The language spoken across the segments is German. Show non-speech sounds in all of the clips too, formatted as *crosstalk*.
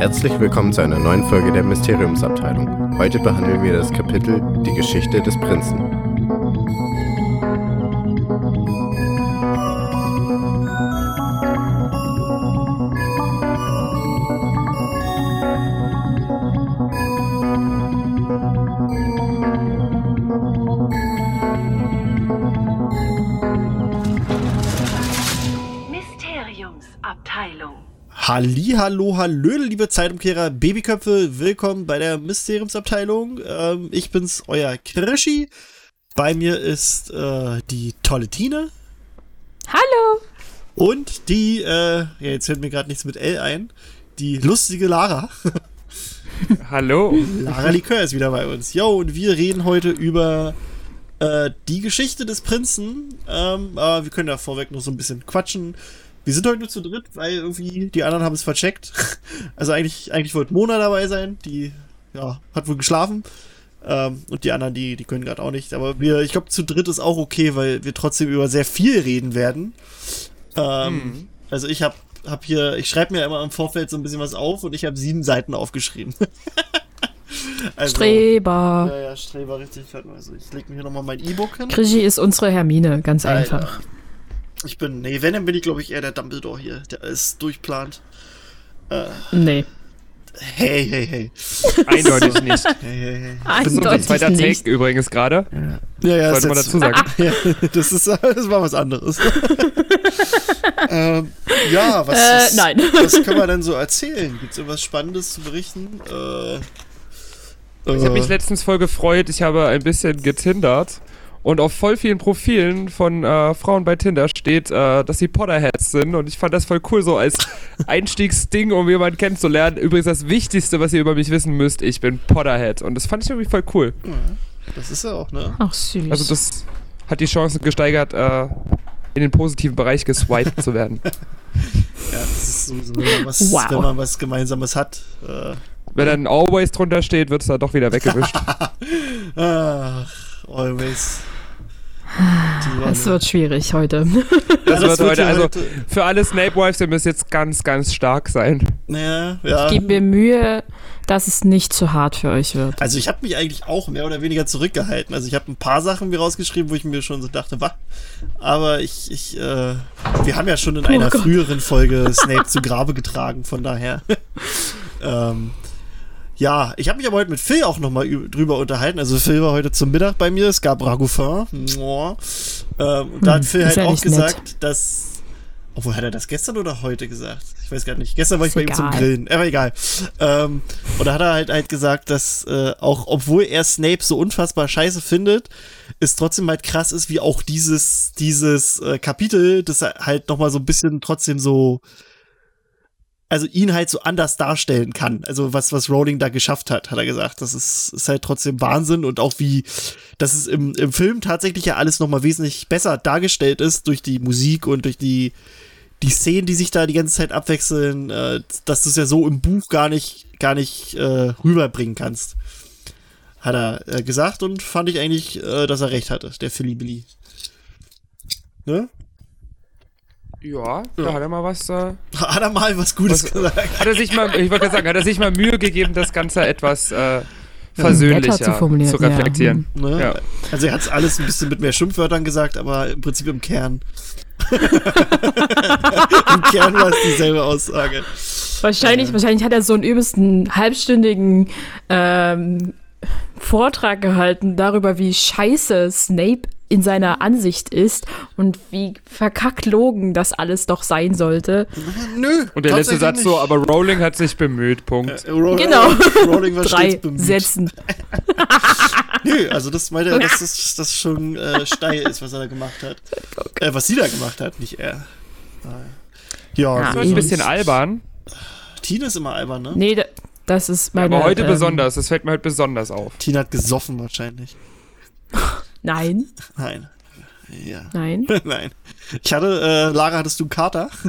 Herzlich willkommen zu einer neuen Folge der Mysteriumsabteilung. Heute behandeln wir das Kapitel Die Geschichte des Prinzen. Hallo, hallöle, liebe Zeitumkehrer, Babyköpfe, willkommen bei der Mysteriumsabteilung. Ähm, ich bin's, euer Krischi. Bei mir ist äh, die tolle Tine Hallo! und die, äh, ja, jetzt fällt mir gerade nichts mit L ein, die lustige Lara. *laughs* Hallo. Lara Likör ist wieder bei uns. Jo, und wir reden heute über äh, die Geschichte des Prinzen. Ähm, aber wir können da vorweg noch so ein bisschen quatschen. Wir sind heute nur zu dritt, weil irgendwie die anderen haben es vercheckt. *laughs* Also eigentlich, eigentlich wollte Mona dabei sein, die ja, hat wohl geschlafen. Ähm, und die anderen, die, die können gerade auch nicht. Aber wir, ich glaube, zu dritt ist auch okay, weil wir trotzdem über sehr viel reden werden. Ähm, Also ich habe hab hier, ich schreibe mir immer im Vorfeld so ein bisschen was auf und ich habe sieben Seiten aufgeschrieben. *laughs* also, Streber. Ja, ja, Streber, richtig. Also ich leg mir hier nochmal mein E-Book hin. Krischi ist unsere Hermine, ganz Alter. einfach. Ich bin, nee, wenn, dann bin ich, glaube ich, eher der Dumbledore hier. Der ist durchplant. Äh, Nee. hey, hey, hey. Eindeutig nicht. Hey, hey, hey. Das ist unser Eindeutig zweiter nicht. Take übrigens gerade. Ja, ja, Sollte ist man dazu sagen. *laughs* Ja, das ist, das war was anderes. *laughs* ähm, ja, was, Äh, was, nein. was können wir denn so erzählen? Gibt's irgendwas Spannendes zu berichten? Äh, Ich habe mich äh, letztens voll gefreut. Ich habe ein bisschen getindert. Und auf voll vielen Profilen von äh, Frauen bei Tinder steht, äh, dass sie Potterheads sind. Und ich fand das voll cool, so als *laughs* Einstiegsding, um jemanden kennenzulernen. Übrigens das Wichtigste, was ihr über mich wissen müsst, ich bin Potterhead. Und das fand ich irgendwie voll cool. das ist ja auch, ne? Ach, süß. Also das hat die Chancen gesteigert, äh, in den positiven Bereich geswiped zu werden. *laughs* Ja, das ist sowieso, wenn man was, Wow. wenn man was Gemeinsames hat. Äh, Wenn dann Always drunter steht, wird es da doch wieder weggewischt. *laughs* ach, always. Die es wird schwierig heute. *laughs* Das Ja, wird heute, also für alle Snape Wives, ihr müsst jetzt ganz, ganz stark sein. Ja, ja. Gib mir Mühe, dass es nicht zu hart für euch wird. Also ich habe mich eigentlich auch mehr oder weniger zurückgehalten. Also ich habe ein paar Sachen mir rausgeschrieben, wo ich mir schon so dachte, was? Aber ich, ich, äh, wir haben ja schon in einer Gott. früheren Folge Snape zu Grabe getragen, von daher. *laughs* ähm, ja, ich habe mich aber heute mit Phil auch nochmal drüber unterhalten. Also Phil war heute zum Mittag bei mir, es gab Ragoufin. Ähm, und da hat Hm, Phil ist halt auch nicht nett. gesagt, dass. Obwohl, hat er das gestern oder heute gesagt? Ich weiß gar nicht. Gestern war ich bei ihm zum egal. Grillen. Aber egal. Ähm, und da hat er halt, halt gesagt, dass äh, auch, obwohl er Snape so unfassbar scheiße findet, es trotzdem halt krass ist, wie auch dieses, dieses äh, Kapitel, das halt nochmal so ein bisschen trotzdem so also ihn halt so anders darstellen kann. Also was, was Rowling da geschafft hat, hat er gesagt. Das ist, ist halt trotzdem Wahnsinn und auch wie, dass es im, im Film tatsächlich ja alles nochmal wesentlich besser dargestellt ist durch die Musik und durch die, die Szenen, die sich da die ganze Zeit abwechseln, äh, dass du es ja so im Buch gar nicht, gar nicht äh, rüberbringen kannst. Hat er äh, gesagt und fand ich eigentlich, äh, dass er recht hatte, der Philly Billy. Ne? Ja, da hat er mal was. Äh, Hat er mal was Gutes Was- gesagt. hat er sich mal, ich wollte gerade sagen, hat er sich mal Mühe gegeben, das Ganze etwas äh, versöhnlicher zu zu, formulieren, ja. reflektieren. Ne? Ja. Also er hat alles ein bisschen mit mehr Schimpfwörtern gesagt, aber im Prinzip im Kern. *laughs* Im Kern war es dieselbe Aussage. Wahrscheinlich, wahrscheinlich hat er so einen übelsten halbstündigen ähm, Vortrag gehalten darüber, wie scheiße Snape in seiner Ansicht ist und wie verkackt logen das alles doch sein sollte. Nö. Und der letzte Satz so, nicht. aber Rowling hat sich bemüht, Punkt. Äh, Row- Genau. Rowling war *laughs* Drei stets bemüht. Sätzen. *laughs* Nö, also das meinte er, dass das, *laughs* das schon äh, steil ist, was er da gemacht hat. Äh, was sie da gemacht hat, nicht er. Ja, Ja. So ein bisschen albern, Tina ist immer albern, ne? Nee, da- das ist meine. aber heute ähm, besonders. Das fällt mir heute besonders auf. Tina hat gesoffen wahrscheinlich. Nein, *laughs* Nein. Ja. nein. *laughs* Nein. Ich hatte, äh, Lara, hattest du einen Kater? *laughs*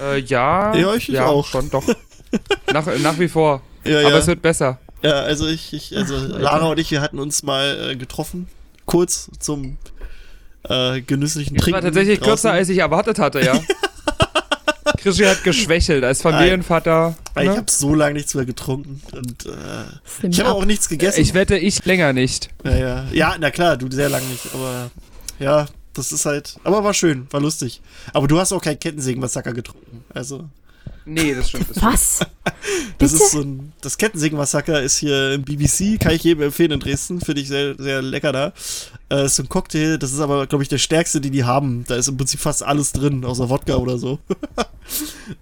Äh, ja, Ja, ich- ich auch. schon, doch. nach, nach wie vor. Ja, Aber es wird besser. Ja, also ich, ich also Lara und ich, wir hatten uns mal äh, getroffen, kurz zum äh, genüsslichen Das Trinken. war tatsächlich draußen. kürzer, als ich erwartet hatte, ja. Krischi hat geschwächelt als Familienvater. Ich ne? habe so lange nichts mehr getrunken und äh, ich habe ab. auch nichts gegessen. Ich wette, ich länger nicht. ja, ja. ja, na klar, du sehr lange nicht, aber ja, das ist halt, aber war schön, war lustig. Aber du hast auch kein Kettensägenmassaker getrunken, also Nee, das stimmt. Das stimmt. Was? das Bitte? ist so ein, das Kettensägenmassaker ist hier im BBC, kann ich jedem empfehlen in Dresden, finde ich sehr, sehr lecker da. Äh, ist so ein Cocktail, das ist aber, glaube ich, der stärkste, den die haben. Da ist im Prinzip fast alles drin, außer Wodka oder so. *laughs*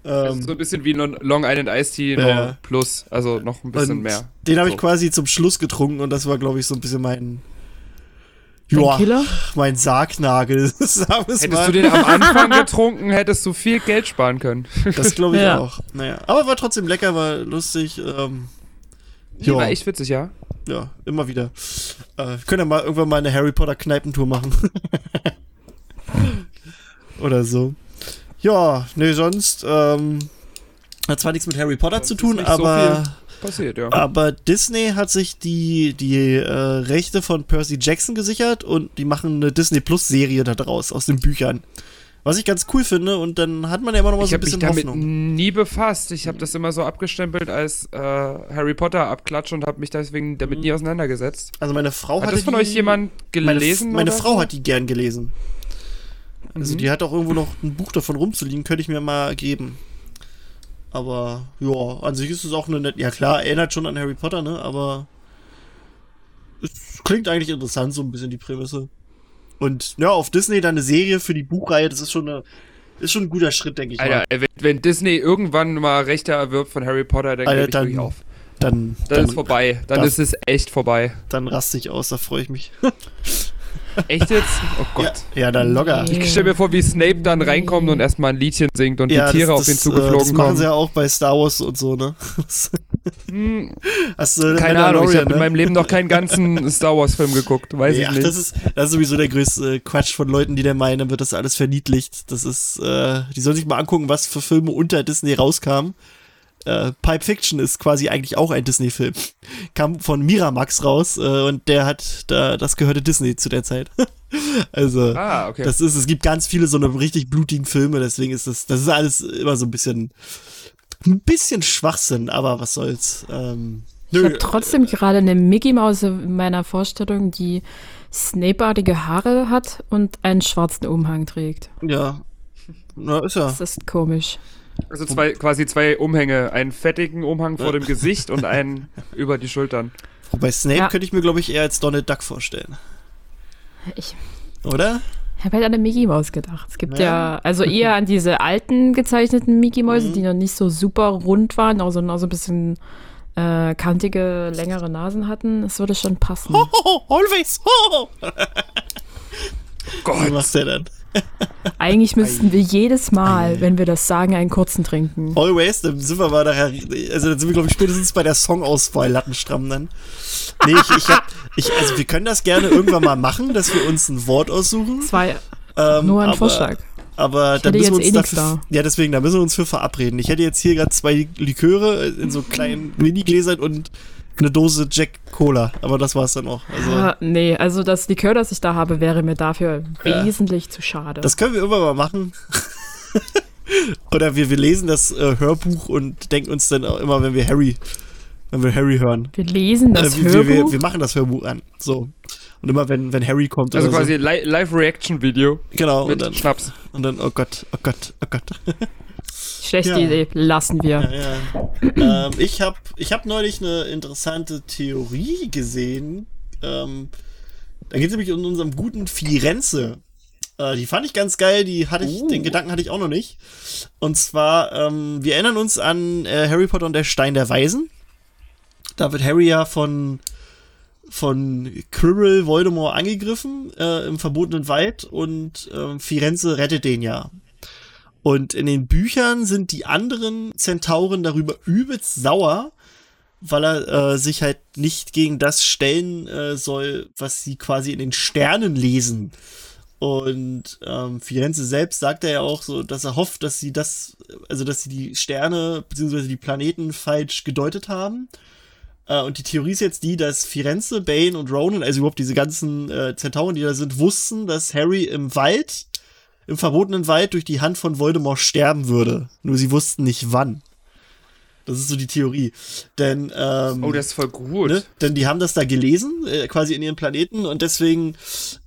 Das ist ähm, so ein bisschen wie Long Long Island Iced Tea, Ja. plus. Also noch ein bisschen mehr. Den habe ich So. quasi zum Schluss getrunken und das war, glaube ich, so ein bisschen mein, ja, Killer? mein Sargnagel. *laughs* Hättest mal. du den am Anfang getrunken, hättest du viel Geld sparen können. *laughs* Das glaube ich Ja. auch. Naja, aber war trotzdem lecker, war lustig. Ähm, Ja. war echt witzig, ja. ja, immer wieder. Äh, können ja mal irgendwann mal eine Harry Potter Kneipentour machen. *laughs* Oder so. Ja, nee, sonst ähm, hat zwar nichts mit Harry Potter Sonst zu tun, nicht so aber, Passiert, ja. aber Disney hat sich die, die äh, Rechte von Percy Jackson gesichert und die machen eine Disney Plus Serie da draus aus den Büchern. Was ich ganz cool finde und dann hat man ja immer noch mal Ich so ein habe mich bisschen damit Hoffnung. nie befasst. Ich habe das immer so abgestempelt als äh, Harry Potter Abklatsch und habe mich deswegen damit nie auseinandergesetzt. Also meine Frau Hat das von die, euch jemand meine, gelesen? meine oder Frau so? hat die gern gelesen. Also Mhm. die hat auch irgendwo noch ein Buch davon rumzuliegen, könnte ich mir mal geben. Aber ja, an sich ist es auch eine nette. Ja klar, erinnert schon an Harry Potter, ne? Aber es klingt eigentlich interessant, so ein bisschen die Prämisse. Und ja, auf Disney dann eine Serie für die Buchreihe, das ist schon eine, ist schon ein guter Schritt, denke ich Alter, mal. wenn, wenn Disney irgendwann mal Rechte erwirbt von Harry Potter, dann gebe ich dann- wirklich auf. Dann, Dann, dann, ist vorbei. Dann das- ist es echt vorbei. dann raste ich aus, da freue ich mich. *laughs* Echt jetzt? Oh Gott. Ja, ja dann locker. Ich stell mir vor, wie Snape dann reinkommt und erstmal ein Liedchen singt und die Tiere auf ihn äh, zugeflogen das machen kommen. sie ja auch bei Star Wars und so, ne? Hm, Hast du keine Ahnung, ich habe in ne? meinem Leben noch keinen ganzen Star Wars Film geguckt. Weiß Ja, ich nicht. das ist, das ist sowieso der größte Quatsch von Leuten, die der meinen, dann wird das alles verniedlicht. Das ist, äh, die sollen sich mal angucken, was für Filme unter Disney rauskamen. Äh, Pipe Fiction ist quasi eigentlich auch ein Disney-Film. Kam von Miramax raus äh, und der hat, da, das gehörte Disney zu der Zeit. *laughs* also, ah, okay. das ist, es gibt ganz viele so eine richtig blutigen Filme, deswegen ist das, das ist alles immer so ein bisschen, ein bisschen Schwachsinn, aber was soll's. Ähm, Ich habe trotzdem gerade eine Mickey Maus in meiner Vorstellung, die Snape-artige Haare hat und einen schwarzen Umhang trägt. ja. Na, ist ja. Das ist komisch. Also zwei, quasi zwei Umhänge. Einen fettigen Umhang vor dem Gesicht und *laughs* einen über die Schultern. Wobei Snape Ja. könnte ich mir, glaube ich, eher als Donald Duck vorstellen. Ich Oder? habe halt an eine Mickey Maus gedacht. Es gibt Ja. ja, also eher an diese alten gezeichneten Mickey Mäuse, Mhm. die noch nicht so super rund waren, auch so, auch so ein bisschen äh, kantige, längere Nasen hatten. Es würde schon passen. Ho, ho, ho, always. Ho, ho. Gott. macht der dann? *laughs* Eigentlich müssten wir jedes Mal, wenn wir das sagen, einen kurzen trinken. Always, dann sind wir mal nachher, also dann sind wir, glaube ich, spätestens bei der Songauswahl Lattenstramm dann. Nee, ich, ich hab, ich, also wir können das gerne irgendwann mal machen, dass wir uns ein Wort aussuchen. War Ähm, nur ein aber, Vorschlag. Aber da müssen wir uns eh dafür, ja deswegen, da müssen wir uns für verabreden. Ich hätte jetzt hier gerade zwei Liköre in so kleinen Mini-Gläsern und eine Dose Jack Cola, aber das war's dann auch. Also, Ah, nee, also das Likör, das ich da habe, wäre mir dafür Ja. wesentlich zu schade. Das können wir irgendwann mal machen. *laughs* Oder wir, wir lesen das äh, Hörbuch und denken uns dann auch immer, wenn wir Harry, wenn wir Harry hören. wir lesen das äh, wir, Hörbuch. wir, wir machen das Hörbuch an. So. Und immer wenn, wenn Harry kommt Also quasi Li Live-Reaction-Video so. Genau. Und mit dann, Schnaps. und dann, oh Gott, oh Gott, oh Gott. *laughs* Schlechte Ja. Idee, lassen wir. Ja, ähm, ich habe ich hab neulich eine interessante Theorie gesehen. Ähm, da geht es nämlich um unserem guten Firenze. Äh, die fand ich ganz geil, die hatte ich, den Gedanken hatte ich auch noch nicht. Und zwar, ähm, wir erinnern uns an äh, Harry Potter und der Stein der Weisen. Da wird Harry ja von, von Quirrell Voldemort angegriffen äh, im verbotenen Wald und ähm, Firenze rettet den ja. Und in den Büchern sind die anderen Zentauren darüber übelst sauer, weil er äh, sich halt nicht gegen das stellen äh, soll, was sie quasi in den Sternen lesen. Und ähm, Firenze selbst sagt er ja auch so, dass er hofft, dass sie das, also dass sie die Sterne bzw. die Planeten falsch gedeutet haben. Äh, und die Theorie ist jetzt die, dass Firenze, Bane und Ronan, also überhaupt diese ganzen äh, Zentauren, die da sind, wussten, dass Harry im Wald im verbotenen Wald durch die Hand von Voldemort sterben würde. Nur sie wussten nicht wann. Das ist so die Theorie. Denn, ähm, Oh, das ist voll gut. ne? Denn die haben das da gelesen, äh, quasi in ihren Planeten und deswegen,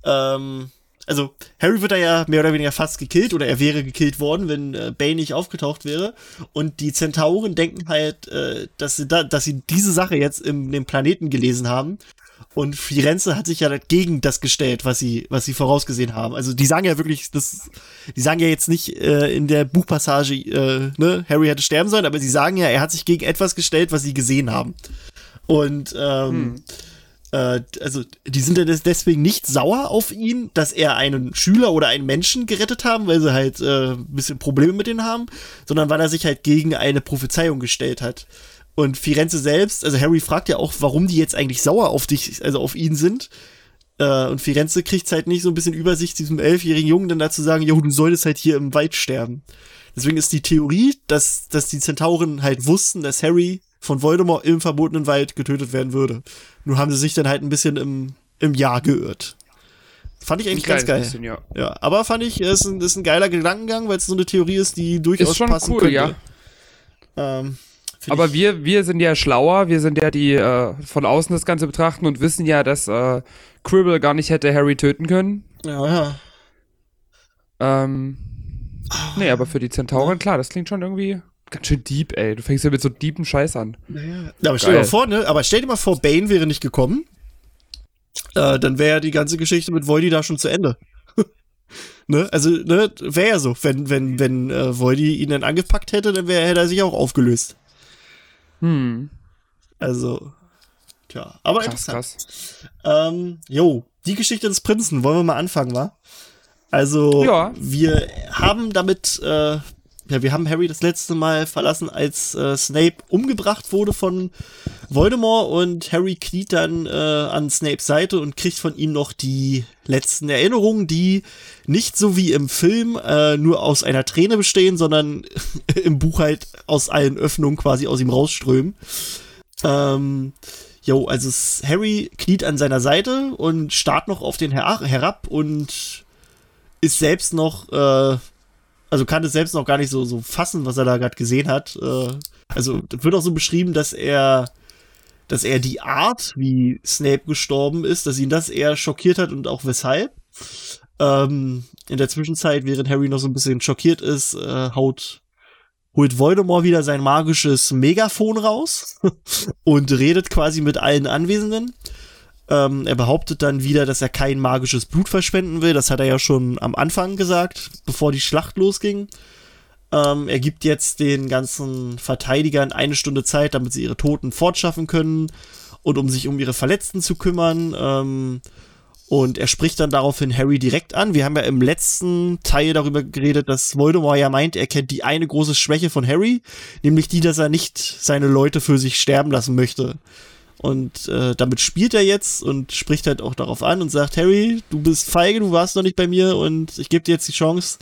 ähm, also Harry wird da ja mehr oder weniger fast gekillt oder er wäre gekillt worden, wenn äh, Bane nicht aufgetaucht wäre. Und die Zentauren denken halt, äh, dass sie da, dass sie diese Sache jetzt im dem Planeten gelesen haben. Und Firenze hat sich ja gegen das gestellt, was sie, was sie vorausgesehen haben. Also die sagen ja wirklich, das, die sagen ja jetzt nicht äh, in der Buchpassage, äh, ne, Harry hätte sterben sollen, aber sie sagen ja, er hat sich gegen etwas gestellt, was sie gesehen haben. Und ähm, äh, also die sind ja des- deswegen nicht sauer auf ihn, dass er einen Schüler oder einen Menschen gerettet haben, weil sie halt äh, ein bisschen Probleme mit denen haben, sondern weil er sich halt gegen eine Prophezeiung gestellt hat. Und Firenze selbst, also Harry fragt ja auch, warum die jetzt eigentlich sauer auf dich, also auf ihn sind. Äh, und Firenze kriegt halt nicht so ein bisschen Übersicht, diesem elfjährigen Jungen dann dazu sagen, jo, du solltest halt hier im Wald sterben. Deswegen ist die Theorie, dass, dass die Zentauren halt wussten, dass Harry von Voldemort im verbotenen Wald getötet werden würde. Nur haben sie sich dann halt ein bisschen im, im Jahr geirrt. Fand ich eigentlich ganz geil. Bisschen, ja. Ja, aber fand ich, ist ein, ist ein geiler Gedankengang, weil es so eine Theorie ist, die durchaus Ist schon passen cool, könnte. ja. Ähm, Aber wir, wir sind ja schlauer, wir sind ja die äh, von außen das Ganze betrachten und wissen ja, dass äh, Quirrell gar nicht hätte Harry töten können. ja, ja. Ähm, nee, aber für die Zentauren, klar, das klingt schon irgendwie ganz schön deep, ey. Du fängst ja mit so deepen Scheiß an. Ja, aber stell dir mal vor, ne? Aber stell dir mal vor, Bane wäre nicht gekommen. Äh, dann wäre ja die ganze Geschichte mit Voidy da schon zu Ende. *laughs* ne? Also, ne, wäre ja so. Wenn, wenn, wenn äh, Voidy ihn dann angepackt hätte, dann wär, hätte er sich auch aufgelöst. Hm, Also, tja. Aber krass, interessant. krass. Ähm, jo, die Geschichte des Prinzen, wollen wir mal anfangen, wa? Also, Ja. wir haben damit, äh, ja, wir haben Harry das letzte Mal verlassen, als äh, Snape umgebracht wurde von Voldemort und Harry kniet dann äh, an Snapes Seite und kriegt von ihm noch die letzten Erinnerungen, die nicht so wie im Film äh, nur aus einer Träne bestehen, sondern *laughs* im Buch halt aus allen Öffnungen quasi aus ihm rausströmen. Ähm, Jo, also Harry kniet an seiner Seite und starrt noch auf den her herab und ist selbst noch, äh, also kann es selbst noch gar nicht so, so fassen, was er da gerade gesehen hat. Äh, also wird auch so beschrieben, dass er, dass er die Art, wie Snape gestorben ist, dass ihn das eher schockiert hat und auch weshalb. Ähm, in der Zwischenzeit, während Harry noch so ein bisschen schockiert ist, äh, haut holt Voldemort wieder sein magisches Megafon raus *laughs* und redet quasi mit allen Anwesenden. Ähm, er behauptet dann wieder, dass er kein magisches Blut verschwenden will. Das hat er ja schon am Anfang gesagt, bevor die Schlacht losging. Ähm, er gibt jetzt den ganzen Verteidigern eine Stunde Zeit, damit sie ihre Toten fortschaffen können und um sich um ihre Verletzten zu kümmern. Ähm, und er spricht dann daraufhin Harry direkt an. Wir haben ja im letzten Teil darüber geredet, dass Voldemort ja meint, er kennt die eine große Schwäche von Harry, nämlich die, dass er nicht seine Leute für sich sterben lassen möchte. Und äh, damit spielt er jetzt und spricht halt auch darauf an und sagt, Harry, du bist feige, du warst noch nicht bei mir und ich gebe dir jetzt die Chance,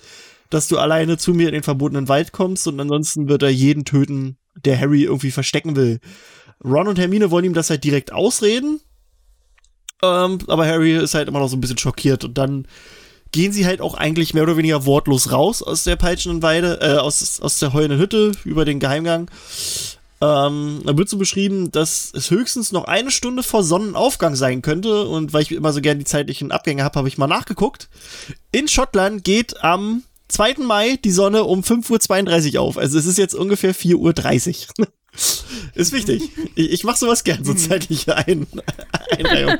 dass du alleine zu mir in den verbotenen Wald kommst und ansonsten wird er jeden töten, der Harry irgendwie verstecken will. Ron und Hermine wollen ihm das halt direkt ausreden, ähm, aber Harry ist halt immer noch so ein bisschen schockiert und dann gehen sie halt auch eigentlich mehr oder weniger wortlos raus aus der peitschenden Weide, äh, aus, aus der heulenden Hütte über den Geheimgang. Ähm, da wird so beschrieben, dass es höchstens noch eine Stunde vor Sonnenaufgang sein könnte. Und weil ich immer so gern die zeitlichen Abgänge habe, habe ich mal nachgeguckt. In Schottland geht am 2. Mai die Sonne um 5.32 Uhr auf. Also es ist jetzt ungefähr 4.30 Uhr. *laughs* ist wichtig. Ich, ich mache sowas gern, so zeitliche Ein *laughs* Einreihung.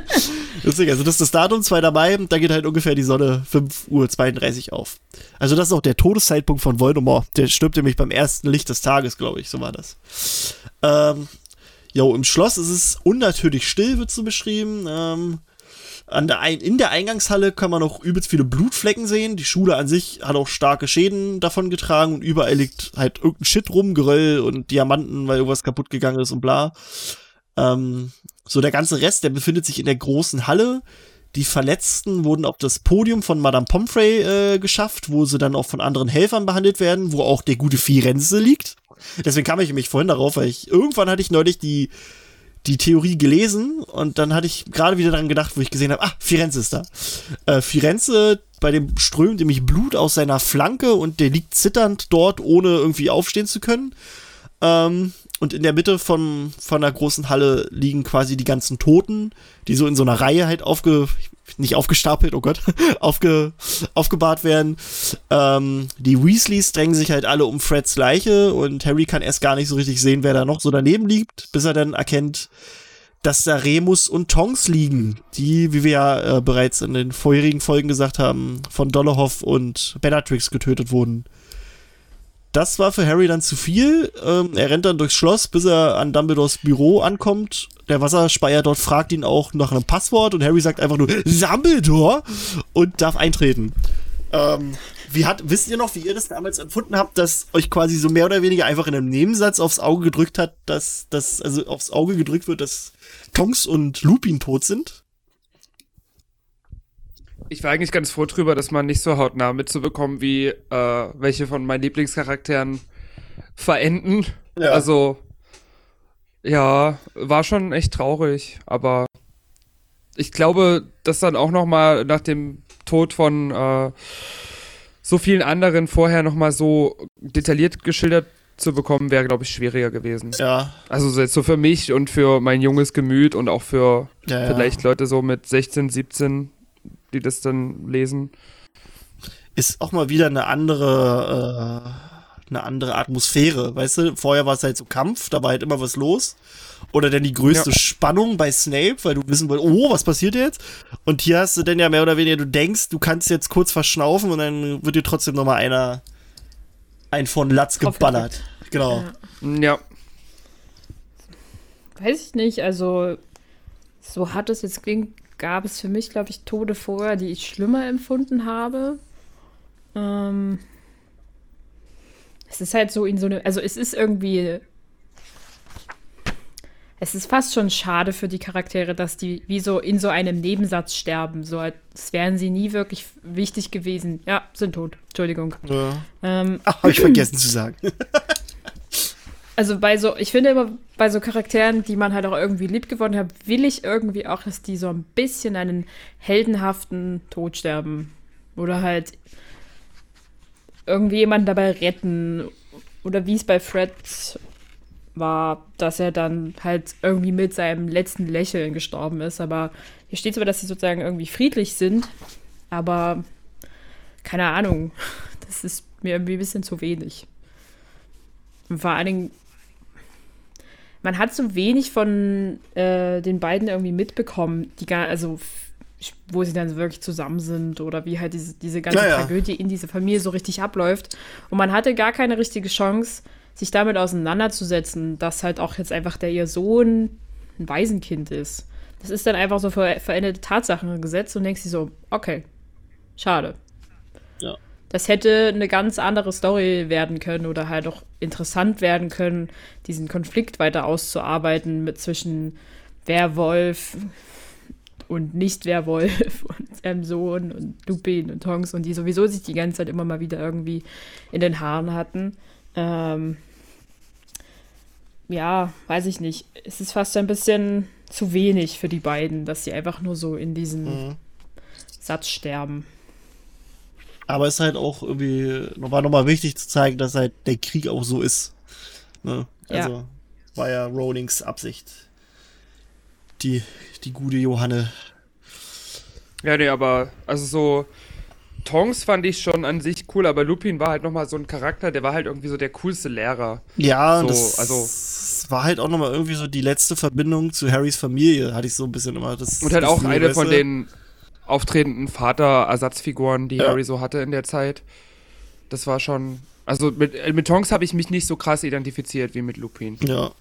Deswegen, also das ist das Datum, 2. Mai, da geht halt ungefähr die Sonne 5.32 Uhr auf. Also das ist auch der Todeszeitpunkt von Voldemort. Der stirbt nämlich beim ersten Licht des Tages, glaube ich, so war das. Ähm, jo, im Schloss ist es unnatürlich still, wird so beschrieben. Ähm, der in der Eingangshalle kann man auch übelst viele Blutflecken sehen. Die Schule an sich hat auch starke Schäden davon getragen und überall liegt halt irgendein Shit rum, Geröll und Diamanten, weil irgendwas kaputt gegangen ist und bla. Ähm, so der ganze Rest, der befindet sich in der großen Halle. Die Verletzten wurden auf das Podium von Madame Pomfrey äh, geschafft, wo sie dann auch von anderen Helfern behandelt werden, wo auch der gute Firenze liegt. Deswegen kam ich nämlich vorhin darauf, weil ich irgendwann hatte ich neulich die die Theorie gelesen und dann hatte ich gerade wieder daran gedacht, wo ich gesehen habe, ah, Firenze ist da. Äh, Firenze bei dem strömt nämlich Blut aus seiner Flanke und der liegt zitternd dort, ohne irgendwie aufstehen zu können. Ähm, und in der Mitte von, von einer großen Halle liegen quasi die ganzen Toten, die so in so einer Reihe halt aufge, nicht aufgestapelt, oh Gott, *laughs* aufge, aufgebahrt werden. Ähm, die Weasleys drängen sich halt alle um Freds Leiche und Harry kann erst gar nicht so richtig sehen, wer da noch so daneben liegt, bis er dann erkennt, dass da Remus und Tonks liegen, die, wie wir ja äh, bereits in den vorherigen Folgen gesagt haben, von Dolohov und Bellatrix getötet wurden. Das war für Harry dann zu viel. Ähm, er rennt dann durchs Schloss, bis er an Dumbledores Büro ankommt. Der Wasserspeier dort fragt ihn auch nach einem Passwort und Harry sagt einfach nur Dumbledore und darf eintreten. Ähm, wie hat, wisst ihr noch, wie ihr das damals empfunden habt, dass euch quasi so mehr oder weniger einfach in einem Nebensatz aufs Auge gedrückt hat, dass, dass also aufs Auge gedrückt wird, dass Tonks und Lupin tot sind? Ich war eigentlich ganz froh drüber, dass man nicht so hautnah mitzubekommen, wie äh, welche von meinen Lieblingscharakteren verenden. Ja. Also, ja, war schon echt traurig, aber ich glaube, dass dann auch noch mal nach dem Tod von äh, so vielen anderen vorher noch mal so detailliert geschildert zu bekommen, wäre, glaube ich, schwieriger gewesen. Ja. Also so jetzt so für mich und für mein junges Gemüt und auch für Ja, ja. vielleicht Leute so mit 16, 17, die das dann lesen. Ist auch mal wieder eine andere, äh, eine andere Atmosphäre, weißt du? Vorher war es halt so Kampf, da war halt immer was los. Oder dann die größte Ja. Spannung bei Snape, weil du wissen wolltest, oh, was passiert jetzt? Und hier hast du dann ja mehr oder weniger, du denkst, du kannst jetzt kurz verschnaufen und dann wird dir trotzdem noch mal einer ein von Latz geballert. Genau. Ja. Weiß ich nicht, also so hart es jetzt klingt, gab es für mich, glaube ich, Tode vorher, die ich schlimmer empfunden habe. Ähm, es ist halt so in so eine, also es ist irgendwie, es ist fast schon schade für die Charaktere, dass die wie so in so einem Nebensatz sterben, so als wären sie nie wirklich wichtig gewesen. Ja, sind tot. Entschuldigung. Ja. Ähm, Ach, hab ich *clears throat* vergessen zu sagen. Also bei so, ich finde immer bei so Charakteren, die man halt auch irgendwie lieb gewonnen hat, will ich irgendwie auch, dass die so ein bisschen einen heldenhaften Tod sterben. Oder halt irgendwie jemanden dabei retten. Oder wie es bei Fred war, dass er dann halt irgendwie mit seinem letzten Lächeln gestorben ist. Aber hier steht zwar, dass sie sozusagen irgendwie friedlich sind, aber keine Ahnung. *laughs* Das ist mir irgendwie ein bisschen zu wenig. Und vor allen Dingen, man hat so wenig von äh, den beiden irgendwie mitbekommen, die gar, also wo sie dann wirklich zusammen sind oder wie halt diese, diese ganze Ja, ja. Tragödie in dieser Familie so richtig abläuft. Und man hatte gar keine richtige Chance, sich damit auseinanderzusetzen, dass halt auch jetzt einfach der ihr Sohn ein Waisenkind ist. Das ist dann einfach so ver veränderte Tatsachen gesetzt und denkst dir so, okay, schade. Ja. Das hätte eine ganz andere Story werden können oder halt auch interessant werden können, diesen Konflikt weiter auszuarbeiten mit zwischen Werwolf und Nicht-Werwolf *laughs* und seinem Sohn und Lupin und Tonks und die sowieso sich die ganze Zeit immer mal wieder irgendwie in den Haaren hatten. Ähm, ja, weiß ich nicht. Es ist fast ein bisschen zu wenig für die beiden, dass sie einfach nur so in diesem Mhm. Satz sterben. Aber es ist halt auch irgendwie, war nochmal wichtig zu zeigen, dass halt der Krieg auch so ist. Ne? Ja. Also war ja Rowlings Absicht. Die, die gute Johanne. Ja, nee, aber also so Tongs fand ich schon an sich cool, aber Lupin war halt nochmal so ein Charakter, der war halt irgendwie so der coolste Lehrer. Ja, So, das also- war halt auch nochmal irgendwie so die letzte Verbindung zu Harrys Familie, hatte ich so ein bisschen immer das. Und halt auch eine von den auftretenden Vater-Ersatzfiguren, die Ja. Harry so hatte in der Zeit. Das war schon. Also mit, äh, mit Tongs habe ich mich nicht so krass identifiziert wie mit Lupin. Ja.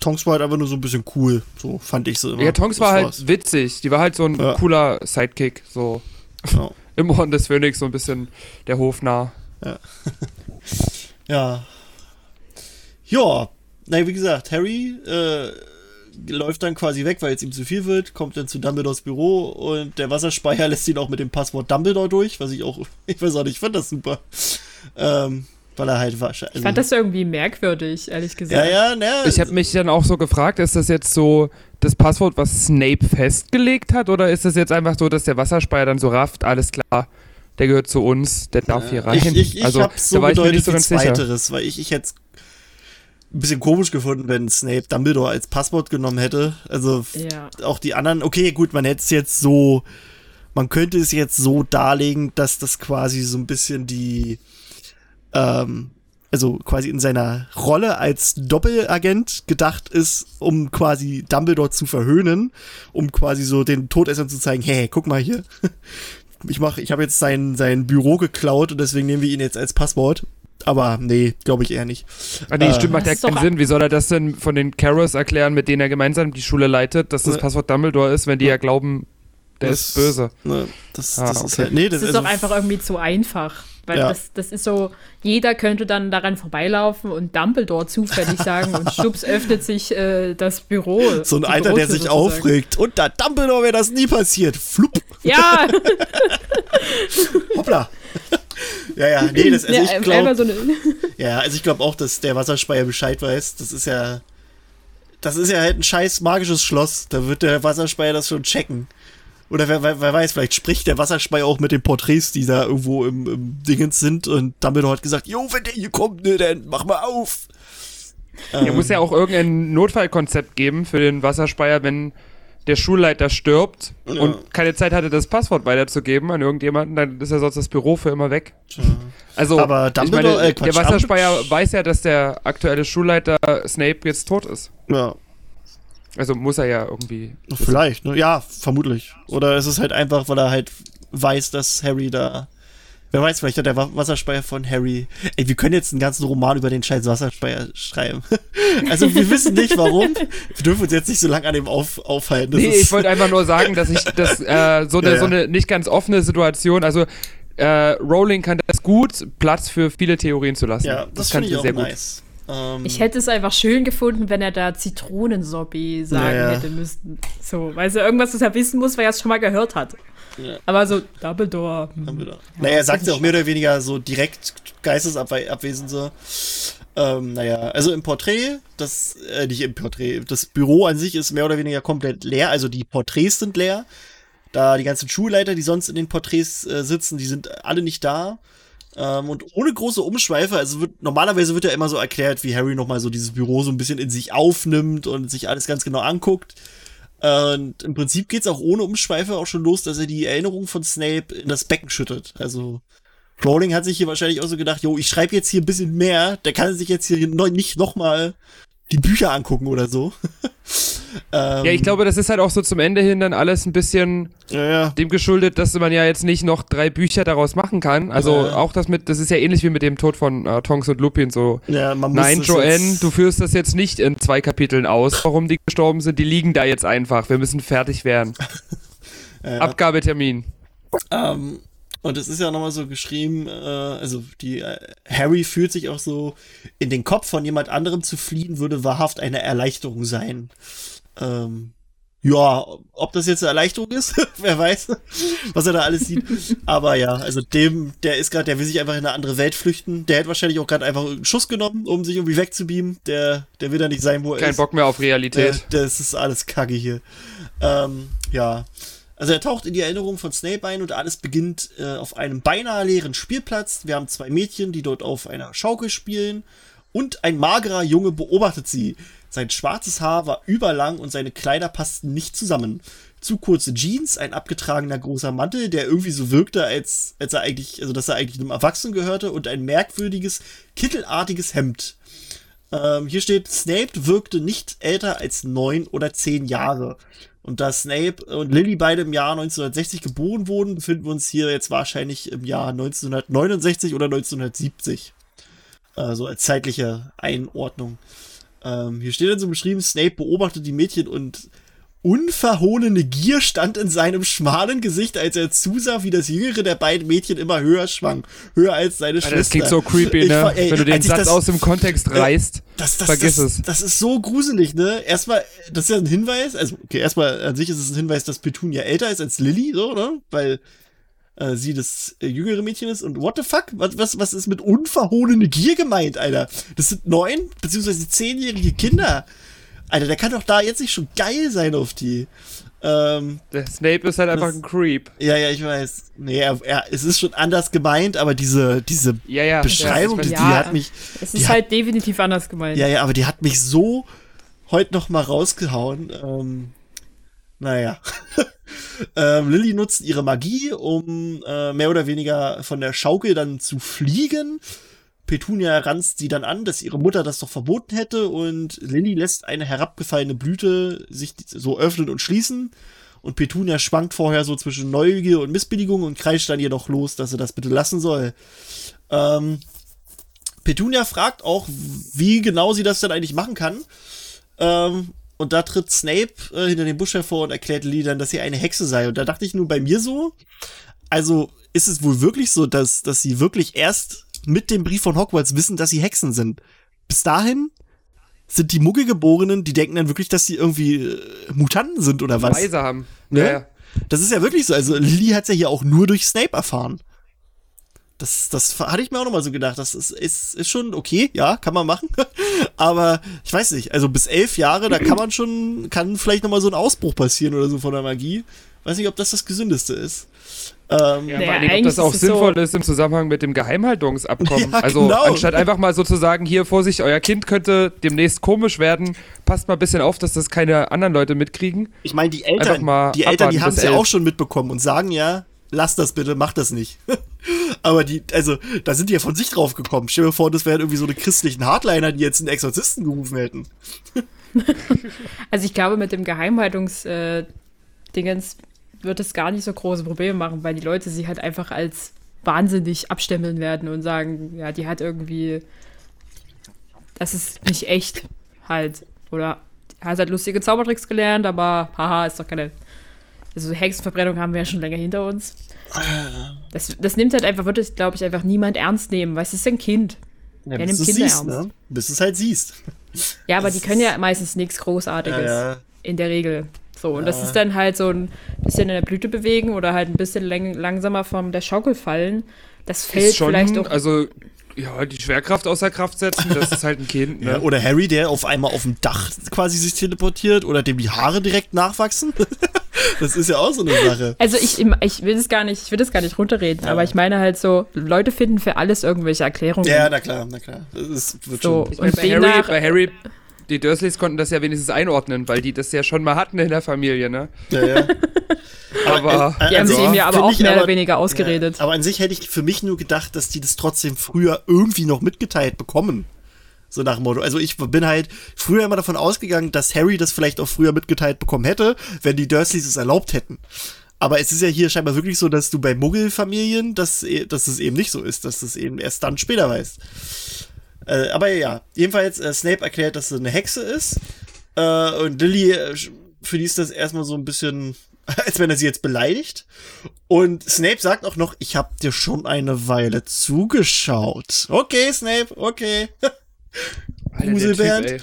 Tonks war halt einfach nur so ein bisschen cool, so fand ich so immer. Ja, Tonks Das war halt war's. witzig. Die war halt so ein Ja. cooler Sidekick, so Ja. *laughs* im Orden des Phönix, so ein bisschen der Hofnarr. Ja. *laughs* Ja. Na, wie gesagt, Harry äh, läuft dann quasi weg, weil es ihm zu viel wird, kommt dann zu Dumbledores Büro und der Wasserspeicher *laughs* lässt ihn auch mit dem Passwort Dumbledore durch, was ich auch, *laughs* ich weiß auch nicht, ich fand das super. Ähm, weil er halt wahrscheinlich. Ich fand das irgendwie merkwürdig, ehrlich Ja, gesagt. ja, ne. Ich habe mich dann auch so gefragt, ist das jetzt so das Passwort, was Snape festgelegt hat, oder ist das jetzt einfach so, dass der Wasserspeier dann so rafft, alles klar, der gehört zu uns, der darf hier rein. Ich, ich, ich also, habe so da war ich mir nicht so ganz sicher. zweiteres, weil ich, ich hätte ein bisschen komisch gefunden, wenn Snape Dumbledore als Passwort genommen hätte. Also Ja. auch die anderen, okay, gut, man hätte es jetzt so, man könnte es jetzt so darlegen, dass das quasi so ein bisschen die, ähm, also quasi in seiner Rolle als Doppelagent gedacht ist, um quasi Dumbledore zu verhöhnen, um quasi so den Todessern zu zeigen, hey, guck mal hier. *laughs* Ich mach, ich habe jetzt sein, sein Büro geklaut und deswegen nehmen wir ihn jetzt als Passwort. Aber nee, glaube ich eher nicht. Ah, nee, Äh, stimmt, macht ja ist keinen Sinn. Wie soll er das denn von den Carrows erklären, mit denen er gemeinsam die Schule leitet, dass das Ja. Passwort Dumbledore ist, wenn die ja glauben, der Das- ist böse? Ne, das, Ah, das ist okay. halt, nee, Das das, ist also, doch einfach irgendwie zu einfach. Weil Ja. das, das ist so, jeder könnte dann daran vorbeilaufen und Dumbledore zufällig sagen und *laughs* schubs öffnet sich äh, das Büro. so ein Alter, der sich sozusagen. aufregt. Unter Dumbledore wäre das nie passiert. Flupp, Ja, *laughs* *laughs* hoppla. Ja, ja, nee, das, also ja, ich einfach glaube, so eine, ja, also ich glaube auch, dass der Wasserspeier Bescheid weiß. Das ist ja, das ist ja halt ein scheiß magisches Schloss. Da wird der Wasserspeier das schon checken. Oder wer, wer, wer weiß, vielleicht spricht der Wasserspeier auch mit den Porträts, die da irgendwo im, im Dingens sind und Dumbledore hat gesagt, jo, wenn der hier kommt, ne, dann mach mal auf. Er Ähm, muss ja auch irgendein Notfallkonzept geben für den Wasserspeier, wenn der Schulleiter stirbt Ja. und keine Zeit hatte, das Passwort weiterzugeben an irgendjemanden, dann ist ja sonst das Büro für immer weg. Also, Aber ich meine, äh, Quatsch, der Wasserspeier Dumbledore- weiß ja, dass der aktuelle Schulleiter Snape jetzt tot ist. Ja, Also muss er ja irgendwie. Vielleicht, ne? Ja, vermutlich. Oder es ist halt einfach, weil er halt weiß, dass Harry da. Wer weiß, vielleicht hat der Wa- Wasserspeier von Harry. Ey, wir können jetzt einen ganzen Roman über den scheiß Wasserspeier schreiben. *laughs* also wir wissen nicht warum. Wir dürfen uns jetzt nicht so lange an dem auf, aufhalten. Das Nee, ich wollte einfach nur sagen, dass ich das äh, so, eine, Ja, ja. so eine nicht ganz offene Situation, also äh, Rowling kann das gut, Platz für viele Theorien zu lassen. ja, das, kann finde sie ich auch sehr gut. nice. Ähm, Ich hätte es einfach schön gefunden, wenn er da Zitronensorbet sagen Ja, ja. hätte müssen. So, weil er irgendwas, was er wissen muss, weil er es schon mal gehört hat. Ja. Aber so, Dumbledore. hm. Dumbledore. naja, er sagt ja auch mehr oder weniger so direkt geistesabwesend so. Ähm, naja, also im Porträt, das, äh, nicht im Porträt, das Büro an sich ist mehr oder weniger komplett leer, also die Porträts sind leer. Da die ganzen Schulleiter, die sonst in den Porträts äh, sitzen, die sind alle nicht da. Ähm, und ohne große Umschweife, also wird, normalerweise wird ja immer so erklärt, wie Harry nochmal so dieses Büro so ein bisschen in sich aufnimmt und sich alles ganz genau anguckt. Und im Prinzip geht's auch ohne Umschweife auch schon los, dass er die Erinnerung von Snape in das Becken schüttet. Also Rowling hat sich hier wahrscheinlich auch so gedacht, jo, ich schreibe jetzt hier ein bisschen mehr, der kann sich jetzt hier nicht nochmal die Bücher angucken oder so. *laughs* ähm, Ja, ich glaube, das ist halt auch so zum Ende hin dann alles ein bisschen ja, ja. dem geschuldet, dass man ja jetzt nicht noch drei Bücher daraus machen kann. Also Ja. auch das mit, das ist ja ähnlich wie mit dem Tod von äh, Tonks und Lupin so. ja man muss Nein, Joanne, du führst das jetzt nicht in zwei Kapiteln aus, warum die gestorben sind. Die liegen da jetzt einfach. Wir müssen fertig werden. *laughs* Abgabetermin. Ähm, und es ist ja nochmal so geschrieben, äh, also die äh, Harry fühlt sich auch so, in den Kopf von jemand anderem zu fliehen, würde wahrhaft eine Erleichterung sein. Ähm, ja, ob das jetzt eine Erleichterung ist, *laughs* wer weiß, was er da alles sieht. Aber ja, also dem, der ist gerade, der will sich einfach in eine andere Welt flüchten. Der hätte wahrscheinlich auch gerade einfach einen Schuss genommen, um sich irgendwie wegzubeamen. Der, der will da nicht sein, wo er Kein ist. Bock mehr auf Äh, Realität. das ist alles Kacke hier. Ähm, ja. Also er taucht in die Erinnerung von Snape ein und alles beginnt äh, auf einem beinahe leeren Spielplatz. Wir haben zwei Mädchen, die dort auf einer Schaukel spielen und ein magerer Junge beobachtet sie. Sein schwarzes Haar war überlang und seine Kleider passten nicht zusammen. Zu kurze Jeans, ein abgetragener großer Mantel, der irgendwie so wirkte, als, als er eigentlich, also dass er eigentlich einem Erwachsenen gehörte und ein merkwürdiges, kittelartiges Hemd. Ähm, hier steht, Snape wirkte nicht älter als neun oder zehn Jahre. Und da Snape und Lily beide im Jahr 1960 geboren wurden, befinden wir uns hier jetzt wahrscheinlich im Jahr 1969 oder 1970. Also als zeitliche Einordnung. Ähm, hier steht dann so beschrieben, Snape beobachtet die Mädchen und unverhohlene Gier stand in seinem schmalen Gesicht, als er zusah, wie das jüngere der beiden Mädchen immer höher schwang. Höher als seine Alter, Schwester. das klingt so creepy, Ich ne? war- ey, Wenn du den ich Satz das- aus dem Kontext reißt. das, das, Vergiss es. Das ist so gruselig, ne? Erstmal, das ist ja ein Hinweis. Also, okay, erstmal an sich ist es ein Hinweis, dass Petunia älter ist als Lily, so, ne? Weil äh, sie das äh, jüngere Mädchen ist. Und what the fuck? Was, was, was ist mit unverhohlene Gier gemeint, Alter? Das sind neun, beziehungsweise zehnjährige Kinder. Alter, der kann doch da jetzt nicht schon geil sein auf die. Ähm, Der Snape ist halt einfach Das- ein Creep. ja, ja, ich weiß. Nee, er, er, es ist schon anders gemeint, aber diese, diese Ja, ja. Beschreibung, ja, die, die hat mich, Es ist hat- halt definitiv anders gemeint. ja, ja, aber die hat mich so heute noch mal rausgehauen. Ähm, naja. *laughs* ähm, Lilly nutzt ihre Magie, um äh, mehr oder weniger von der Schaukel dann zu fliegen. Petunia ranzt sie dann an, dass ihre Mutter das doch verboten hätte und Lilly lässt eine herabgefallene Blüte sich so öffnen und schließen. Und Petunia schwankt vorher so zwischen Neugier und Missbilligung und kreischt dann jedoch los, dass sie das bitte lassen soll. Ähm, Petunia fragt auch, wie genau sie das denn eigentlich machen kann. Ähm, und da tritt Snape äh, hinter dem Busch hervor und erklärt Lily dann, dass sie eine Hexe sei. Und da dachte ich nur bei mir so, also ist es wohl wirklich so, dass, dass sie wirklich erst mit dem Brief von Hogwarts wissen, dass sie Hexen sind. Bis dahin sind die Muggelgeborenen, die denken dann wirklich, dass sie irgendwie äh, Mutanten sind oder was. Weise haben. Ne? Ja, ja. Das ist ja wirklich so. Also Lily hat's ja hier auch nur durch Snape erfahren. Das, das hatte ich mir auch noch mal so gedacht. Das ist, ist, ist schon okay, ja, kann man machen. *laughs* Aber ich weiß nicht, also bis elf Jahre, da kann man schon, kann vielleicht noch mal so ein Ausbruch passieren oder so von der Magie. Weiß nicht, ob das das Gesündeste ist. Ähm, Ja, Naja, vor allem, ob das auch ist es so- sinnvoll ist im Zusammenhang mit dem Geheimhaltungsabkommen. *laughs* Ja, also genau. anstatt einfach mal so zu sagen, hier Vorsicht, euer Kind könnte demnächst komisch werden, passt mal ein bisschen auf, dass das keine anderen Leute mitkriegen. Ich meine, die Eltern, mal die Eltern, die haben es ja auch schon mitbekommen und sagen ja, lass das bitte, mach das nicht. *laughs* Aber die, also, da sind die ja von sich drauf gekommen. Stell dir vor, das wären irgendwie so eine christlichen Hardliner, die jetzt einen Exorzisten gerufen hätten. *laughs* Also ich glaube, mit dem Geheimhaltungs äh, wird es gar nicht so große Probleme machen, weil die Leute sie halt einfach als wahnsinnig abstempeln werden und sagen, ja, die hat irgendwie, das ist nicht echt halt. Oder hat halt lustige Zaubertricks gelernt, aber haha, ist doch keine. Also Hexenverbrennung haben wir ja schon länger hinter uns. Das, das nimmt halt einfach, wird es, glaube ich, einfach niemand ernst nehmen, weil es ist ein Kind. Ja, Ja, bis nimmt du Kinder siehst, ernst. ne? Bis du es halt siehst. Ja, aber Das die können ja ist- meistens nichts Großartiges. Ja, ja. In der Regel. So, und das Ja. ist dann halt so ein bisschen in der Blüte bewegen oder halt ein bisschen lang langsamer von der Schaukel fallen. Das fällt ist schon, vielleicht auch. also ja, die Schwerkraft außer Kraft setzen, das ist halt ein Kind. Ja, Ne? oder Harry, der auf einmal auf dem Dach quasi sich teleportiert oder dem die Haare direkt nachwachsen. *laughs* das ist ja auch so eine Sache. also ich, ich will das gar nicht, ich will das gar nicht runterreden, aber ich meine halt so, Leute finden für alles irgendwelche Erklärungen. Ja, na klar, na klar. Das ist, wird So. schon. Ich meine, bei Harry, bei Harry, die Dursleys konnten das ja wenigstens einordnen, weil die das ja schon mal hatten in der Familie, ne? Ja, ja. *laughs* Aber äh, Die haben also, sie ihm ja aber auch mehr aber- oder weniger ausgeredet. Ja, aber an sich hätte ich für mich nur gedacht, dass die das trotzdem früher irgendwie noch mitgeteilt bekommen. So nach dem Motto. Also ich bin halt früher immer davon ausgegangen, dass Harry das vielleicht auch früher mitgeteilt bekommen hätte, wenn die Dursleys es erlaubt hätten. Aber es ist ja hier scheinbar wirklich so, dass du bei Muggelfamilien, dass, dass es eben nicht so ist, dass es eben erst dann später weißt. Äh, aber ja, jedenfalls, äh, Snape erklärt, dass sie eine Hexe ist. Äh, und Lily, äh, für die ist das erstmal so ein bisschen, *laughs* als wenn er sie jetzt beleidigt. Und Snape sagt auch noch, ich hab dir schon eine Weile zugeschaut. Okay, Snape, okay. *laughs* Gruselband.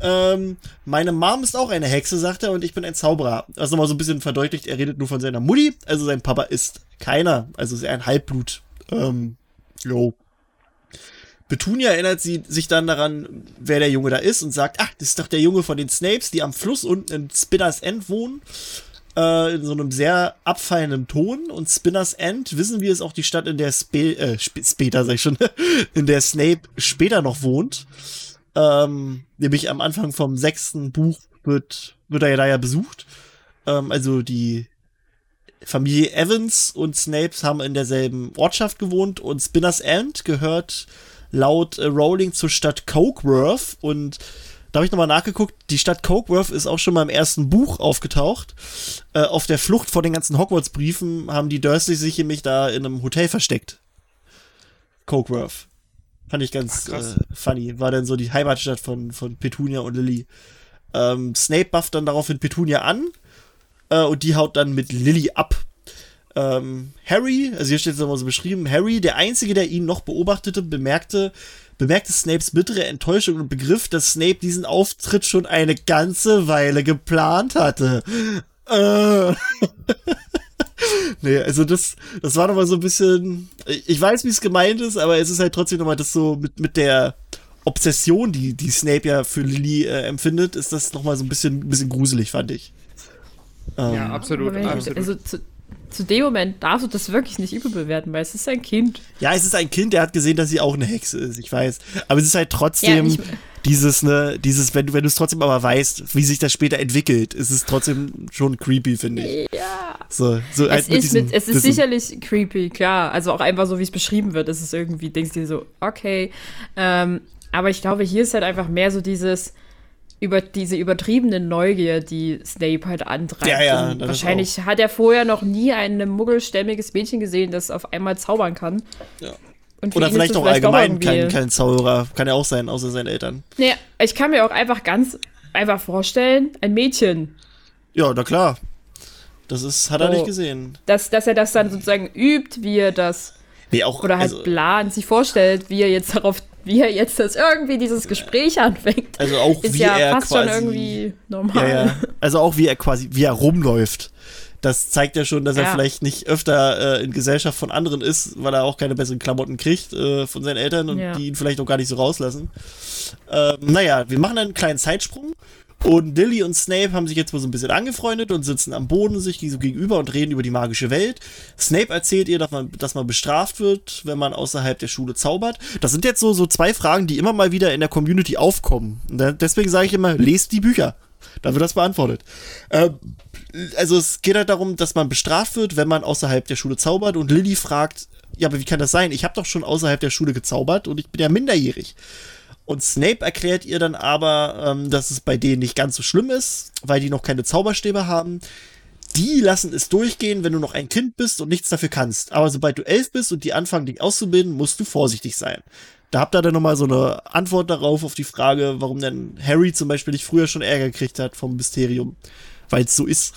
Ähm, meine Mom ist auch eine Hexe, sagt er, und ich bin ein Zauberer. Also nochmal so ein bisschen verdeutlicht, er redet nur von seiner Mutti, also sein Papa ist keiner, also ist er ein Halbblut. Ähm, jo. Petunia erinnert sie sich dann daran, wer der Junge da ist und sagt, ach, das ist doch der Junge von den Snapes, die am Fluss unten in Spinners End wohnen. Äh, in so einem sehr abfallenden Ton. Und Spinners End, wissen wir, ist auch die Stadt, in der Spe äh, sp später, sag ich schon, *laughs* in der Snape später noch wohnt. Ähm, nämlich am Anfang vom sechsten Buch wird, wird er ja da ja besucht. Ähm, also die Familie Evans und Snapes haben in derselben Ortschaft gewohnt und Spinners End gehört laut äh, Rowling zur Stadt Cokeworth und da habe ich nochmal nachgeguckt, die Stadt Cokeworth ist auch schon mal im ersten Buch aufgetaucht. Äh, auf der Flucht vor den ganzen Hogwarts-Briefen haben die Dursleys sich nämlich da in einem Hotel versteckt. Cokeworth. Fand ich ganz Ach, äh, funny. War dann so die Heimatstadt von, von Petunia und Lily. Ähm, Snape bufft dann daraufhin Petunia an äh, und die haut dann mit Lily ab. Ähm, Harry, also hier steht es nochmal so beschrieben, Harry, der Einzige, der ihn noch beobachtete, bemerkte, bemerkte Snapes bittere Enttäuschung und begriff, dass Snape diesen Auftritt schon eine ganze Weile geplant hatte. Äh. *laughs* nee, also das, das war nochmal so ein bisschen, ich weiß, wie es gemeint ist, aber es ist halt trotzdem nochmal das so mit, mit der Obsession, die, die Snape ja für Lily äh, empfindet, ist das nochmal so ein bisschen, ein bisschen gruselig, fand ich. Ähm, Ja, absolut, absolut. Also zu, zu dem Moment darfst du das wirklich nicht überbewerten, weil es ist ein Kind. Ja, es ist ein Kind, der hat gesehen, dass sie auch eine Hexe ist, ich weiß. Aber es ist halt trotzdem Ja, dieses, ne, dieses, wenn du, wenn du es trotzdem aber weißt, wie sich das später entwickelt, ist es trotzdem schon creepy, finde ich. Ja. So, so halt Es ist, mit, es ist Wissen. sicherlich creepy, klar. Also auch einfach so, wie es beschrieben wird, ist es irgendwie, denkst du dir so, okay. Ähm, aber ich glaube, hier ist halt einfach mehr so dieses, über diese übertriebene Neugier, die Snape halt antreibt. Ja, ja, wahrscheinlich hat er vorher noch nie ein muggelstämmiges Mädchen gesehen, das auf einmal zaubern kann. Ja. Oder vielleicht auch allgemein irgendwie- kein, kein Zauberer. Kann ja auch sein, außer seinen Eltern. Nee, ich kann mir auch einfach ganz einfach vorstellen, ein Mädchen, Ja, na klar. Das ist, hat er Oh. nicht gesehen. dass, dass er das dann sozusagen übt, wie er das Nee, auch, oder halt also, plant, sich vorstellt, wie er jetzt darauf, wie er jetzt das irgendwie dieses Gespräch anfängt. also auch ist wie ja er fast quasi, schon irgendwie normal. Ja, ja. Also auch wie er quasi, wie er rumläuft. Das zeigt ja schon, dass er vielleicht nicht öfter äh, in Gesellschaft von anderen ist, weil er auch keine besseren Klamotten kriegt äh, von seinen Eltern und die ihn vielleicht auch gar nicht so rauslassen. Ähm, naja, wir machen einen kleinen Zeitsprung. Und Lily und Snape haben sich jetzt mal so ein bisschen angefreundet und sitzen am Boden sich so gegenüber und reden über die magische Welt. Snape erzählt ihr, dass man, dass man bestraft wird, wenn man außerhalb der Schule zaubert. Das sind jetzt so, so zwei Fragen, die immer mal wieder in der Community aufkommen. Und deswegen sage ich immer, lest die Bücher. Da wird das beantwortet. Ähm, also es geht halt darum, dass man bestraft wird, wenn man außerhalb der Schule zaubert. Und Lily fragt, ja, aber wie kann das sein? Ich habe doch schon außerhalb der Schule gezaubert und ich bin ja minderjährig. Und Snape erklärt ihr dann aber, ähm, dass es bei denen nicht ganz so schlimm ist, weil die noch keine Zauberstäbe haben. Die lassen es durchgehen, wenn du noch ein Kind bist und nichts dafür kannst. Aber sobald du elf bist und die anfangen, dich auszubilden, musst du vorsichtig sein. Da habt ihr dann nochmal so eine Antwort darauf, auf die Frage, warum denn Harry zum Beispiel nicht früher schon Ärger gekriegt hat vom Mysterium. Weil es so ist.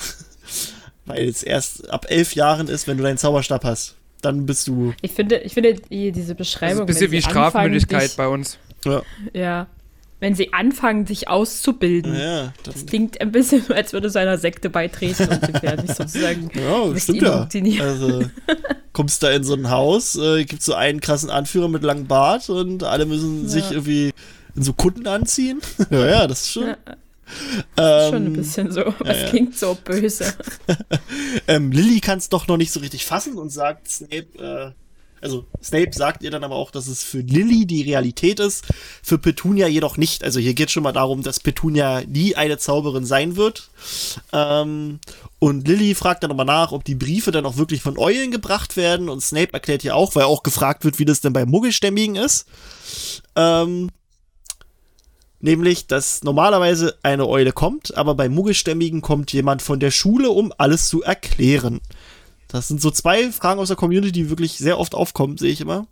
*laughs* Weil es erst ab elf Jahren ist, wenn du deinen Zauberstab hast. Dann bist du. Ich finde, ich finde die, diese Das ist Beschreibung. ein bisschen wie Strafmündigkeit bei uns. Ja, Ja. Wenn sie anfangen, sich auszubilden. ja, dann, Klingt ein bisschen, als würde es einer Sekte beitreten und sie werden sozusagen. *laughs* ja stimmt ja. Also, kommst da in so ein Haus, äh, gibt so einen krassen Anführer mit langem Bart und alle müssen sich irgendwie in so Kunden anziehen. *laughs* ja, ja, das ist schon. Ja, Das ist schon ein Ähm, bisschen so. Das ja. klingt so böse. *laughs* ähm, Lily kann es doch noch nicht so richtig fassen und sagt Snape, äh, also Snape sagt ihr dann aber auch, dass es für Lily die Realität ist, für Petunia jedoch nicht. Also hier geht schon mal darum, dass Petunia nie eine Zauberin sein wird. Ähm, und Lily fragt dann nochmal nach, ob die Briefe dann auch wirklich von Eulen gebracht werden. Und Snape erklärt hier auch, weil auch gefragt wird, wie das denn bei Muggelstämmigen ist. Ähm, Nämlich, dass normalerweise eine Eule kommt, aber bei Muggelstämmigen kommt jemand von der Schule, um alles zu erklären. Das sind so zwei Fragen aus der Community, die wirklich sehr oft aufkommen, sehe ich immer.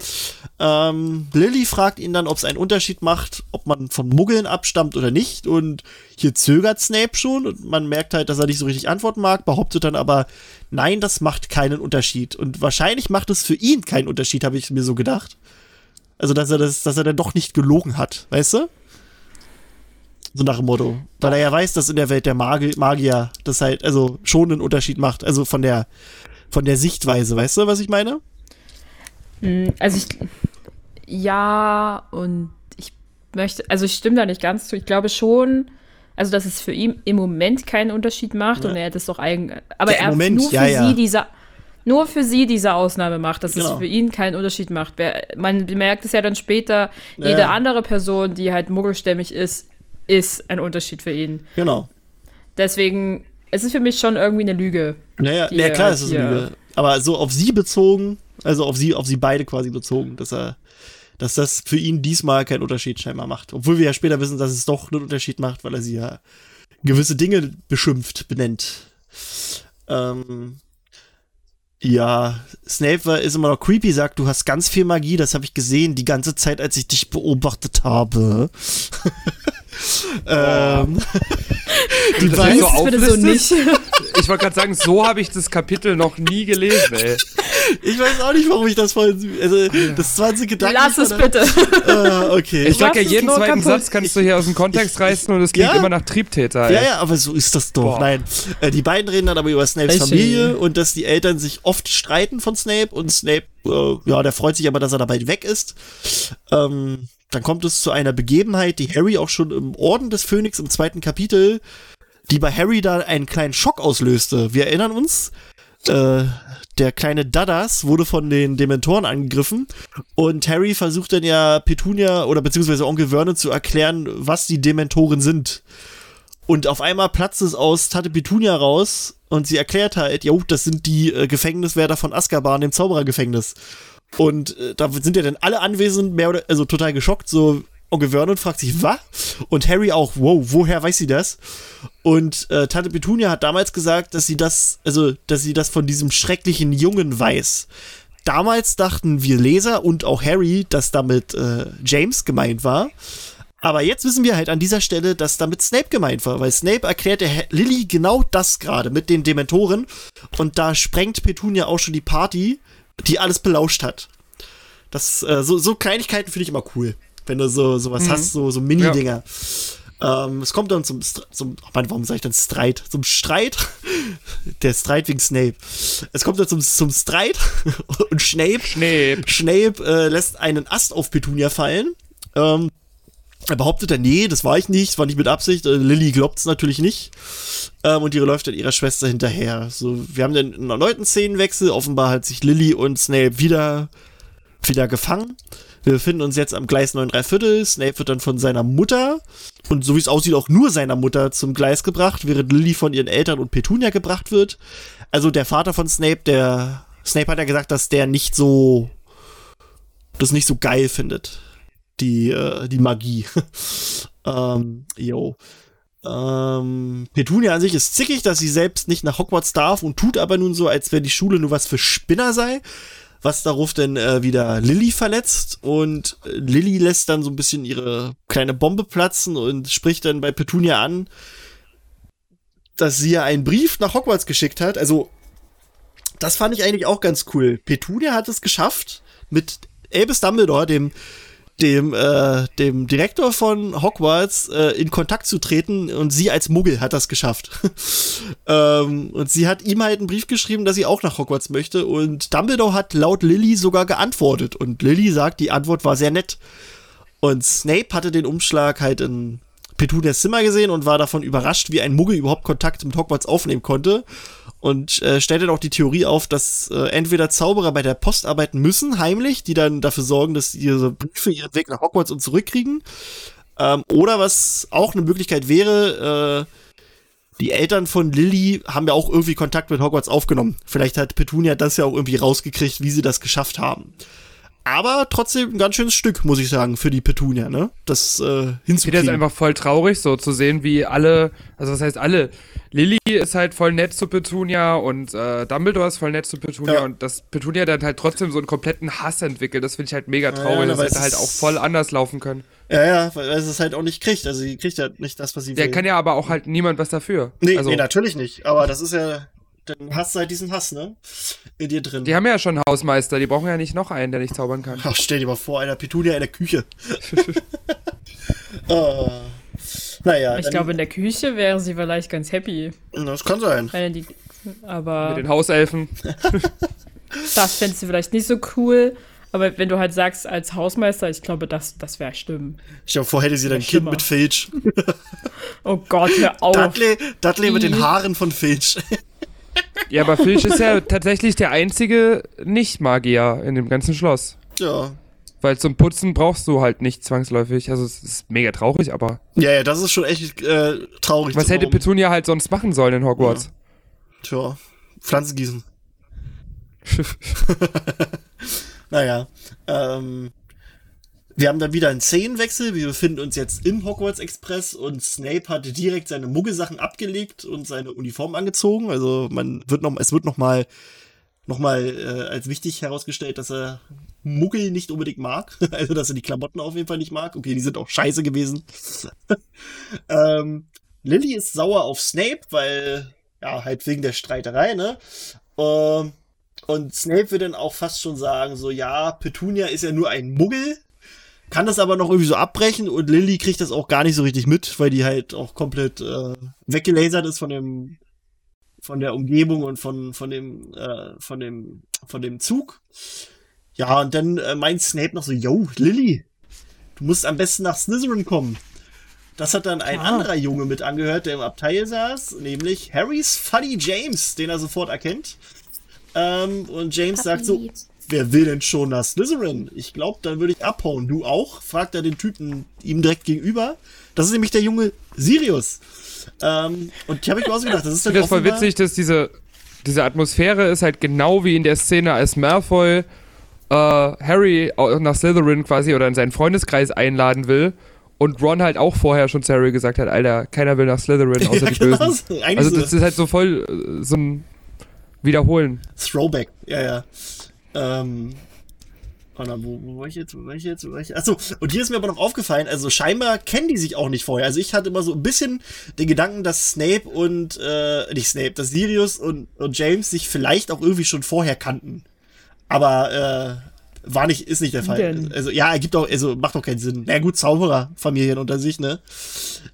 Ähm, Lily fragt ihn dann, ob es einen Unterschied macht, ob man von Muggeln abstammt oder nicht. Und hier zögert Snape schon und man merkt halt, dass er nicht so richtig antworten mag, behauptet dann aber, nein, das macht keinen Unterschied. Und wahrscheinlich macht es für ihn keinen Unterschied, habe ich mir so gedacht. Also, dass er das, dass er dann doch nicht gelogen hat, weißt du? So nach dem Motto. Weil er ja weiß, dass in der Welt der Magi Magier das halt, also schon einen Unterschied macht. Also von der, von der Sichtweise, weißt du, was ich meine? Mm, Also ich. Ja, und ich möchte, also ich stimme da nicht ganz zu. Ich glaube schon, also dass es für ihn im Moment keinen Unterschied macht Ja. und er das doch eigentlich. Aber Ja, er Moment, nur für ja, sie diese. Nur für sie diese Ausnahme macht, dass Genau. es für ihn keinen Unterschied macht. Wer- Man merkt es ja dann später, jede andere Person, die halt muggelstämmig ist, ist ein Unterschied für ihn. Genau. Deswegen, es ist für mich schon irgendwie eine Lüge. Naja, ja, klar, halt es ist eine Lüge. Aber so auf sie bezogen, also auf sie, auf sie beide quasi bezogen, dass er, dass das für ihn diesmal keinen Unterschied scheinbar macht. Obwohl wir ja später wissen, dass es doch einen Unterschied macht, weil er sie ja gewisse Dinge beschimpft, benennt. Ähm, ja, Snape war, ist immer noch creepy, sagt, du hast ganz viel Magie, das habe ich gesehen, die ganze Zeit, als ich dich beobachtet habe. *laughs* ähm, *laughs* die Das beiden, so bitte so auflistest? nicht. *laughs* Ich wollte gerade sagen, so habe ich das Kapitel noch nie gelesen, ey. Ich weiß auch nicht, warum ich das vorhin. Also, das 20 Gedanken. Lass es bitte. Äh, *laughs* okay. Ich sag ja, jeden zweiten kaputt. Satz kannst du hier aus dem Kontext ich- reißen und es klingt ja. immer nach Triebtäter, ey. ja, ja, aber so ist das doch. Boah. Nein. Äh, die beiden reden dann aber über Snapes Welche? Familie und dass die Eltern sich oft streiten von Snape und Snape, äh, ja, der freut sich aber, dass er dabei weg ist. Ähm, dann kommt es zu einer Begebenheit, die Harry auch schon im Orden des Phönix im zweiten Kapitel die bei Harry da einen kleinen Schock auslöste. Wir erinnern uns, äh, der kleine Dadas wurde von den Dementoren angegriffen und Harry versucht dann ja Petunia oder beziehungsweise Onkel Vernon zu erklären, was die Dementoren sind. Und auf einmal platzt es aus Tante Petunia raus und sie erklärt halt, jo, das sind die äh, Gefängniswärter von Azkaban, dem Zauberergefängnis. Und äh, da sind ja dann alle Anwesend mehr oder also total geschockt, so Onkel Vernon fragt sich, was? Und Harry auch, wow, woher weiß sie das? Und äh, Tante Petunia hat damals gesagt, dass sie das, also, dass sie das von diesem schrecklichen Jungen weiß. Damals dachten wir Leser und auch Harry, dass damit äh, James gemeint war. Aber jetzt wissen wir halt an dieser Stelle, dass damit Snape gemeint war, weil Snape erklärte Lilly genau das gerade mit den Dementoren und da sprengt Petunia auch schon die Party, die alles belauscht hat. Das, äh, so, so Kleinigkeiten finde ich immer cool, wenn du so sowas Mhm. hast, so, so Mini-Dinger. Ähm, es kommt dann zum, zum oh Mann, warum sage ich dann Streit? Zum Streit? *laughs* Der Streit wegen Snape. Es kommt dann zum, zum Streit *laughs* und Snape Schneeb. Snape äh, lässt einen Ast auf Petunia fallen. Ähm, er behauptet dann, nee, das war ich nicht, das war nicht mit Absicht. Äh, Lilly glaubt's natürlich nicht. Ähm, und ihre läuft dann ihrer Schwester hinterher. So, wir haben dann einen erneuten Szenenwechsel. Offenbar hat sich Lilly und Snape wieder, wieder gefangen. Wir befinden uns jetzt am Gleis 9 3 Viertel. Snape wird dann von seiner Mutter und so wie es aussieht auch nur seiner Mutter zum Gleis gebracht, während Lilly von ihren Eltern und Petunia gebracht wird. Also der Vater von Snape, der Snape hat ja gesagt, dass der nicht so das nicht so geil findet. Die, äh, die Magie. *laughs* ähm, yo. Ähm, Petunia an sich ist zickig, dass sie selbst nicht nach Hogwarts darf und tut aber nun so, als wäre die Schule nur was für Spinner sei. Was darauf dann äh, wieder Lilly verletzt und äh, Lilly lässt dann so ein bisschen ihre kleine Bombe platzen und spricht dann bei Petunia an, dass sie ja einen Brief nach Hogwarts geschickt hat. Also, das fand ich eigentlich auch ganz cool. Petunia hat es geschafft, mit Albus Dumbledore, dem dem, äh, dem Direktor von Hogwarts äh, in Kontakt zu treten und sie als Muggel hat das geschafft. *laughs* ähm, und sie hat ihm halt einen Brief geschrieben, dass sie auch nach Hogwarts möchte und Dumbledore hat laut Lilly sogar geantwortet und Lilly sagt, die Antwort war sehr nett. Und Snape hatte den Umschlag halt in Petunias Zimmer gesehen und war davon überrascht, wie ein Muggel überhaupt Kontakt mit Hogwarts aufnehmen konnte. Und äh, stellte dann auch die Theorie auf, dass äh, entweder Zauberer bei der Post arbeiten müssen, heimlich, die dann dafür sorgen, dass ihre Briefe ihren Weg nach Hogwarts und zurückkriegen. Ähm, oder was auch eine Möglichkeit wäre, äh, die Eltern von Lilly haben ja auch irgendwie Kontakt mit Hogwarts aufgenommen. Vielleicht hat Petunia das ja auch irgendwie rausgekriegt, wie sie das geschafft haben. Aber trotzdem ein ganz schönes Stück, muss ich sagen, für die Petunia, ne? Das äh, Ich finde das hinzukriegen. einfach voll traurig, so zu sehen, wie alle, also was heißt alle? Lilly ist halt voll nett zu Petunia und äh, Dumbledore ist voll nett zu Petunia Ja. und dass Petunia dann halt trotzdem so einen kompletten Hass entwickelt, das finde ich halt mega traurig. Ja, das aber hätte halt ist- auch voll anders laufen können. Ja, ja, weil sie es halt auch nicht kriegt. Also sie kriegt ja nicht das, was sie Der will. kann ja aber auch halt niemand was dafür. nee, also, nee, natürlich nicht. Aber das ist ja, dann hast du halt diesen Hass, ne? In dir drin. die haben ja schon einen Hausmeister, die brauchen ja nicht noch einen, der nicht zaubern kann. Ach, stell dir mal vor, einer Petunia in der Küche. äh, *laughs* naja, Ich glaube, in der Küche wäre sie vielleicht ganz happy. das kann sein. Wenn die, aber Mit den Hauselfen. *laughs* das fändest du vielleicht nicht so cool. Aber wenn du halt sagst, als Hausmeister, ich glaube, das, das wäre stimmen. Ich glaube, vorher hätte sie dann ein Ja, Kind mit Filch. Oh Gott, hör auf. Dudley, Dudley mit den. Haaren von Filch. Ja, aber Filch ist ja *laughs* tatsächlich der einzige Nicht-Magier in dem ganzen Schloss. ja. Weil zum Putzen brauchst du halt nicht zwangsläufig. Also es ist mega traurig, aber Ja, ja, das ist schon echt äh, traurig. was hätte? Petunia halt sonst machen sollen in Hogwarts? Tja, Pflanzen gießen. *laughs* *laughs* naja, ähm, wir haben dann wieder einen Szenenwechsel. Wir befinden uns jetzt im Hogwarts Express und Snape hatte direkt seine Muggelsachen abgelegt und seine Uniform angezogen. Also man wird noch, es wird noch mal, noch mal äh, als wichtig herausgestellt, dass er Muggel nicht unbedingt mag. *laughs* Also dass er die Klamotten auf jeden Fall nicht mag. Okay, die sind auch scheiße gewesen. *laughs* ähm, Lily ist sauer auf Snape, weil ja, halt wegen der Streiterei, ne? Ähm, und Snape wird dann auch fast schon sagen, so, ja, Petunia ist ja nur ein Muggel, kann das aber noch irgendwie so abbrechen und Lily kriegt das auch gar nicht so richtig mit, weil die halt auch komplett äh, weggelasert ist von dem, von der Umgebung und von, von dem, äh, von dem, von dem Zug. Ja, und dann äh, meint Snape noch so, yo, Lily, du musst am besten nach Slytherin kommen. Das hat dann ein Klar. anderer Junge mit angehört, der im Abteil saß, nämlich Harrys Funny James, den er sofort erkennt. Ähm, und James sagt so, wer will denn schon nach Slytherin? Ich glaube, dann würde ich abhauen. Du auch? fragt er den Typen ihm direkt gegenüber. Das ist nämlich der junge Sirius. Ähm, und ich habe mir ausgedacht, das ist Ich dann finde das voll witzig, dass diese, diese Atmosphäre ist halt genau wie in der Szene, als Malfoy äh, Harry nach Slytherin quasi oder in seinen Freundeskreis einladen will und Ron halt auch vorher schon zu Harry gesagt hat, Alter, keiner will nach Slytherin *laughs* außer Ja, die genau Bösen. so. Also so. das ist halt so voll äh, so ein Wiederholen. Throwback, ja, ja. Ähm. Oh na, wo, wo war ich jetzt? Wo war ich jetzt? Wo war ich? Achso, und hier ist mir aber noch aufgefallen, also scheinbar kennen die sich auch nicht vorher. Also ich hatte immer so ein bisschen den Gedanken, dass Snape und, äh, nicht Snape, dass Sirius und, und James sich vielleicht auch irgendwie schon vorher kannten. Aber, äh, war nicht, ist nicht der Fall. denn? Also, ja, ergibt auch, also macht doch keinen Sinn. Na gut, Zaubererfamilien unter sich, ne?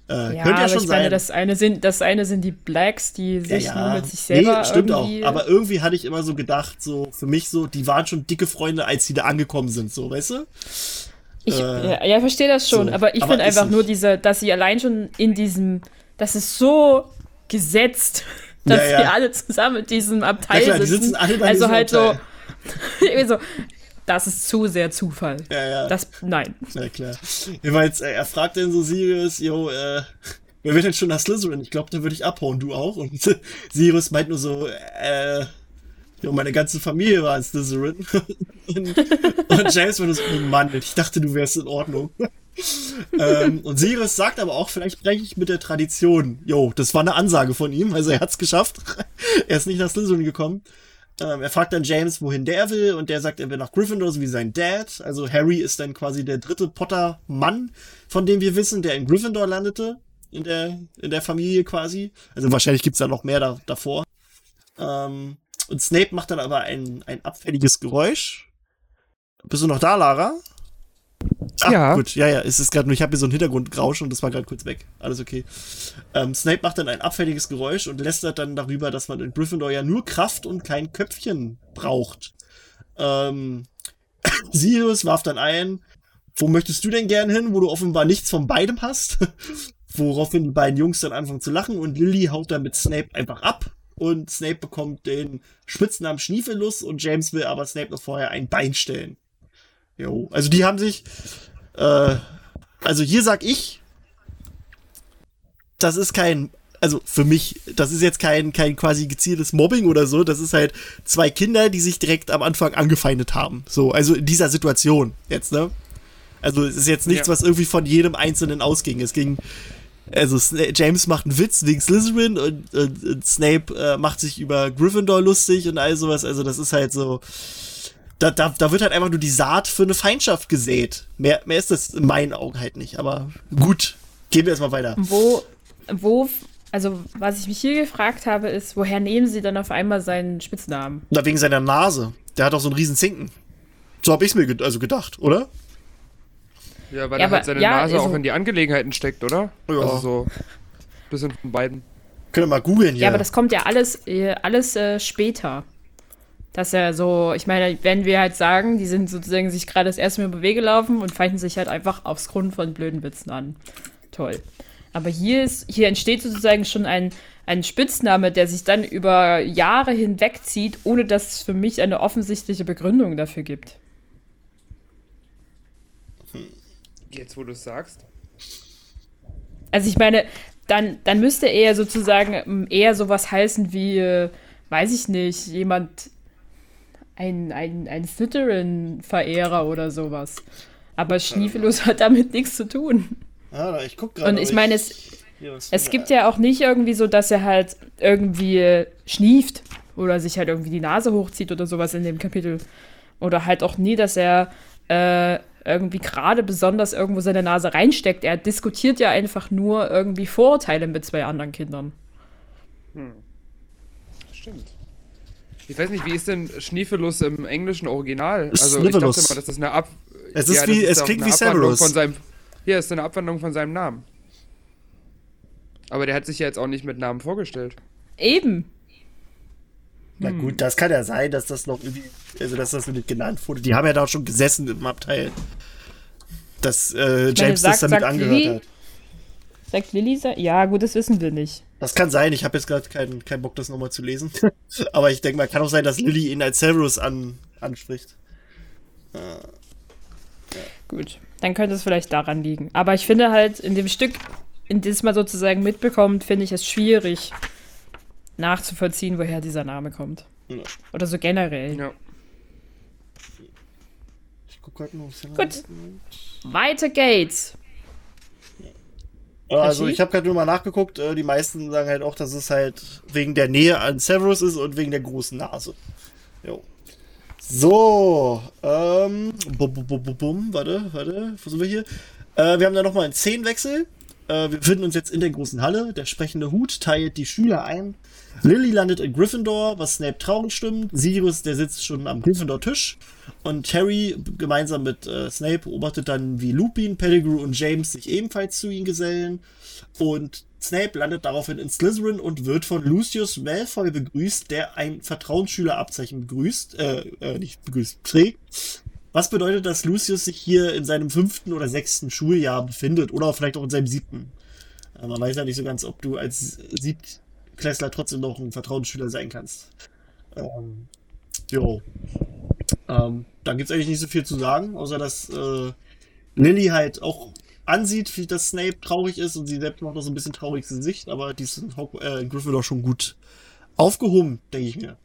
Äh, Ja, könnte ja schon ich sein. meine, das eine sind, das eine sind die Blacks, die sich nur mit sich selber nee, stimmt irgendwie. auch. Aber irgendwie hatte ich immer so gedacht, so für mich so, die waren schon dicke Freunde, als sie da angekommen sind, so, weißt du? Ich, Äh, ja, ja, ich verstehe das schon, so. aber ich finde einfach nur nicht. diese, dass sie allein schon in diesem, das ist so gesetzt, *laughs* dass Ja, ja. sie alle zusammen in diesem Abteil Ja klar, die sitzen. sitzen alle bei also halt Abteil. *laughs* so, so, das ist zu sehr Zufall. Ja, ja. Das, nein. Na klar. Jedenfalls, äh, er fragt dann so Sirius, yo, äh, wer wird denn schon nach Slytherin? Ich glaube, dann würde ich abhauen, du auch. Und *laughs* Sirius meint nur so, äh, jo, meine ganze Familie war in Slytherin. *laughs* und, und James war so, oh Mann, ich dachte, du wärst in Ordnung. *laughs* ähm, und Sirius sagt aber auch, vielleicht breche ich mit der Tradition. Jo, das war eine Ansage von ihm, also er hat's geschafft. er ist nicht nach Slytherin gekommen. Ähm, er fragt dann James, wohin der will, und der sagt, er will nach Gryffindor, so wie sein Dad. Also Harry ist dann quasi der dritte Potter-Mann, von dem wir wissen, der in Gryffindor landete, in der, in der Familie quasi. Also wahrscheinlich gibt's da noch mehr da, davor. Ähm, und Snape macht dann aber ein, ein abfälliges Geräusch. Bist du noch da, Lara? Ach, Ja. Gut, ja, ja, es ist gerade nur, ich habe hier so ein Hintergrundrauschen und das war gerade kurz weg. Alles okay. Ähm, Snape macht dann ein abfälliges Geräusch und lästert dann darüber, dass man in Gryffindor ja nur Kraft und kein Köpfchen braucht. Ähm, *coughs* Sirius warf dann ein, wo möchtest du denn gern hin, wo du offenbar nichts von beidem hast? *laughs* Woraufhin die beiden Jungs dann anfangen zu lachen und Lily haut dann mit Snape einfach ab und Snape bekommt den Spitznamen Schniefelus und James will aber Snape noch vorher ein Bein stellen. Jo, also die haben sich, äh, also hier sag ich, das ist kein, also für mich, das ist jetzt kein, kein quasi gezieltes Mobbing oder so, das ist halt zwei Kinder, die sich direkt am Anfang angefeindet haben. So, also in dieser Situation jetzt, ne? Also es ist jetzt nichts, Ja. was irgendwie von jedem Einzelnen ausging. Es ging, also Sna James macht einen Witz wegen Slytherin und, und, und Snape äh, macht sich über Gryffindor lustig und all sowas. Also das ist halt so, da, da, da wird halt einfach nur die Saat für eine Feindschaft gesät. Mehr, mehr ist das in meinen Augen halt nicht. Aber gut, gehen wir erstmal weiter. Wo, wo, also was ich mich hier gefragt habe, ist, woher nehmen sie dann auf einmal seinen Spitznamen? Na, wegen seiner Nase. Der hat doch so einen riesen Zinken. So hab ich's mir ge also gedacht, oder? Ja, weil Ja, er halt seine ja, Nase also- auch in die Angelegenheiten steckt, oder? Ja. Also so bisschen von beiden. Könnt ihr mal googeln hier. Ja, aber das kommt ja alles, äh, alles äh, später. Dass er so, ich meine, wenn wir halt sagen, die sind sozusagen sich gerade das erste Mal über Wege gelaufen und feinden sich halt einfach aufs Grund von blöden Witzen an. Toll. Aber hier ist, hier entsteht sozusagen schon ein, ein Spitzname, der sich dann über Jahre hinweg zieht, ohne dass es für mich eine offensichtliche Begründung dafür gibt. Jetzt, wo du es sagst. Also ich meine, dann, dann müsste er sozusagen ähm, eher sowas heißen wie, äh, weiß ich nicht, jemand, ein, ein, ein Slytherin-Verehrer oder sowas. Aber Schniefelus hat damit nichts zu tun. Ah, ich guck gerade. Und ich meine, es, es gibt ja auch nicht irgendwie so, dass er halt irgendwie schnieft oder sich halt irgendwie die Nase hochzieht oder sowas in dem Kapitel. Oder halt auch nie, dass er äh, irgendwie gerade besonders irgendwo seine Nase reinsteckt. Er diskutiert ja einfach nur irgendwie Vorurteile mit zwei anderen Kindern. Stimmt. Ich weiß nicht, wie ist denn Schniefelus im englischen Original? Also ich dachte mal, dass das eine Ab... Es ist Ja, wie- es klingt wie Abwandlung Severus. Von seinem, ja, ist eine Abwandlung von seinem Namen. Aber der hat sich ja jetzt auch nicht mit Namen vorgestellt. Eben. Na gut, das kann ja sein, dass das noch irgendwie, also dass das nicht genannt wurde. Die haben ja da auch schon gesessen im Abteil. Dass äh, James sag- das damit sagt angehört Lilly- hat. Sagt Lilly, ja gut, das wissen wir nicht. Das kann sein, ich habe jetzt gerade keinen keinen Bock, das nochmal zu lesen. *laughs* Aber ich denke mal, kann auch sein, dass Lilly ihn als Severus an, anspricht. Gut, dann könnte es vielleicht daran liegen. Aber ich finde halt, in dem Stück, in dem es man sozusagen mitbekommt, finde ich es schwierig nachzuvollziehen, woher dieser Name kommt. Ja. Oder so generell. Ja. Ich guck grad noch. Gut. Weiter geht's. Also ich habe gerade nur mal nachgeguckt, äh, die meisten sagen halt auch, dass es halt wegen der Nähe an Severus ist und wegen der großen Nase. Jo. So, ähm, bum, bum, bum, bum, bum, warte, warte, sind wir hier? Äh, wir haben da nochmal einen Szenenwechsel. Äh, wir befinden uns jetzt in der großen Halle. Der sprechende Hut teilt die Schüler ein. Lily landet in Gryffindor, was Snape traurig stimmt. Sirius, der sitzt schon am Gryffindor-Tisch. Und Harry gemeinsam mit äh, Snape beobachtet dann, wie Lupin, Pettigrew und James sich ebenfalls zu ihnen gesellen. Und Snape landet daraufhin in Slytherin und wird von Lucius Malfoy begrüßt, der ein Vertrauensschülerabzeichen begrüßt, äh, äh, nicht begrüßt, trägt. Was bedeutet, dass Lucius sich hier in seinem fünften oder sechsten Schuljahr befindet oder vielleicht auch in seinem siebten. Äh, man weiß ja nicht so ganz, ob du als Siebtklässler trotzdem noch ein Vertrauensschüler sein kannst. Ähm, jo. Ähm, da gibt's eigentlich nicht so viel zu sagen, außer dass äh, Lily halt auch ansieht, wie das Snape traurig ist und sie selbst macht noch so ein bisschen trauriges Gesicht, aber die ist in, äh, in Gryffindor schon gut aufgehoben, denke ich mir.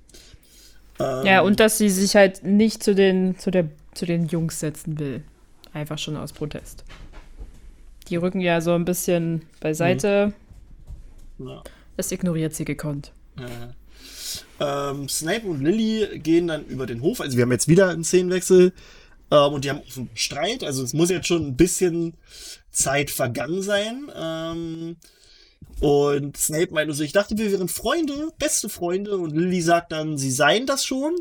Ähm, Ja, und dass sie sich halt nicht zu den, zu, der, zu den Jungs setzen will. Einfach schon aus Protest. Die rücken ja so ein bisschen beiseite. ja. Das ignoriert sie gekonnt. Ja. Ähm, Snape und Lily gehen dann über den Hof. Also wir haben jetzt wieder einen Szenenwechsel. Ähm, und die haben einen Streit. Also es muss jetzt schon ein bisschen Zeit vergangen sein. Ähm, und Snape meinte so, ich dachte, wir wären Freunde, beste Freunde. Und Lily sagt dann, sie seien das schon.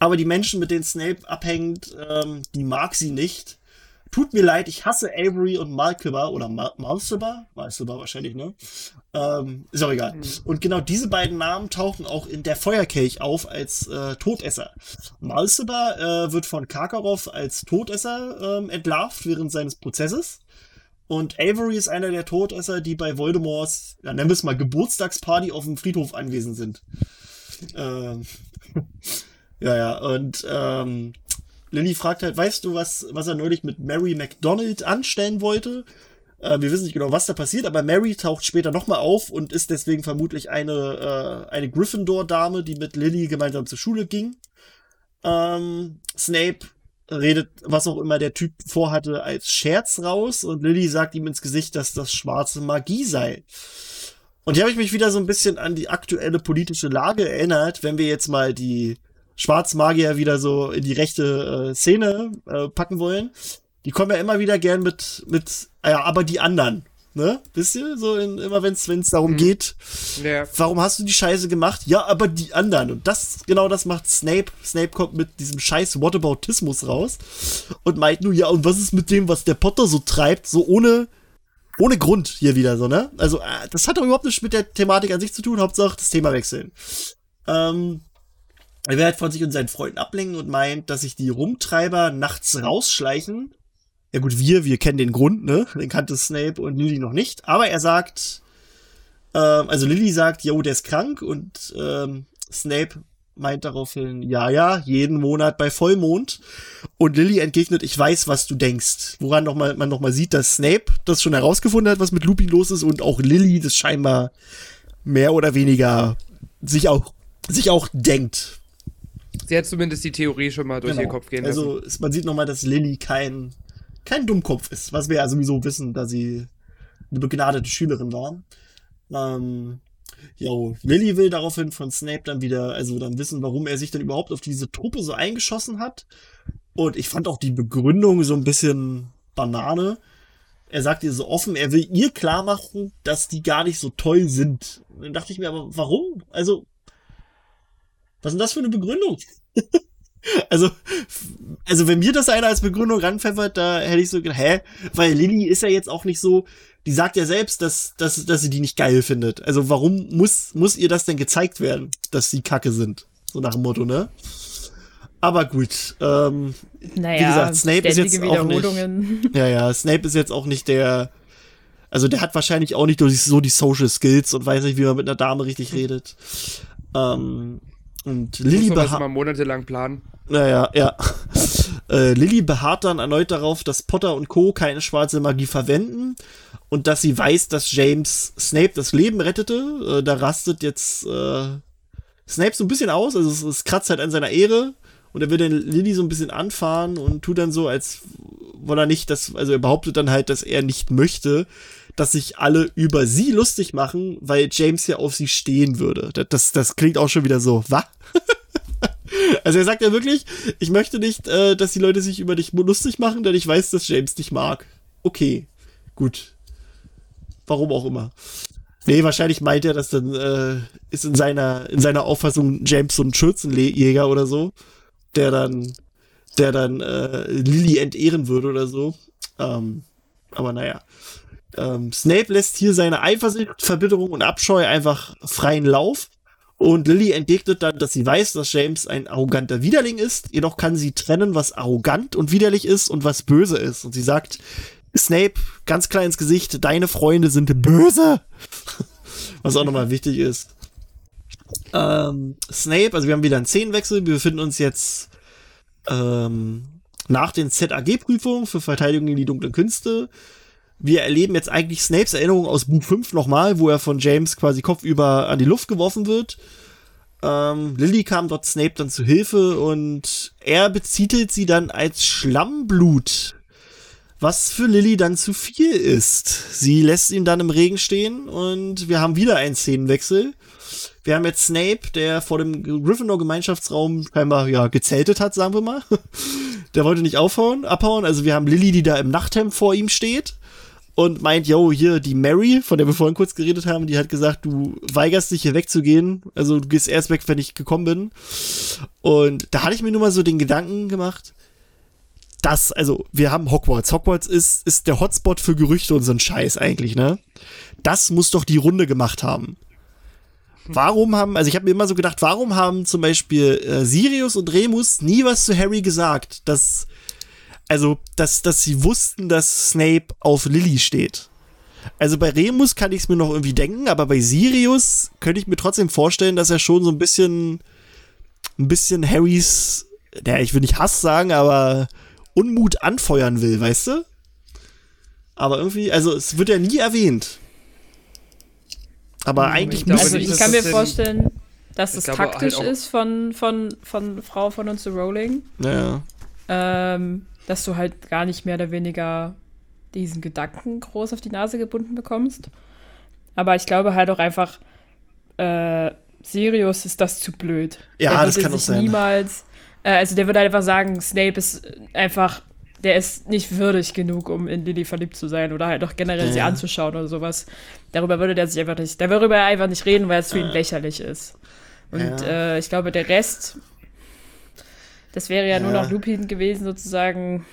Aber die Menschen, mit denen Snape abhängt, ähm, die mag sie nicht. Tut mir leid, ich hasse Avery und Malkiba oder Mal Malciba, Malciba wahrscheinlich, ne? Ähm, ist auch egal. Und genau diese beiden Namen tauchen auch in der Feuerkelch auf als äh, Todesser. Malciba äh, wird von Karkaroff als Todesser ähm, entlarvt während seines Prozesses. Und Avery ist einer der Todesser, die bei Voldemorts, ja, nennen wir es mal, Geburtstagsparty auf dem Friedhof anwesend sind. Ähm, *laughs* ja, ja, und ähm, Lily fragt halt, weißt du, was, was er neulich mit Mary McDonald anstellen wollte? Äh, wir wissen nicht genau, was da passiert, aber Mary taucht später nochmal auf und ist deswegen vermutlich eine, äh, eine Gryffindor-Dame, die mit Lily gemeinsam zur Schule ging. Ähm, Snape redet, was auch immer der Typ vorhatte, als Scherz raus und Lily sagt ihm ins Gesicht, dass das schwarze Magie sei. Und hier habe ich mich wieder so ein bisschen an die aktuelle politische Lage erinnert, wenn wir jetzt mal die Schwarzmagier wieder so in die rechte äh, Szene äh, packen wollen. Die kommen ja immer wieder gern mit, mit, ja, aber die anderen, ne? Wisst ihr? So in, immer wenn es darum geht, Ja. warum hast du die Scheiße gemacht? Ja, aber die anderen. Und das, genau das macht Snape. Snape kommt mit diesem scheiß Whataboutismus raus und meint nur, ja, und was ist mit dem, was der Potter so treibt, so ohne, ohne Grund hier wieder so, ne? Also, äh, das hat doch überhaupt nichts mit der Thematik an sich zu tun, Hauptsache das Thema wechseln. Ähm, er will halt von sich und seinen Freunden ablenken und meint, dass sich die Rumtreiber nachts rausschleichen. Ja gut, wir, wir kennen den Grund, ne? Den kannte Snape und Lily noch nicht. Aber er sagt, ähm, also Lily sagt, jo, der ist krank und ähm, Snape meint daraufhin, ja, ja, jeden Monat bei Vollmond. Und Lily entgegnet, ich weiß, was du denkst. Woran noch mal, man nochmal sieht, dass Snape das schon herausgefunden hat, was mit Lupin los ist und auch Lily das scheinbar mehr oder weniger sich auch, sich auch denkt. Sie hat zumindest die Theorie schon mal durch Genau. ihren Kopf gehen lassen. Also man sieht nochmal, dass Lily kein, kein Dummkopf ist, was wir ja sowieso wissen, da sie eine begnadete Schülerin war. Ähm, jo, Lily will daraufhin von Snape dann wieder, also dann wissen, warum er sich dann überhaupt auf diese Truppe so eingeschossen hat. Und ich fand auch die Begründung so ein bisschen Banane. Er sagt ihr so offen, er will ihr klar machen, dass die gar nicht so toll sind. Dann dachte ich mir aber, warum? Also, was ist denn das für eine Begründung? *laughs* Also, also wenn mir das einer als Begründung ranpfeffert, da hätte ich so gedacht, hä? Weil Lilly ist ja jetzt auch nicht so, die sagt ja selbst, dass, dass, dass sie die nicht geil findet. Also warum muss, muss ihr das denn gezeigt werden, dass sie kacke sind? So nach dem Motto, ne? Aber gut, ähm, Naja, gesagt, Snape ist jetzt auch nicht- *laughs* ja, ja, Snape ist jetzt auch nicht der Also der hat wahrscheinlich auch nicht so die Social Skills und weiß nicht, wie man mit einer Dame richtig redet. Ähm, und Lilly Muss man das beha mal monatelang planen. naja, ja. *laughs* Äh, Lilly beharrt dann erneut darauf, dass Potter und Co. keine schwarze Magie verwenden und dass sie weiß, dass James Snape das Leben rettete. Äh, da rastet jetzt äh, Snape so ein bisschen aus, also es, es kratzt halt an seiner Ehre und er will dann Lilly so ein bisschen anfahren und tut dann so, als wolle er nicht, dass, also er behauptet dann halt, dass er nicht möchte, dass sich alle über sie lustig machen, weil James ja auf sie stehen würde. Das, das, klingt auch schon wieder so, was? *laughs* also er sagt ja wirklich, ich möchte nicht, äh, dass die Leute sich über dich lustig machen, denn ich weiß, dass James dich mag. Okay, gut. Warum auch immer. Nee, wahrscheinlich meint er, dass dann äh, ist in seiner, in seiner Auffassung James so ein Schürzenjäger oder so, der dann, der dann äh, Lily entehren würde oder so. Ähm, aber naja. Ähm, Snape lässt hier seine Eifersucht, Verbitterung und Abscheu einfach freien Lauf. Und Lily entgegnet dann, dass sie weiß, dass James ein arroganter Widerling ist. Jedoch kann sie trennen, was arrogant und widerlich ist und was böse ist. Und sie sagt, Snape, ganz klar ins Gesicht, deine Freunde sind böse. *laughs* was auch nochmal wichtig ist. Ähm, Snape, also wir haben wieder einen Szenenwechsel. Wir befinden uns jetzt ähm, nach den ZAG-Prüfungen für Verteidigung gegen die dunklen Künste. Wir erleben jetzt eigentlich Snapes Erinnerung aus Buch 5 nochmal, wo er von James quasi kopfüber an die Luft geworfen wird. Ähm, Lily kam dort Snape dann zu Hilfe und er bezitelt sie dann als Schlammblut. Was für Lily dann zu viel ist. Sie lässt ihn dann im Regen stehen und wir haben wieder einen Szenenwechsel. Wir haben jetzt Snape, der vor dem Gryffindor-Gemeinschaftsraum scheinbar ja gezeltet hat, sagen wir mal. *laughs* Der wollte nicht aufhauen, abhauen. Also wir haben Lily, die da im Nachthemd vor ihm steht und meint, yo, hier die Mary, von der wir vorhin kurz geredet haben, die hat gesagt, du weigerst dich hier wegzugehen. Also du gehst erst weg, wenn ich gekommen bin. Und da hatte ich mir nur mal so den Gedanken gemacht, dass, also wir haben Hogwarts. Hogwarts ist, ist der Hotspot für Gerüchte und so ein Scheiß eigentlich, ne? Das muss doch die Runde gemacht haben. Warum haben, also ich habe mir immer so gedacht, warum haben zum Beispiel äh, Sirius und Remus nie was zu Harry gesagt, dass, also, dass, dass sie wussten, dass Snape auf Lily steht. Also bei Remus kann ich es mir noch irgendwie denken, aber bei Sirius könnte ich mir trotzdem vorstellen, dass er schon so ein bisschen, ein bisschen Harrys, ja, ich will nicht Hass sagen, aber Unmut anfeuern will, weißt du? Aber irgendwie, also es wird ja nie erwähnt. Aber eigentlich ich glaube Also ich dass kann mir vorstellen, dass ich es taktisch halt ist von, von, von Frau von uns zu Rowling, Ja. ähm, dass du halt gar nicht mehr oder weniger diesen Gedanken groß auf die Nase gebunden bekommst. Aber ich glaube halt auch einfach, äh, Sirius ist das zu blöd. Ja, der das kann auch sein. niemals, äh, also der würde halt einfach sagen, Snape ist einfach, der ist nicht würdig genug, um in Lily verliebt zu sein oder halt auch generell Ja, sie anzuschauen oder sowas. Darüber würde der sich einfach nicht, der würde darüber einfach nicht reden, weil es für ihn lächerlich ist. Und Ja. äh, ich glaube, der Rest, das wäre ja, nur Ja. noch Lupin gewesen, sozusagen.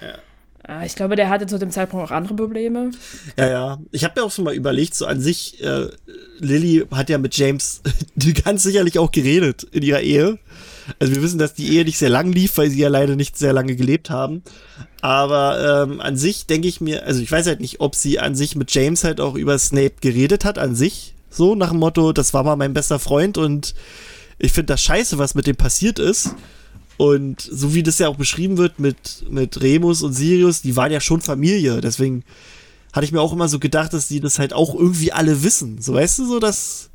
Äh, Ich glaube, der hatte zu dem Zeitpunkt auch andere Probleme. Ja, ja. Ich habe mir auch schon mal überlegt, so an sich, äh, Lily hat ja mit James *laughs* ganz sicherlich auch geredet in ihrer Ehe. Also wir wissen, dass die Ehe nicht sehr lang lief, weil sie ja leider nicht sehr lange gelebt haben. Aber ähm, an sich denke ich mir, also ich weiß halt nicht, ob sie an sich mit James halt auch über Snape geredet hat, an sich. So nach dem Motto, das war mal mein bester Freund und ich finde das scheiße, was mit dem passiert ist. Und so wie das ja auch beschrieben wird mit, mit Remus und Sirius, die waren ja schon Familie. Deswegen hatte ich mir auch immer so gedacht, dass die das halt auch irgendwie alle wissen. So weißt du, so dass,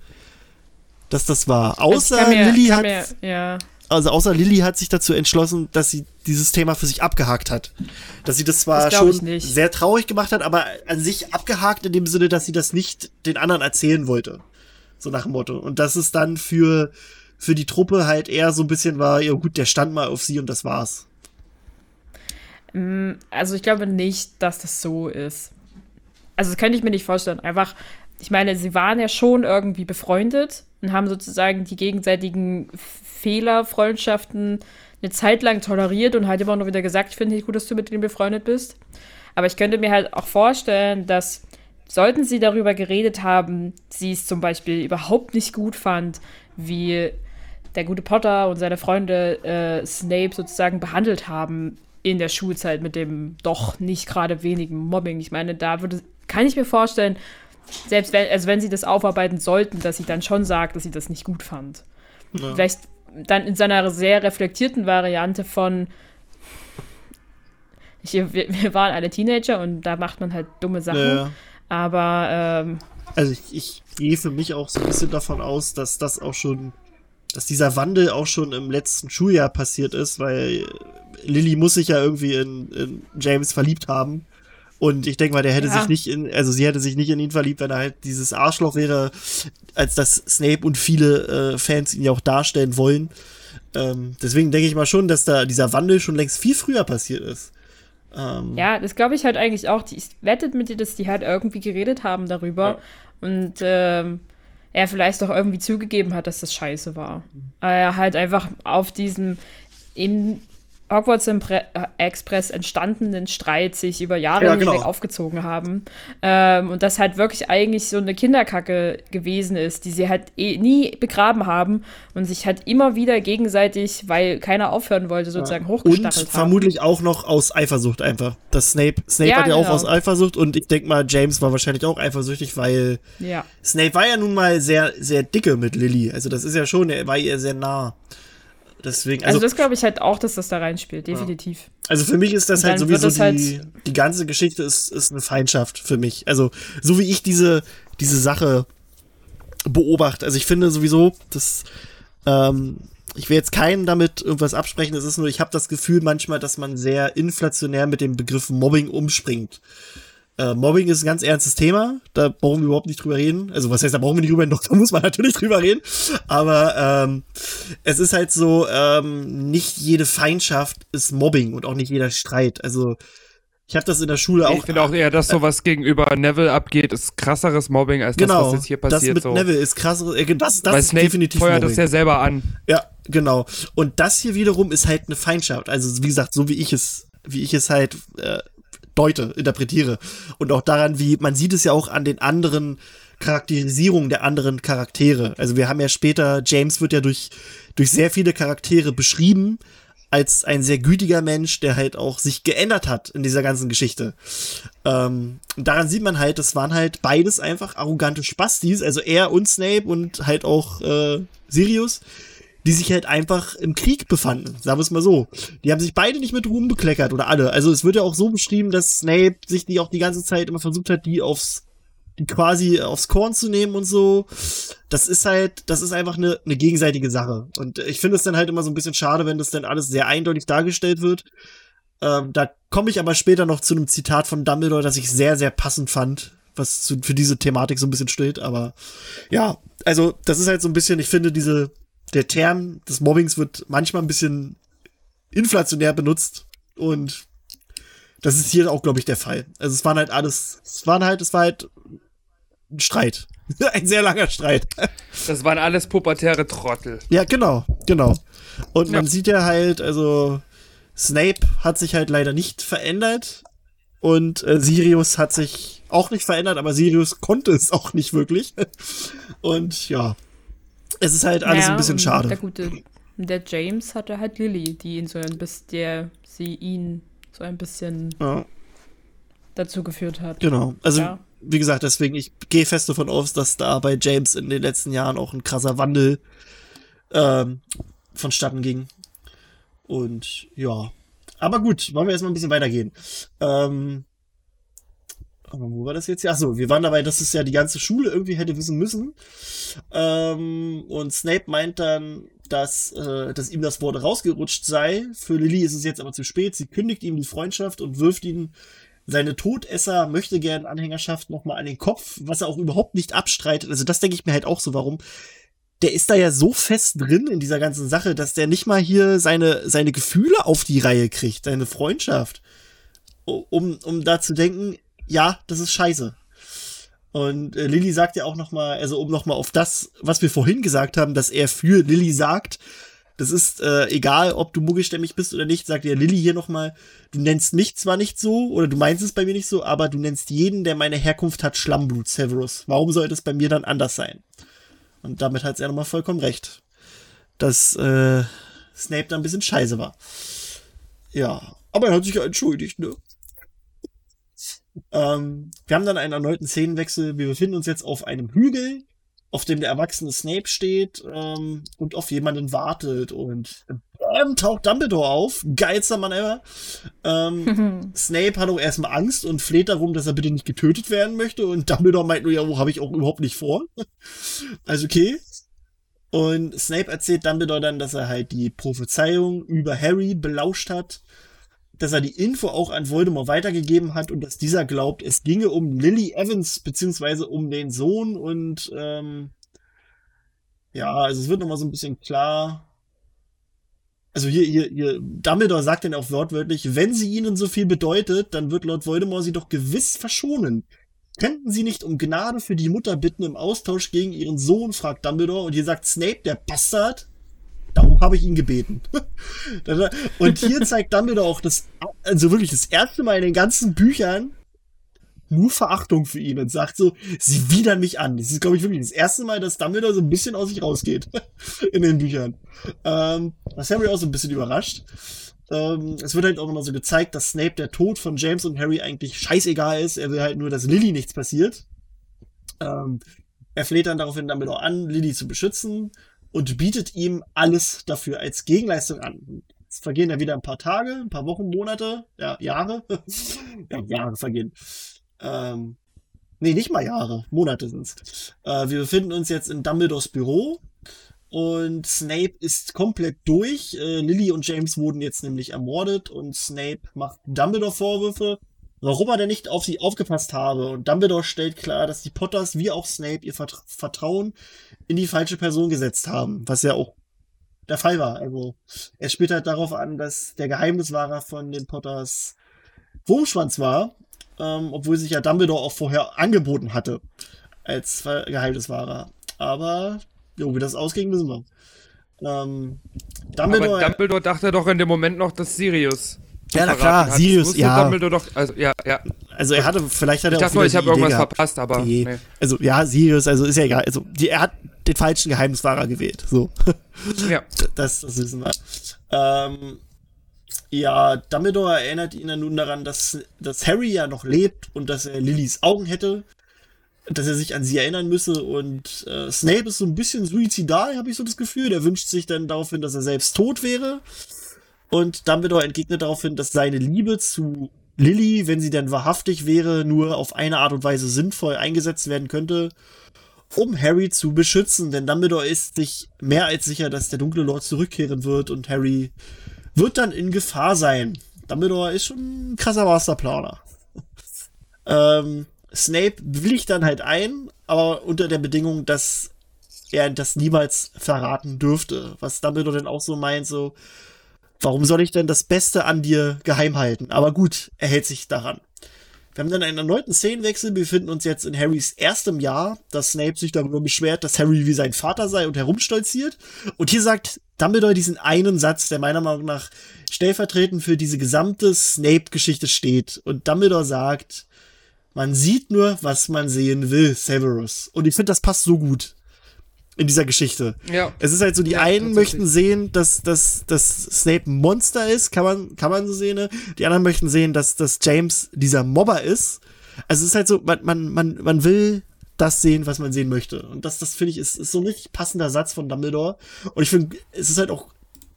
dass das war. Also Außer mir- Lilly hat, mir- ja. also außer Lilly hat sich dazu entschlossen, dass sie dieses Thema für sich abgehakt hat. Dass sie das zwar Das schon sehr traurig gemacht hat, aber an sich abgehakt in dem Sinne, dass sie das nicht den anderen erzählen wollte. So nach dem Motto. Und dass es dann für, für die Truppe halt eher so ein bisschen war, ja gut, der stand mal auf sie und das war's. Also ich glaube nicht, dass das so ist. Also das könnte ich mir nicht vorstellen. Einfach, ich meine, sie waren ja schon irgendwie befreundet und haben sozusagen die gegenseitigen Fehler, Freundschaften eine Zeit lang toleriert und halt immer noch wieder gesagt, ich finde nicht gut, dass du mit denen befreundet bist. Aber ich könnte mir halt auch vorstellen, dass sollten sie darüber geredet haben, sie es zum Beispiel überhaupt nicht gut fand, wie der gute Potter und seine Freunde äh, Snape sozusagen behandelt haben, in der Schulzeit mit dem doch nicht gerade wenigen Mobbing. Ich meine, da würde, kann ich mir vorstellen, selbst wenn, also wenn sie das aufarbeiten sollten, dass sie dann schon sagt, dass sie das nicht gut fand. Ja. Vielleicht dann in seiner sehr reflektierten Variante von ich, wir, wir waren alle Teenager und da macht man halt dumme Sachen. Ja. Aber ähm, Also ich, ich gehe für mich auch so ein bisschen davon aus, dass das auch schon, dass dieser Wandel auch schon im letzten Schuljahr passiert ist, weil Lilly muss sich ja irgendwie in, in James verliebt haben. Und ich denke mal, der hätte Ja. sich nicht in, also sie hätte sich nicht in ihn verliebt, wenn er halt dieses Arschloch wäre, als das Snape und viele äh, Fans ihn ja auch darstellen wollen. Ähm, deswegen denke ich mal schon, dass da dieser Wandel schon längst viel früher passiert ist. Ähm, ja, das glaube ich halt eigentlich auch. Die, ich wettet mit dir, dass die halt irgendwie geredet haben darüber. Und ähm, er vielleicht auch irgendwie zugegeben hat, dass das scheiße war. Weil er halt einfach auf diesem im Hogwarts äh, Express entstandenen Streit sich über Jahre Ja, hinweg genau. aufgezogen haben. Ähm, und das halt wirklich eigentlich so eine Kinderkacke gewesen ist, die sie halt eh nie begraben haben und sich halt immer wieder gegenseitig, weil keiner aufhören wollte, sozusagen Und hochgestachelt haben. vermutlich auch noch aus Eifersucht einfach. Das Snape, Snape Ja, hat ja auch genau. aus Eifersucht und ich denke mal, James war wahrscheinlich auch eifersüchtig, weil Ja. Snape war ja nun mal sehr, sehr dicke mit Lily. Also das ist ja schon, er war ihr sehr nah. Deswegen, Also, also, das glaube ich halt auch, dass das da reinspielt, definitiv. also für mich ist das halt sowieso es die, halt- die ganze Geschichte ist, ist eine Feindschaft für mich. Also so wie ich diese, diese Sache beobachte. Also ich finde sowieso, dass ähm, ich will jetzt keinen damit irgendwas absprechen. Es ist nur, ich habe das Gefühl manchmal, dass man sehr inflationär mit dem Begriff Mobbing umspringt. Äh, Mobbing ist ein ganz ernstes Thema, da brauchen wir überhaupt nicht drüber reden. Also was heißt, da brauchen wir nicht drüber reden, *laughs* doch, da muss man natürlich drüber reden. Aber ähm, es ist halt so, ähm, nicht jede Feindschaft ist Mobbing und auch nicht jeder Streit. Also ich habe das in der Schule auch. Ich finde auch eher, dass sowas gegenüber Neville abgeht, ist krasseres Mobbing als genau, das, was jetzt hier das passiert. mit so. Neville ist krass. äh, Das, das Weil ist Snape definitiv feuert Mobbing. das ja selber an. Ja, genau. Und das hier wiederum ist halt eine Feindschaft. Also wie gesagt, so wie ich es, wie ich es halt äh, deute, interpretiere. Und auch daran, wie man sieht es ja auch an den anderen Charakterisierungen der anderen Charaktere. Also wir haben ja später, James wird ja durch, durch sehr viele Charaktere beschrieben als ein sehr gütiger Mensch, der halt auch sich geändert hat in dieser ganzen Geschichte. Ähm, daran sieht man halt, das waren halt beides einfach arrogante Spastis, also er und Snape und halt auch äh, Sirius, die sich halt einfach im Krieg befanden, sagen wir es mal so. Die haben sich beide nicht mit Ruhm bekleckert oder alle. Also es wird ja auch so beschrieben, dass Snape sich die auch die ganze Zeit immer versucht hat, die aufs die quasi aufs Korn zu nehmen und so. Das ist halt, das ist einfach eine, eine gegenseitige Sache. Und ich finde es dann halt immer so ein bisschen schade, wenn das dann alles sehr eindeutig dargestellt wird. Ähm, da komme ich aber später noch zu einem Zitat von Dumbledore, das ich sehr, sehr passend fand, was zu, für diese Thematik so ein bisschen steht. Aber ja, also das ist halt so ein bisschen, ich finde, diese, der Term des Mobbings wird manchmal ein bisschen inflationär benutzt und das ist hier auch, glaube ich, der Fall. Also es waren halt alles, es waren halt, es war halt ein Streit. *laughs* ein sehr langer Streit. Das waren alles pubertäre Trottel. Ja, genau, genau. Und man Ja. sieht ja halt, also Snape hat sich halt leider nicht verändert und äh, Sirius hat sich auch nicht verändert, aber Sirius konnte es auch nicht wirklich. *laughs* Und ja, es ist halt alles Ja, ein bisschen schade. Der gute, der James hatte halt Lily, die ihn so ein bisschen, der sie ihn so ein bisschen Ja, dazu geführt hat. genau. Also Ja. wie gesagt, deswegen, ich gehe fest davon aus, dass da bei James in den letzten Jahren auch ein krasser Wandel ähm, vonstatten ging. Und ja. Aber gut, wollen wir erstmal ein bisschen weitergehen. Ähm, wo war das jetzt? Ja, so, wir waren dabei, dass es ja die ganze Schule irgendwie hätte wissen müssen. Ähm, und Snape meint dann, dass, äh, dass ihm das Wort rausgerutscht sei. Für Lily ist es jetzt aber zu spät. Sie kündigt ihm die Freundschaft und wirft ihn seine Todesser möchte gern Anhängerschaft nochmal an den Kopf, was er auch überhaupt nicht abstreitet. Also das denke ich mir halt auch so, warum. Der ist da ja so fest drin in dieser ganzen Sache, dass der nicht mal hier seine, seine Gefühle auf die Reihe kriegt, seine Freundschaft. Um, um da zu denken, ja, das ist scheiße. Und äh, Lilly sagt ja auch noch mal, also um noch mal auf das, was wir vorhin gesagt haben, dass er für Lilly sagt, das ist äh, egal, ob du muggelstämmig bist oder nicht, sagt ja Lilly hier noch mal, du nennst mich zwar nicht so oder du meinst es bei mir nicht so, aber du nennst jeden, der meine Herkunft hat, Schlammblut, Severus. Warum sollte es bei mir dann anders sein? Und damit hat er noch mal vollkommen recht, dass äh, Snape da ein bisschen scheiße war. Ja, Aber er hat sich ja entschuldigt, ne? Ähm, wir haben dann einen erneuten Szenenwechsel. Wir befinden uns jetzt auf einem Hügel, auf dem der erwachsene Snape steht ähm, und auf jemanden wartet. Und bam, taucht Dumbledore auf. Geilster Mann ever. Ähm, *laughs* Snape hat auch erstmal Angst und fleht darum, dass er bitte nicht getötet werden möchte. Und Dumbledore meint nur, ja, wo habe ich auch überhaupt nicht vor. *laughs* also okay. Und Snape erzählt Dumbledore dann, dass er halt die Prophezeiung über Harry belauscht hat, dass er die Info auch an Voldemort weitergegeben hat und dass dieser glaubt, es ginge um Lily Evans beziehungsweise um den Sohn und ähm, ja, also es wird nochmal so ein bisschen klar. Also hier, hier, hier, Dumbledore sagt dann auch wortwörtlich, wenn sie ihnen so viel bedeutet, dann wird Lord Voldemort sie doch gewiss verschonen. Könnten Sie nicht um Gnade für die Mutter bitten im Austausch gegen ihren Sohn, fragt Dumbledore. Und hier sagt Snape, der Bastard, darum habe ich ihn gebeten. *laughs* und hier zeigt Dumbledore auch das, also wirklich das erste Mal in den ganzen Büchern nur Verachtung für ihn und sagt so, sie widern mich an. Das ist, glaube ich, wirklich das erste Mal, dass Dumbledore so ein bisschen aus sich rausgeht *laughs* in den Büchern. Ähm, was Harry auch so ein bisschen überrascht. Ähm, es wird halt auch nochmal so gezeigt, dass Snape der Tod von James und Harry eigentlich scheißegal ist. Er will halt nur, dass Lily nichts passiert. Ähm, er fleht dann daraufhin Dumbledore an, Lily zu beschützen und bietet ihm alles dafür als Gegenleistung an. Es vergehen ja wieder ein paar Tage, ein paar Wochen, Monate, ja, Jahre. *laughs* ja, Jahre vergehen. Ähm, nee, nicht mal Jahre, Monate sind's. Äh, wir befinden uns jetzt in Dumbledores Büro und Snape ist komplett durch. Äh, Lily und James wurden jetzt nämlich ermordet und Snape macht Dumbledore Vorwürfe, warum er denn nicht auf sie aufgepasst habe. Und Dumbledore stellt klar, dass die Potters wie auch Snape ihr Vert Vertrauen in die falsche Person gesetzt haben, was ja auch der Fall war. Also er spielt halt darauf an, dass der Geheimniswahrer von den Potters Wurmschwanz war, ähm, obwohl sich ja Dumbledore auch vorher angeboten hatte als Geheimniswahrer. Aber Jo, wie das ausging, wissen wir. Ähm, Dumbledore, Aber Dumbledore dachte doch in dem Moment noch, dass Sirius. Ja, na klar. Sirius, ja. Doch, also, ja, ja. Also er hatte, vielleicht hat er ich dachte nur, ich habe irgendwas gehabt. verpasst, aber. Nee. Nee. Also ja, Sirius, also ist ja egal. Also die, er hat den falschen Geheimnisfahrer gewählt. So. Ja. *laughs* Das, das wissen wir. Ähm, ja, Dumbledore erinnert ihn dann nun daran, dass, dass Harry ja noch lebt und dass er Lillys Augen hätte dass er sich an sie erinnern müsse und äh, Snape ist so ein bisschen suizidal, habe ich so das Gefühl. Der wünscht sich dann daraufhin, dass er selbst tot wäre. Und Dumbledore entgegnet daraufhin, dass seine Liebe zu Lily, wenn sie denn wahrhaftig wäre, nur auf eine Art und Weise sinnvoll eingesetzt werden könnte, um Harry zu beschützen. Denn Dumbledore ist sich mehr als sicher, dass der dunkle Lord zurückkehren wird und Harry wird dann in Gefahr sein. Dumbledore ist schon ein krasser Masterplaner. *laughs* ähm, Snape willigt dann halt ein, aber unter der Bedingung, dass er das niemals verraten dürfte. Was Dumbledore dann auch so meint, so, warum soll ich denn das Beste an dir geheim halten? Aber gut, er hält sich daran. Wir haben dann einen erneuten Szenenwechsel, wir befinden uns jetzt in Harrys erstem Jahr, dass Snape sich darüber beschwert, dass Harry wie sein Vater sei und herumstolziert. Und hier sagt Dumbledore diesen einen Satz, der meiner Meinung nach stellvertretend für diese gesamte Snape-Geschichte steht. Und Dumbledore sagt, man sieht nur, was man sehen will, Severus. Und ich finde, das passt so gut in dieser Geschichte. Ja. Es ist halt so, die ja, einen möchten sehen, dass, dass, dass Snape ein Monster ist, kann man, kann man so sehen. Ne? Die anderen möchten sehen, dass, dass James dieser Mobber ist. Also es ist halt so, man, man, man, man will das sehen, was man sehen möchte. Und das, das finde ich, ist, ist so ein richtig passender Satz von Dumbledore. Und ich finde, es ist halt auch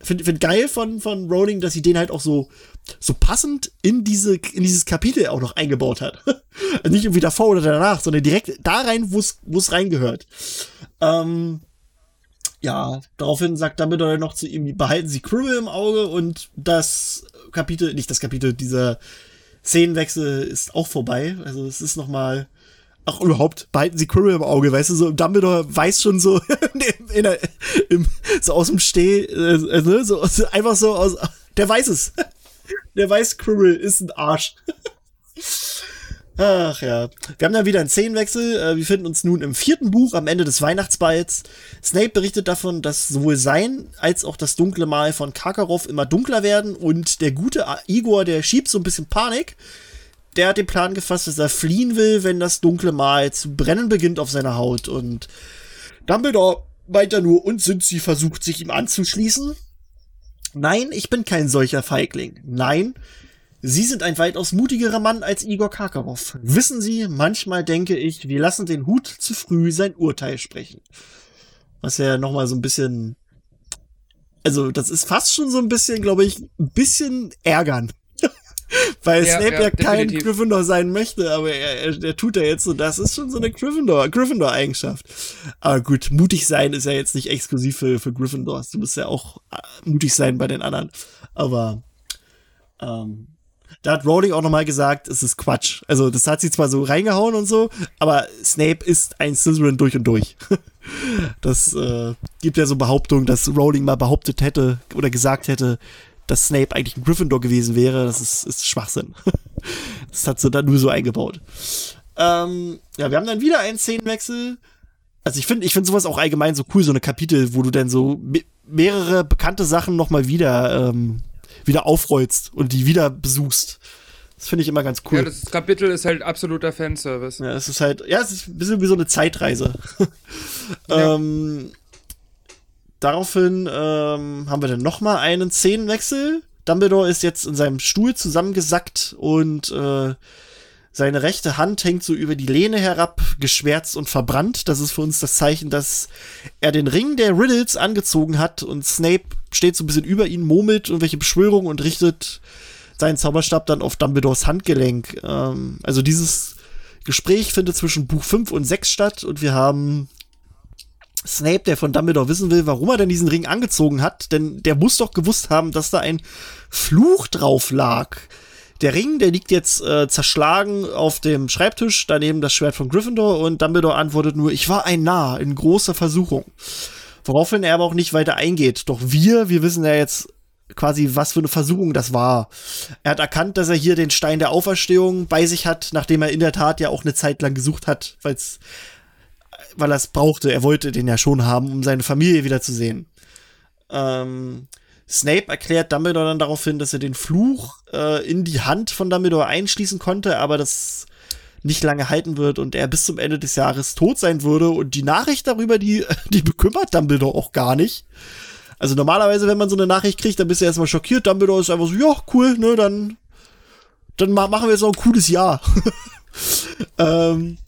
finde find geil von, von Rowling, dass sie den halt auch so, so passend in diese, in dieses Kapitel auch noch eingebaut hat. *laughs* Also nicht irgendwie davor oder danach, sondern direkt da rein, wo es reingehört. Ähm, ja, daraufhin sagt Dumbledore noch zu ihm, behalten Sie Quirrell im Auge und das Kapitel, nicht das Kapitel, dieser Szenenwechsel ist auch vorbei. Also es ist noch mal Ach, überhaupt, behalten Sie Quirrell im Auge, weißt du, so Dumbledore weiß schon so, *laughs* in der, im, so aus dem Steh, äh, ne, so, einfach so aus, der weiß es. *laughs* Der weiß, Quirrell ist ein Arsch. *laughs* Ach ja. Wir haben dann wieder einen Szenenwechsel. Äh, wir finden uns nun im vierten Buch am Ende des Weihnachtsballs. Snape berichtet davon, dass sowohl sein als auch das dunkle Mal von Karkaroff immer dunkler werden und der gute Igor, der schiebt so ein bisschen Panik der hat den Plan gefasst, dass er fliehen will, wenn das dunkle Mal zu brennen beginnt auf seiner Haut. Und Dumbledore meint er nur, und sind sie versucht, sich ihm anzuschließen. Nein, ich bin kein solcher Feigling. Nein, Sie sind ein weitaus mutigerer Mann als Igor Karkarow. Wissen Sie, manchmal denke ich, wir lassen den Hut zu früh sein Urteil sprechen. Was ja nochmal so ein bisschen, also das ist fast schon so ein bisschen, glaube ich, ein bisschen ärgern. *laughs* Weil Ja, Snape ja, ja, kein. Gryffindor sein möchte, aber er, er, er tut ja jetzt so, das ist schon so eine Gryffindor, Gryffindor-Eigenschaft. Aber gut, mutig sein ist ja jetzt nicht exklusiv für, für Gryffindors. Du musst ja auch äh, mutig sein bei den anderen. Aber ähm, da hat Rowling auch nochmal gesagt, es ist Quatsch. Also das hat sie zwar so reingehauen und so, aber Snape ist ein Slytherin durch und durch. *laughs* Das äh, gibt ja so Behauptungen, dass Rowling mal behauptet hätte oder gesagt hätte, dass Snape eigentlich ein Gryffindor gewesen wäre. Das ist, ist Schwachsinn. *laughs* Das hat sie dann nur so eingebaut. Ähm, ja, wir haben dann wieder einen Szenenwechsel. Also ich finde, ich finde sowas auch allgemein so cool, so eine Kapitel, wo du dann so me mehrere bekannte Sachen nochmal wieder, ähm, wieder aufrollst und die wieder besuchst. Das finde ich immer ganz cool. Ja, das Kapitel ist halt absoluter Fanservice. Ja, es ist halt, ja, es ist ein bisschen wie so eine Zeitreise. *laughs* Ja. ähm, daraufhin ähm, haben wir dann nochmal einen Szenenwechsel. Dumbledore ist jetzt in seinem Stuhl zusammengesackt und äh, seine rechte Hand hängt so über die Lehne herab, geschwärzt und verbrannt. Das ist für uns das Zeichen, dass er den Ring der Riddles angezogen hat und Snape steht so ein bisschen über ihn, murmelt irgendwelche Beschwörungen und richtet seinen Zauberstab dann auf Dumbledores Handgelenk. Ähm, also dieses Gespräch findet zwischen Buch 5 und 6 statt und wir haben Snape, der von Dumbledore wissen will, warum er denn diesen Ring angezogen hat, denn der muss doch gewusst haben, dass da ein Fluch drauf lag. Der Ring, der liegt jetzt äh, zerschlagen auf dem Schreibtisch, daneben das Schwert von Gryffindor und Dumbledore antwortet nur, ich war ein Narr in großer Versuchung. Woraufhin er aber auch nicht weiter eingeht. Doch wir, wir wissen ja jetzt quasi, was für eine Versuchung das war. Er hat erkannt, dass er hier den Stein der Auferstehung bei sich hat, nachdem er in der Tat ja auch eine Zeit lang gesucht hat, weil's, weil er es brauchte. Er wollte den ja schon haben, um seine Familie wiederzusehen. Ähm, Snape erklärt Dumbledore dann darauf hin, dass er den Fluch äh, in die Hand von Dumbledore einschließen konnte, aber das nicht lange halten wird und er bis zum Ende des Jahres tot sein würde. Und die Nachricht darüber, die, *laughs* die bekümmert Dumbledore auch gar nicht. Also normalerweise, wenn man so eine Nachricht kriegt, dann bist du erstmal schockiert. Dumbledore ist einfach so, ja, cool, ne, dann, dann ma machen wir jetzt noch ein cooles Jahr. *laughs* ähm,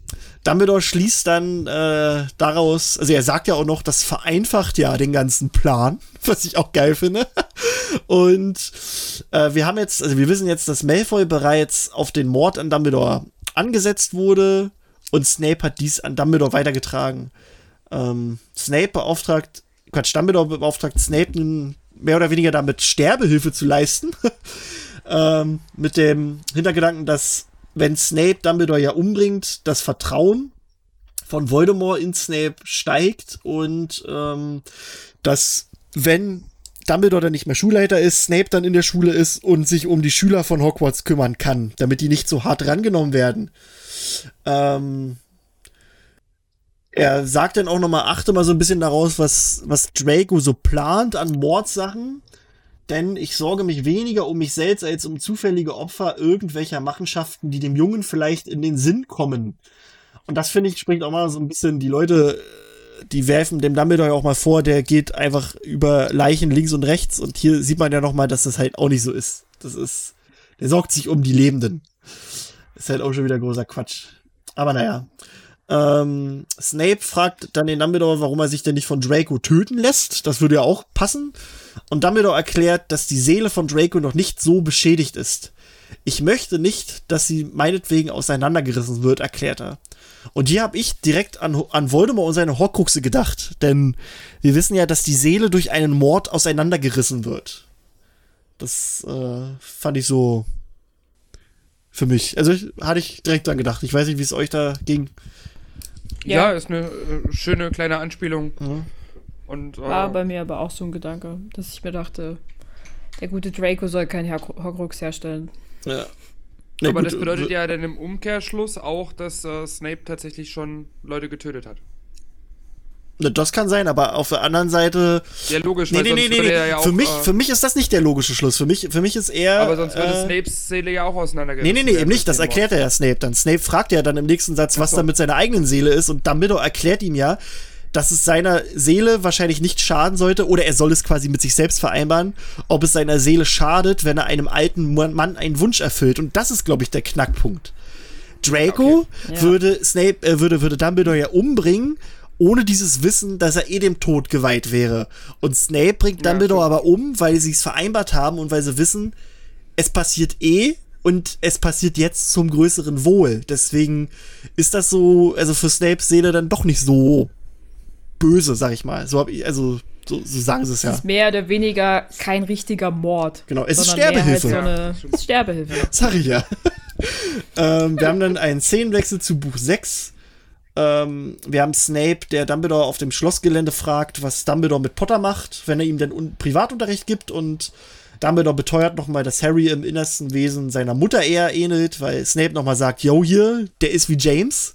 Dumbledore schließt dann äh, daraus, also er sagt ja auch noch, das vereinfacht ja den ganzen Plan, *laughs* was ich auch geil finde. Und äh, wir haben jetzt, also wir wissen jetzt, dass Malfoy bereits auf den Mord an Dumbledore angesetzt wurde und Snape hat dies an Dumbledore weitergetragen. Ähm, Snape beauftragt, Quatsch, Dumbledore beauftragt Snape mehr oder weniger damit Sterbehilfe zu leisten. *laughs* ähm, mit dem Hintergedanken, dass wenn Snape Dumbledore ja umbringt, das Vertrauen von Voldemort in Snape steigt und ähm, dass wenn Dumbledore dann nicht mehr Schulleiter ist, Snape dann in der Schule ist und sich um die Schüler von Hogwarts kümmern kann, damit die nicht so hart rangenommen werden. Ähm, er sagt dann auch nochmal, achte mal so ein bisschen daraus, was, was Draco so plant an Mordsachen. Denn ich sorge mich weniger um mich selbst als um zufällige Opfer irgendwelcher Machenschaften, die dem Jungen vielleicht in den Sinn kommen. Und das finde ich, spricht auch mal so ein bisschen die Leute, äh, die werfen dem Dumbledore ja auch mal vor, der geht einfach über Leichen links und rechts. Und hier sieht man ja noch mal, dass das halt auch nicht so ist. Das ist, der sorgt sich um die Lebenden. Ist halt auch schon wieder großer Quatsch. Aber naja. Ähm, Snape fragt dann den Dumbledore, warum er sich denn nicht von Draco töten lässt. Das würde ja auch passen. Und Dumbledore erklärt, dass die Seele von Draco noch nicht so beschädigt ist. Ich möchte nicht, dass sie meinetwegen auseinandergerissen wird, erklärt er. Und hier habe ich direkt an, an Voldemort und seine Horcruxe gedacht. Denn wir wissen ja, dass die Seele durch einen Mord auseinandergerissen wird. Das äh, fand ich so für mich. Also ich, hatte ich direkt dran gedacht. Ich weiß nicht, wie es euch da ging. Ja, Ja. ist eine äh, schöne kleine Anspielung. Mhm. Und, äh, War bei mir aber auch so ein Gedanke, dass ich mir dachte, der gute Draco soll keinen Her Horcrux herstellen. Ja. Na aber gut, das bedeutet ja dann im Umkehrschluss auch, dass äh, Snape tatsächlich schon Leute getötet hat. Na, Das kann sein, aber auf der anderen Seite. Ja, logisch, Nee, weil nee, sonst nee, nee. würde nee. er ja auch, für, mich, äh, für mich ist das nicht der logische Schluss. Für mich, für mich ist eher. aber sonst würde äh, Snapes Seele ja auch auseinandergerissen Nee, nee, nee, eben nicht. Das erklärt er ja Snape dann. Snape fragt ja dann im nächsten Satz, was so. da mit seiner eigenen Seele ist und Dumbledore erklärt ihm ja, dass es seiner Seele wahrscheinlich nicht schaden sollte, oder er soll es quasi mit sich selbst vereinbaren, ob es seiner Seele schadet, wenn er einem alten Mann einen Wunsch erfüllt. Und das ist, glaube ich, der Knackpunkt. Draco Okay. Ja. würde Snape, äh, würde, würde Dumbledore ja umbringen, ohne dieses Wissen, dass er eh dem Tod geweiht wäre. Und Snape bringt Ja, Dumbledore stimmt. aber um, weil sie es vereinbart haben und weil sie wissen, es passiert eh und es passiert jetzt zum größeren Wohl. Deswegen ist das so, also für Snapes Seele dann doch nicht so böse, sag ich mal. So hab ich, also so, so sagen sie es Es ja. ist mehr oder weniger kein richtiger Mord. Genau, es ist mehr halt Sterbehilfe. So Ja, eine es ist Sterbehilfe. Sag ich ja. *laughs* ähm, wir haben dann einen Szenenwechsel zu Buch 6. Ähm, wir haben Snape, der Dumbledore auf dem Schlossgelände fragt, was Dumbledore mit Potter macht, wenn er ihm denn Un Privatunterricht gibt. Und Dumbledore beteuert nochmal, dass Harry im innersten Wesen seiner Mutter eher ähnelt, weil Snape nochmal sagt, yo hier, der ist wie James.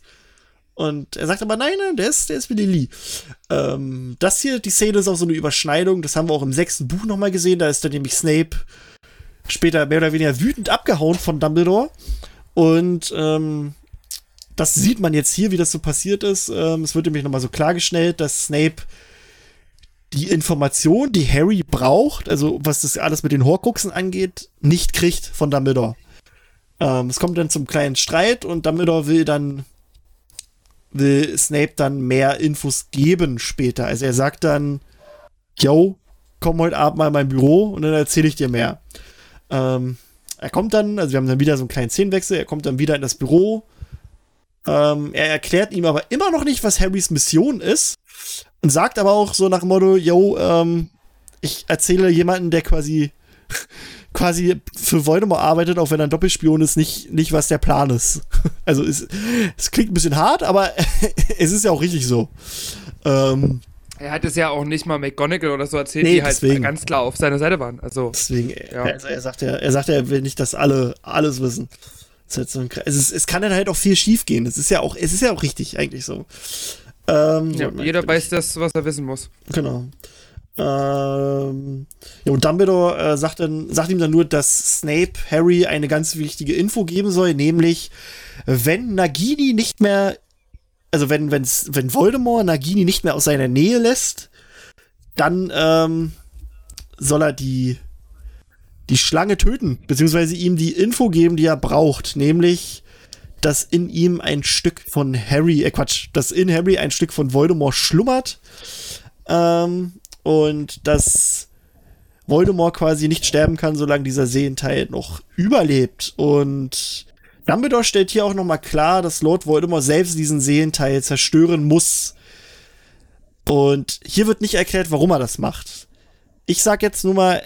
Und er sagt aber, nein, nein, der ist, der ist wie Lily. Ähm, das hier, die Szene ist auch so eine Überschneidung. Das haben wir auch im sechsten Buch nochmal gesehen. Da ist dann nämlich Snape später mehr oder weniger wütend abgehauen von Dumbledore. Und ähm, das sieht man jetzt hier, wie das so passiert ist. Ähm, es wird nämlich nochmal so klargestellt, dass Snape die Information, die Harry braucht, also was das alles mit den Horcruxen angeht, nicht kriegt von Dumbledore. Ähm, es kommt dann zum kleinen Streit und Dumbledore will dann will Snape dann mehr Infos geben später. Also er sagt dann, yo, komm heute Abend mal in mein Büro und dann erzähle ich dir mehr. Ähm, er kommt dann, also wir haben dann wieder so einen kleinen Szenenwechsel, er kommt dann wieder in das Büro. Ähm, er erklärt ihm aber immer noch nicht, was Harrys Mission ist und sagt aber auch so nach dem Motto, yo, ähm, ich erzähle jemanden, der quasi *laughs* quasi für Voldemort arbeitet, auch wenn er ein Doppelspion ist, nicht, nicht was der Plan ist. *laughs* Also es, es klingt ein bisschen hart, aber *laughs* es ist ja auch richtig so. Ähm, Er hat es ja auch nicht mal McGonagall oder so erzählt, Nee, die halt deswegen. ganz klar auf seiner Seite waren. Also, Deswegen, Ja. also er sagt ja, er sagt ja, er will nicht, dass alle alles wissen. Halt so es, ist, es kann dann halt auch viel schief gehen. Es ist ja auch, es ist ja auch richtig eigentlich so. Ähm, ja, so, jeder weiß das, was er wissen muss. Genau. Ähm, ja, und Dumbledore äh, sagt, dann, sagt ihm dann nur, dass Snape Harry eine ganz wichtige Info geben soll, nämlich, wenn Nagini nicht mehr, also wenn, wenn's, wenn Voldemort Nagini nicht mehr aus seiner Nähe lässt, dann ähm, soll er die, die Schlange töten, beziehungsweise ihm die Info geben, die er braucht, nämlich, dass in ihm ein Stück von Harry, äh Quatsch, dass in Harry ein Stück von Voldemort schlummert. Ähm, und dass Voldemort quasi nicht sterben kann, solange dieser Seelenteil noch überlebt. Und Dumbledore stellt hier auch noch mal klar, dass Lord Voldemort selbst diesen Seelenteil zerstören muss. Und hier wird nicht erklärt, warum er das macht. Ich sag jetzt nur mal,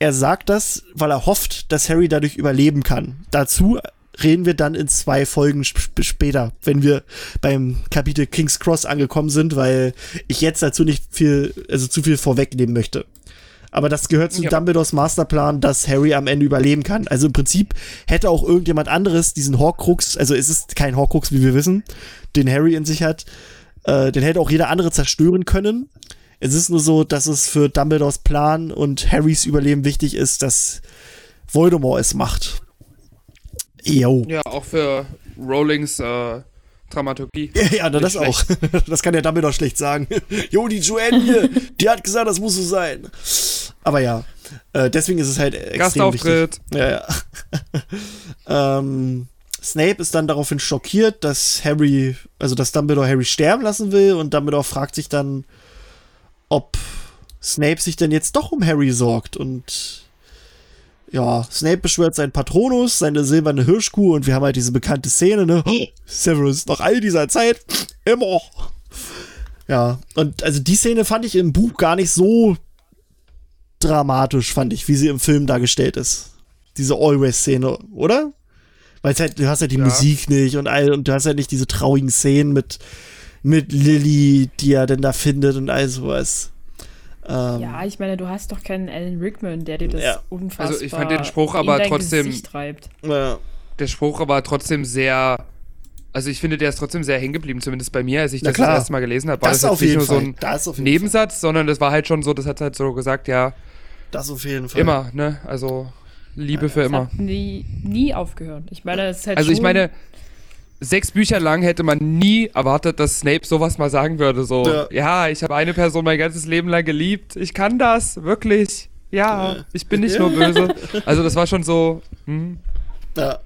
er sagt das, weil er hofft, dass Harry dadurch überleben kann. Dazu reden wir dann in zwei Folgen sp sp später, wenn wir beim Kapitel King's Cross angekommen sind, weil ich jetzt dazu nicht viel, also zu viel vorwegnehmen möchte. Aber das gehört zu Ja. Dumbledores Masterplan, dass Harry am Ende überleben kann. Also im Prinzip hätte auch irgendjemand anderes diesen Horcrux, also es ist kein Horcrux, wie wir wissen, den Harry in sich hat, äh, den hätte auch jeder andere zerstören können. Es ist nur so, dass es für Dumbledores Plan und Harrys Überleben wichtig ist, dass Voldemort es macht. Jo. Ja, auch für Rowlings äh, Dramaturgie. *laughs* Ja, na, das auch. *laughs* Das kann der Dumbledore schlecht sagen. *laughs* jo, die Joanne hier, die hat gesagt, das muss so sein. Aber ja, äh, deswegen ist es halt extrem wichtig. Ja, ja. ähm, Snape ist dann daraufhin schockiert, dass Harry, also dass Dumbledore Harry sterben lassen will und Dumbledore fragt sich dann, ob Snape sich denn jetzt doch um Harry sorgt und ja, Snape beschwört seinen Patronus, seine silberne Hirschkuh und wir haben halt diese bekannte Szene, ne? Severus, nach all dieser Zeit, immer. Ja, und also die Szene fand ich im Buch gar nicht so dramatisch, fand ich, wie sie im Film dargestellt ist. Diese Always-Szene, oder? Weil es halt, du hast halt die Ja. Musik nicht und all, und du hast halt nicht diese traurigen Szenen mit, mit Lilly, die er denn da findet und all sowas. Ähm, Ja, ich meine, du hast doch keinen Alan Rickman, der dir das Ja. unfassbar Also ich fand den Spruch aber trotzdem- ja. Der Spruch aber trotzdem sehr. Also ich finde, der ist trotzdem sehr hängen geblieben, zumindest bei mir, als ich Na das klar. das erste Mal gelesen habe. War Das das, auf nicht jeden nur so Fall. ein Das auf jeden Nebensatz, sondern das war halt schon so, das hat halt so gesagt, ja, Das auf jeden Fall. immer, ne? Also Liebe für Es immer. hat nie, nie aufgehört. Ich meine, es ist halt Also ich meine, sechs Bücher lang hätte man nie erwartet, dass Snape sowas mal sagen würde. So, Ja. ja, ich habe eine Person mein ganzes Leben lang geliebt. Ich kann das, wirklich. Ja, Ja. ich bin nicht nur böse. *laughs* Also das war schon so, hm, Ja.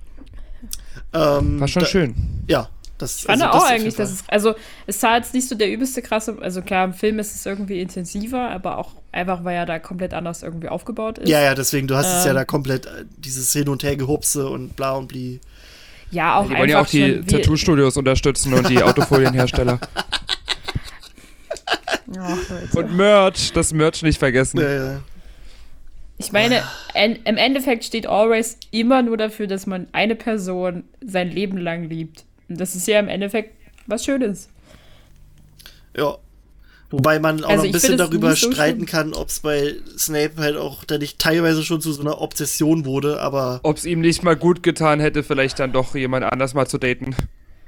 Ähm, war schon da, schön. Ja, das Ich fand also auch auf eigentlich, dass es, also es war jetzt nicht so der übelste krasse, also klar, im Film ist es irgendwie intensiver, aber auch einfach, weil er da komplett anders irgendwie aufgebaut ist. Ja, ja, deswegen, du hast es ja Ähm. da komplett äh, dieses Hin- und Hergehupse und bla und bli. Ja, auch Die wollen ja auch die Tattoo-Studios unterstützen und die *laughs* Autofolienhersteller. Ach, Leute. Und Merch, das Merch nicht vergessen. Ja, ja. Ich meine, en, im Endeffekt steht Always immer nur dafür, dass man eine Person sein Leben lang liebt. Und das ist ja im Endeffekt was Schönes. ja. Wobei man auch Also noch ein bisschen darüber so streiten schlimm. kann, ob es bei Snape halt auch da nicht teilweise schon zu so einer Obsession wurde, aber Ob es ihm nicht mal gut getan hätte, vielleicht dann doch jemand anders mal zu daten.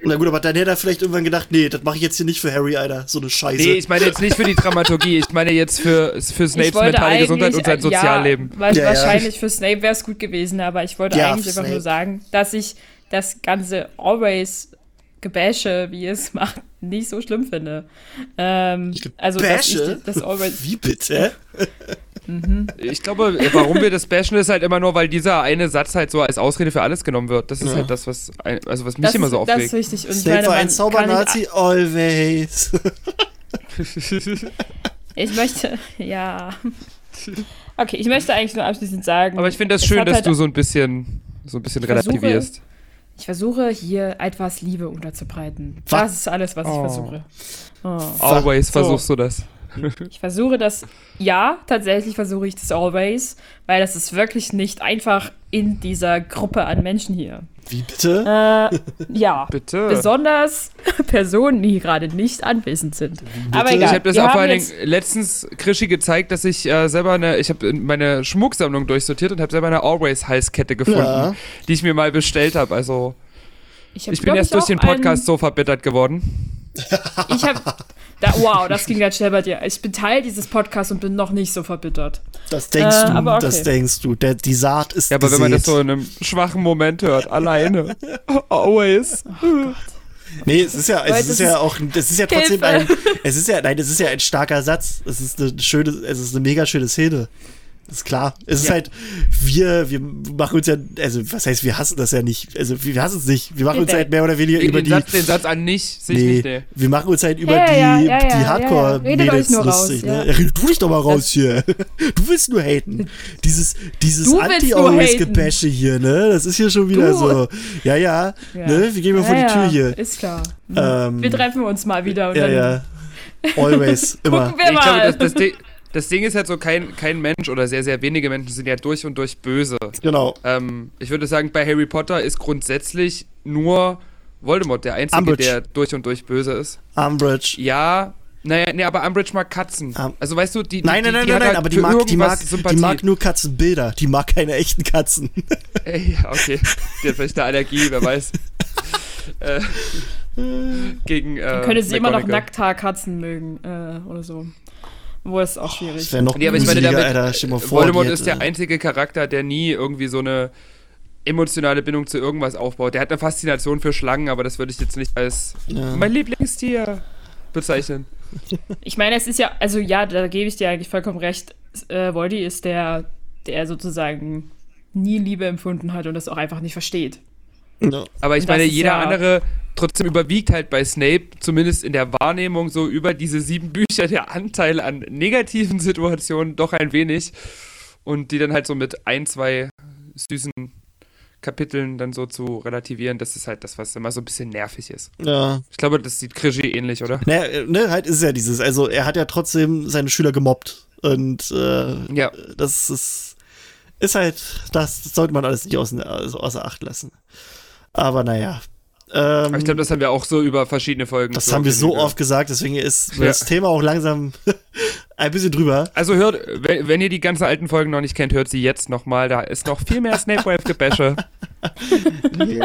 na gut, aber dann hätte er vielleicht irgendwann gedacht, nee, das mache ich jetzt hier nicht für Harry, Alter, so eine Scheiße. Nee, ich meine jetzt nicht für die Dramaturgie, ich meine jetzt für, für Snapes mentale Gesundheit und sein äh, Sozialleben. Ja, weil Ja, ja. wahrscheinlich für Snape wäre es gut gewesen, aber ich wollte Ja, eigentlich einfach Snape. nur sagen, dass ich das ganze Always Gebäsche, wie es *laughs* macht, nicht so schlimm finde. Ähm, also, Gebäsche? das Always. *laughs* Wie bitte? Ich glaube, warum wir das bashen, ist halt immer nur, weil dieser eine Satz halt so als Ausrede für alles genommen wird. Das ist Ja. halt das, was, ein- also was mich Das, immer so ist- das ist aufregt. richtig. Und meine, war ein Zaubernazi, always. *laughs* Ich möchte, ja. Okay, ich möchte eigentlich nur abschließend sagen. Aber ich finde das es schön, dass halt- du so ein bisschen, so ein bisschen relativierst. Ich versuche hier etwas Liebe unterzubreiten. Was? Das ist alles, was ich Oh. versuche. Oh. Always So. versuchst du das. *laughs* Ich versuche das, ja, tatsächlich versuche ich das always, weil das ist wirklich nicht einfach in dieser Gruppe an Menschen hier. Wie bitte? Äh, ja, *laughs* Bitte. besonders *laughs* Personen, die gerade nicht anwesend sind. Aber Bitte? egal. Ich habe das auch vor allen Dingen letztens Krischi gezeigt, dass ich äh, selber eine, ich habe meine Schmucksammlung durchsortiert und habe selber eine Always-Halskette gefunden, Ja. die ich mir mal bestellt habe. Also Ich, hab, ich bin erst durch den Podcast so verbittert geworden. Ich habe, da, wow, das ging ganz schnell bei dir. Ich bin Teil dieses Podcasts und bin noch nicht so verbittert. Das denkst Äh, du, aber okay. das denkst du. Der, die Saat ist Ja, aber wenn man das gesät. so in einem schwachen Moment hört, alleine. *laughs* Always. Nee, es ist ja, es ist das ja ist- auch, es ist ja trotzdem Hilfe. ein, es ist ja, nein, es ist ja ein starker Satz. Es ist eine schöne, es ist eine mega schöne Szene. Ist klar. Es ist Ja. halt, wir, wir machen uns ja, also was heißt, wir hassen das ja nicht. Also wir hassen es nicht. Wir machen uns halt mehr oder weniger Den, über den, die. Satz, den Satz an nicht, sich Nee, nicht, nee. wir machen uns halt über Ja, die, ja, die ja, ja. Hardcore-Mädels Redet euch nur lustig. raus, ne? du dich doch mal raus hier. *laughs* Du willst nur haten. Dieses, dieses nur haten. Anti-Always-Gebäsche hier, ne? Das ist hier schon wieder Du. so. Ja, ja, Ja. ne? Wir gehen mal vor die Tür ja, hier. Ist klar. Ähm, Wir treffen uns mal wieder und ja, dann ja. Always, *laughs* immer. gucken wir Ich glaube, mal. das, das, Ding, das Ding ist halt so, kein, kein Mensch oder sehr, sehr wenige Menschen sind ja durch und durch böse. Genau. Ähm, ich würde sagen, bei Harry Potter ist grundsätzlich nur Voldemort der Einzige, Umbridge. der durch und durch böse ist. Umbridge. Ja, naja, nee, aber Umbridge mag Katzen. Um- also weißt du, die, die Nein, nein, die, nein, die nein, nein, halt aber die mag, die, mag, Sympathie. die mag nur Katzenbilder. Die mag keine echten Katzen. *laughs* Ey, ja, okay. Die hat vielleicht eine Allergie, wer weiß. *laughs* äh, gegen. Äh, Dann könnte sie immer noch McGonagall. Nackthaarkatzen mögen äh, oder so. Wo ist auch schwierig. Das wäre noch Nee, aber ich meine, damit, Alter. Vor, Voldemort ist der einzige Charakter, der nie irgendwie so eine emotionale Bindung zu irgendwas aufbaut. Der hat eine Faszination für Schlangen, aber das würde ich jetzt nicht als Ja. mein Lieblingstier bezeichnen. Ich meine, es ist ja, also ja, da gebe ich dir eigentlich vollkommen recht. Äh, Voldy ist der, der sozusagen nie Liebe empfunden hat und das auch einfach nicht versteht. Ja. Aber ich Und meine, ist jeder ja- andere trotzdem überwiegt halt bei Snape, zumindest in der Wahrnehmung, so über diese sieben Bücher der Anteil an negativen Situationen doch ein wenig. Und die dann halt so mit ein, zwei süßen Kapiteln dann so zu relativieren, das ist halt das, was immer so ein bisschen nervig ist. ja. Ich glaube, das sieht Krischi ähnlich, oder? Ne, äh, ne, halt ist es ja dieses. Also, er hat ja trotzdem seine Schüler gemobbt. Und äh, Ja. das ist, ist halt, das sollte man alles nicht außer, also außer Acht lassen. Aber naja. Ähm, ich glaube, das haben wir auch so über verschiedene Folgen. das so haben wir so Genüge. oft gesagt, deswegen ist Ja. das Thema auch langsam *laughs* ein bisschen drüber. Also hört, wenn, wenn ihr die ganzen alten Folgen noch nicht kennt, hört sie jetzt nochmal. Da ist noch viel mehr Snape-Wave-Gebäsche. *laughs*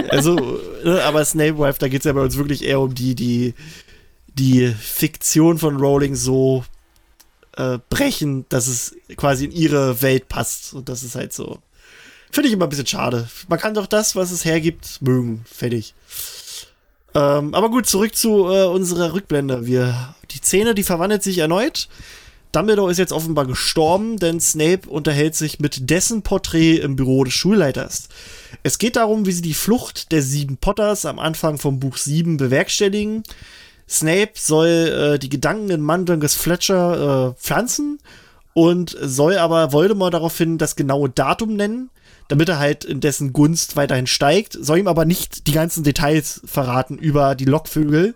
Also, ne, aber Snape Wife, da geht es ja bei uns wirklich eher um die, die, die Fiktion von Rowling so äh, brechen, dass es quasi in ihre Welt passt. Und das ist halt so. Finde ich immer ein bisschen schade. Man kann doch das, was es hergibt, mögen. Fertig. Ähm, aber gut, zurück zu äh, unserer Rückblende. Wir, die Szene, die verwandelt sich erneut. Dumbledore ist jetzt offenbar gestorben, denn Snape unterhält sich mit dessen Porträt im Büro des Schulleiters. Es geht darum, wie sie die Flucht der sieben Potters am Anfang vom Buch 7 bewerkstelligen. Snape soll äh, die Gedanken in Mandangus Fletcher äh, pflanzen und soll aber Voldemort daraufhin das genaue Datum nennen, damit er halt in dessen Gunst weiterhin steigt, soll ihm aber nicht die ganzen Details verraten über die Lockvögel.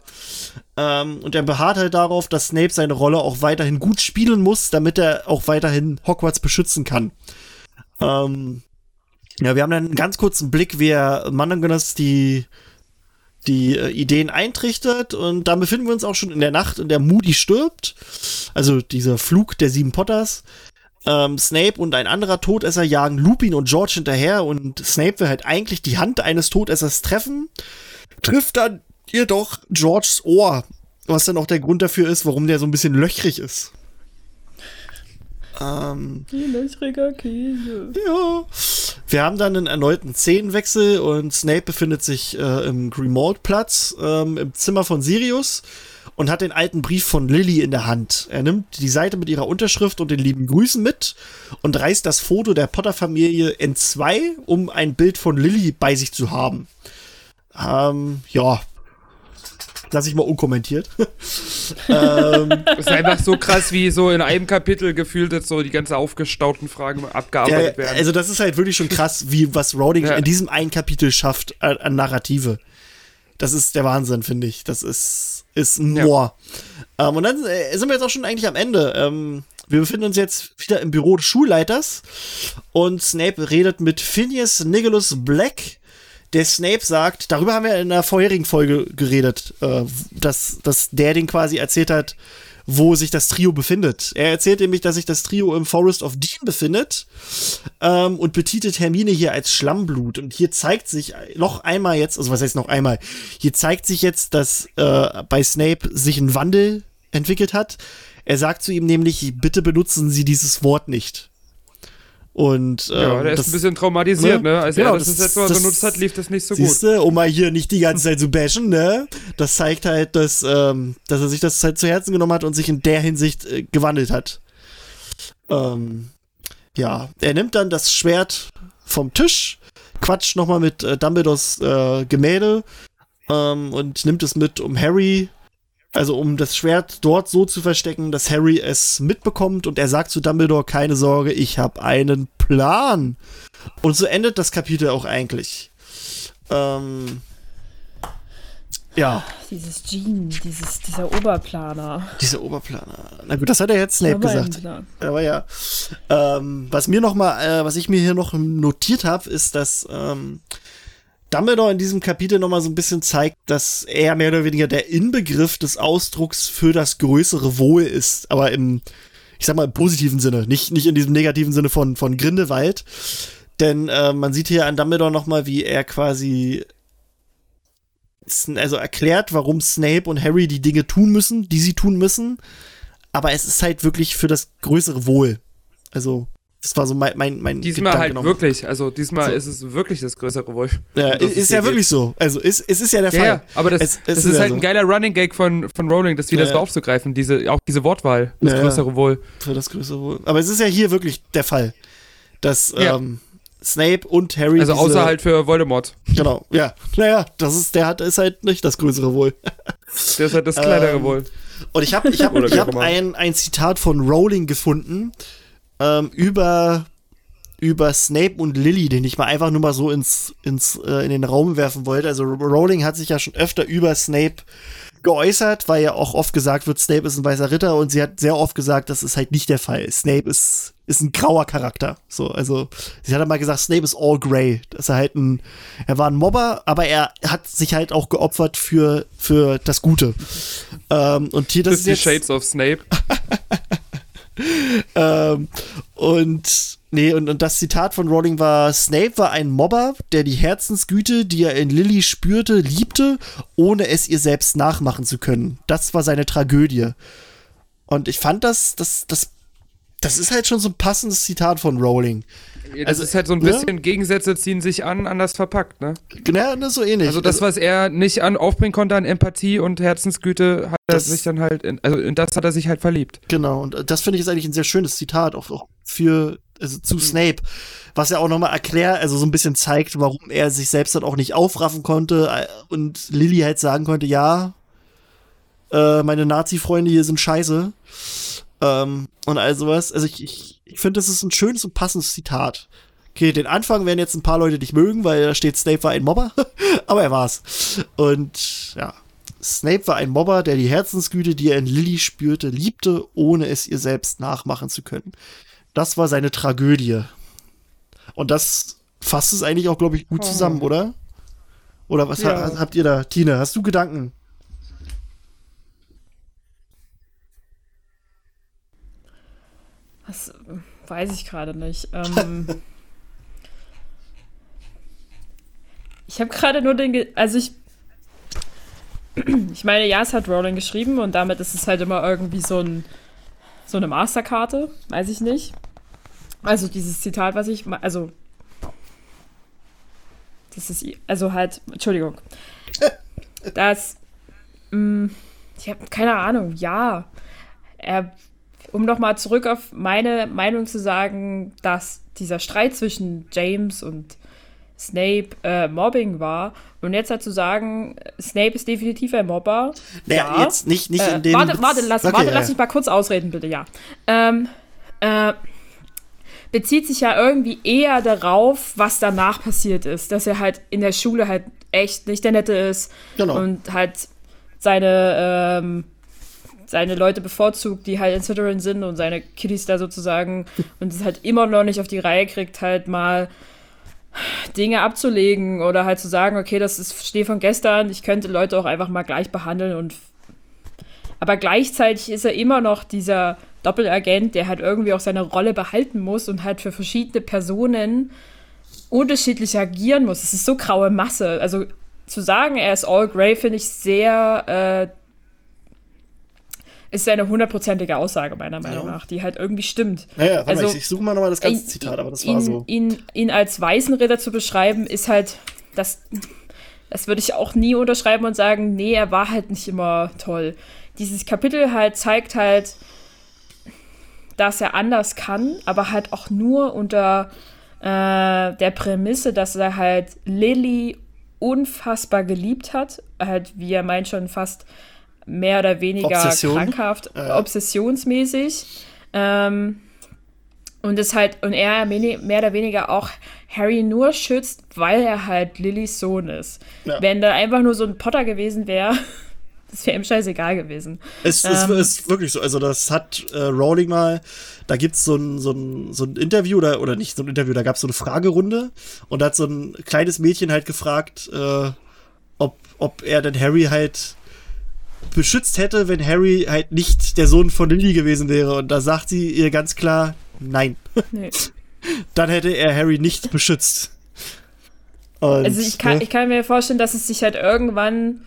Ähm, und er beharrt halt darauf, dass Snape seine Rolle auch weiterhin gut spielen muss, damit er auch weiterhin Hogwarts beschützen kann. Ähm, ja, wir haben dann einen ganz kurzen Blick, wie er Mandangus die die äh, Ideen eintrichtert und dann befinden wir uns auch schon in der Nacht, in der Moody stirbt. Also dieser Flug der sieben Potters. Ähm, Snape und ein anderer Todesser jagen Lupin und George hinterher und Snape will halt eigentlich die Hand eines Todessers treffen, trifft dann jedoch Georges Ohr, was dann auch der Grund dafür ist, warum der so ein bisschen löchrig ist. Ähm, Löchriger Käse. ja. Wir haben dann einen erneuten Szenenwechsel und Snape befindet sich äh, im Grimald-Platz, ähm, im Zimmer von Sirius und hat den alten Brief von Lily in der Hand. Er nimmt die Seite mit ihrer Unterschrift und den lieben Grüßen mit und reißt das Foto der Potter-Familie in zwei, um ein Bild von Lily bei sich zu haben. Ähm, ja. Lass ich mal unkommentiert. *laughs* ähm, Das ist einfach so krass, wie so in einem Kapitel gefühlt jetzt so die ganze aufgestauten Fragen abgearbeitet werden. also das ist halt wirklich schon krass, wie was Rowling Ja. in diesem einen Kapitel schafft an, an Narrative. Das ist der Wahnsinn, finde ich. Das ist, ist ein Ja. Moor. Ähm, und dann äh, sind wir jetzt auch schon eigentlich am Ende. Ähm, wir befinden uns jetzt wieder im Büro des Schulleiters und Snape redet mit Phineas Nicholas Black. Der Snape sagt, darüber haben wir in der vorherigen Folge geredet, äh, dass, dass der den quasi erzählt hat, wo sich das Trio befindet. Er erzählt nämlich, dass sich das Trio im Forest of Dean befindet ähm, und betitelt Hermine hier als Schlammblut. Und hier zeigt sich noch einmal jetzt, also was heißt noch einmal, hier zeigt sich jetzt, dass äh, bei Snape sich ein Wandel entwickelt hat. Er sagt zu ihm nämlich, bitte benutzen Sie dieses Wort nicht. Und ähm, ja, der ist das- ein bisschen traumatisiert, ne? ne? Als Genau, er das, das- letzte Mal benutzt hat, lief das nicht so gut. Siehste, um mal hier nicht die ganze Zeit zu bashen, ne? Das zeigt halt, dass, ähm, dass er sich das halt zu Herzen genommen hat und sich in der Hinsicht äh, gewandelt hat. Ähm, ja, er nimmt dann das Schwert vom Tisch, quatscht nochmal mit äh, Dumbledores äh, Gemälde ähm, und nimmt es mit, um Harry, also um das Schwert dort so zu verstecken, dass Harry es mitbekommt und er sagt zu Dumbledore, keine Sorge, ich habe einen Plan. Und so endet das Kapitel auch eigentlich. Ähm, ja, Dieses Gene, dieses, dieser Oberplaner. dieser Oberplaner. Na gut, das hat er jetzt Snape gesagt. Aber ja. Ähm, was mir noch mal, äh, was ich mir hier noch notiert habe, ist, dass ähm, Dumbledore in diesem Kapitel noch mal so ein bisschen zeigt, dass er mehr oder weniger der Inbegriff des Ausdrucks für das größere Wohl ist. Aber im, ich sag mal, im positiven Sinne. Nicht, nicht in diesem negativen Sinne von, von Grindelwald. Denn äh, man sieht hier an Dumbledore noch mal, wie er quasi also erklärt, warum Snape und Harry die Dinge tun müssen, die sie tun müssen. Aber es ist halt wirklich für das größere Wohl. Also, das war so mein, mein, mein Diesmal Gedanke halt noch. wirklich, also diesmal So. ist es wirklich das größere Wolf. Ja, ist, es ja wirklich so. Also, ist, es ist ja der Ja, Fall. ja, aber das, Es- es das ist ist, halt so. ein geiler Running Gag von, von Rowling, das wieder Ja, so ja. aufzugreifen, diese, auch diese Wortwahl, das Ja, größere Wohl. Für das größere Wohl. Aber es ist ja hier wirklich der Fall. Dass Ja. ähm, Snape und Harry. Also diese, außer halt für Voldemort. Genau, ja. Naja, das ist, der hat, ist halt nicht das größere Wohl. *laughs* Der ist halt das kleinere Ähm, Wohl. Und ich habe ich hab, ich hab ein, ein Zitat von Rowling gefunden ähm, über, über Snape und Lily, den ich mal einfach nur mal so ins, ins, äh, in den Raum werfen wollte. Also Rowling hat sich ja schon öfter über Snape geäußert, weil ja auch oft gesagt wird, Snape ist ein weißer Ritter und sie hat sehr oft gesagt, das ist halt nicht der Fall. Snape ist, ist ein grauer Charakter. So, also sie hat mal gesagt, Snape ist all grey. Dass er halt ein, er war ein Mobber, aber er hat sich halt auch geopfert für, für das Gute. Ähm, und hier, das ist Fifty jetzt, Shades of Snape. *laughs* *laughs* ähm, und nee, und, und das Zitat von Rowling war: Snape war ein Mobber, der die Herzensgüte, die er in Lily spürte, liebte, ohne es ihr selbst nachmachen zu können. Das war seine Tragödie. Und ich fand das, das, das, das ist halt schon so ein passendes Zitat von Rowling. Das Also, ist halt so ein ne? bisschen, Gegensätze ziehen sich an, anders verpackt, ne? Ja, ne, so ähnlich. Also das, was er nicht an aufbringen konnte an Empathie und Herzensgüte, hat Das- er sich dann halt, in, also in das hat er sich halt verliebt. Genau, und das finde ich ist eigentlich ein sehr schönes Zitat, auch, auch für, also zu Snape, was ja auch nochmal erklärt, also so ein bisschen zeigt, warum er sich selbst dann auch nicht aufraffen konnte äh, und Lilly halt sagen konnte, ja, äh, meine Nazi-Freunde hier sind scheiße. Ähm, und all sowas. Also ich, ich, ich finde, das ist ein schönes und passendes Zitat. Okay, den Anfang werden jetzt ein paar Leute nicht mögen, weil da steht, Snape war ein Mobber, *laughs* aber er war's. Und ja, Snape war ein Mobber, der die Herzensgüte, die er in Lilly spürte, liebte, ohne es ihr selbst nachmachen zu können. Das war seine Tragödie. Und das fasst es eigentlich auch, glaube ich, gut zusammen, oder? Oder was Ja. ha habt ihr da? Tine, hast du Gedanken? Das äh, weiß ich gerade nicht. *laughs* Ähm, ich habe gerade nur den, Ge also ich, *clears throat* ich meine, ja, es hat Rowling geschrieben und damit ist es halt immer irgendwie so ein, so eine Masterkarte, weiß ich nicht. Also dieses Zitat, was ich, also das ist, also halt, Entschuldigung, *laughs* das, mh, ich habe keine Ahnung, ja, er um nochmal zurück auf meine Meinung zu sagen, dass dieser Streit zwischen James und Snape äh, Mobbing war und jetzt dazu sagen, Snape ist definitiv ein Mobber. Naja, Ja. jetzt nicht, nicht Äh, in dem. warte, warte, lass, Okay, warte, ja, lass ja. mich mal kurz ausreden, bitte, ja. Ähm, äh, bezieht sich ja irgendwie eher darauf, was danach passiert ist. Dass er halt in der Schule halt echt nicht der Nette ist Genau. und halt seine, ähm, seine Leute bevorzugt, die halt in Slytherin sind und seine Kiddies da sozusagen und es halt immer noch nicht auf die Reihe kriegt, halt mal Dinge abzulegen oder halt zu sagen, okay, das ist Schnee von gestern, ich könnte Leute auch einfach mal gleich behandeln und aber gleichzeitig ist er immer noch dieser Doppelagent, der halt irgendwie auch seine Rolle behalten muss und halt für verschiedene Personen unterschiedlich agieren muss. Es ist so graue Masse. Also zu sagen, er ist all grey, finde ich sehr, äh, ist eine hundertprozentige Aussage meiner Meinung Ja. nach, die halt irgendwie stimmt. Naja, warte mal, Also, ich, ich suche mal nochmal das ganze ihn- Zitat, aber das ihn, war so. Ihn, ihn als Weißenritter zu beschreiben, ist halt, das, das würde ich auch nie unterschreiben und sagen, nee, er war halt nicht immer toll. Dieses Kapitel halt zeigt halt, dass er anders kann, aber halt auch nur unter äh, der Prämisse, dass er halt Lilly unfassbar geliebt hat. Halt, wie er meint, schon fast mehr oder weniger Obsession. krankhaft, Ja. obsessionsmäßig. Ähm, und es halt, und er mehr oder weniger auch Harry nur schützt, weil er halt Lillys Sohn ist. Ja. Wenn da einfach nur so ein Potter gewesen wäre, *laughs* das wäre ihm scheißegal gewesen. Es, es Ähm. ist wirklich so. Also, das hat äh, Rowling mal, da gibt's so ein, so, ein, so ein Interview, oder, oder nicht so ein Interview, da gab's so eine Fragerunde und da hat so ein kleines Mädchen halt gefragt, äh, ob, ob er denn Harry halt beschützt hätte, wenn Harry halt nicht der Sohn von Lily gewesen wäre. Und da sagt sie ihr ganz klar, nein. Nee. *laughs* Dann hätte er Harry nicht beschützt. Und, Also ich kann, ne? ich kann mir vorstellen, dass es sich halt irgendwann,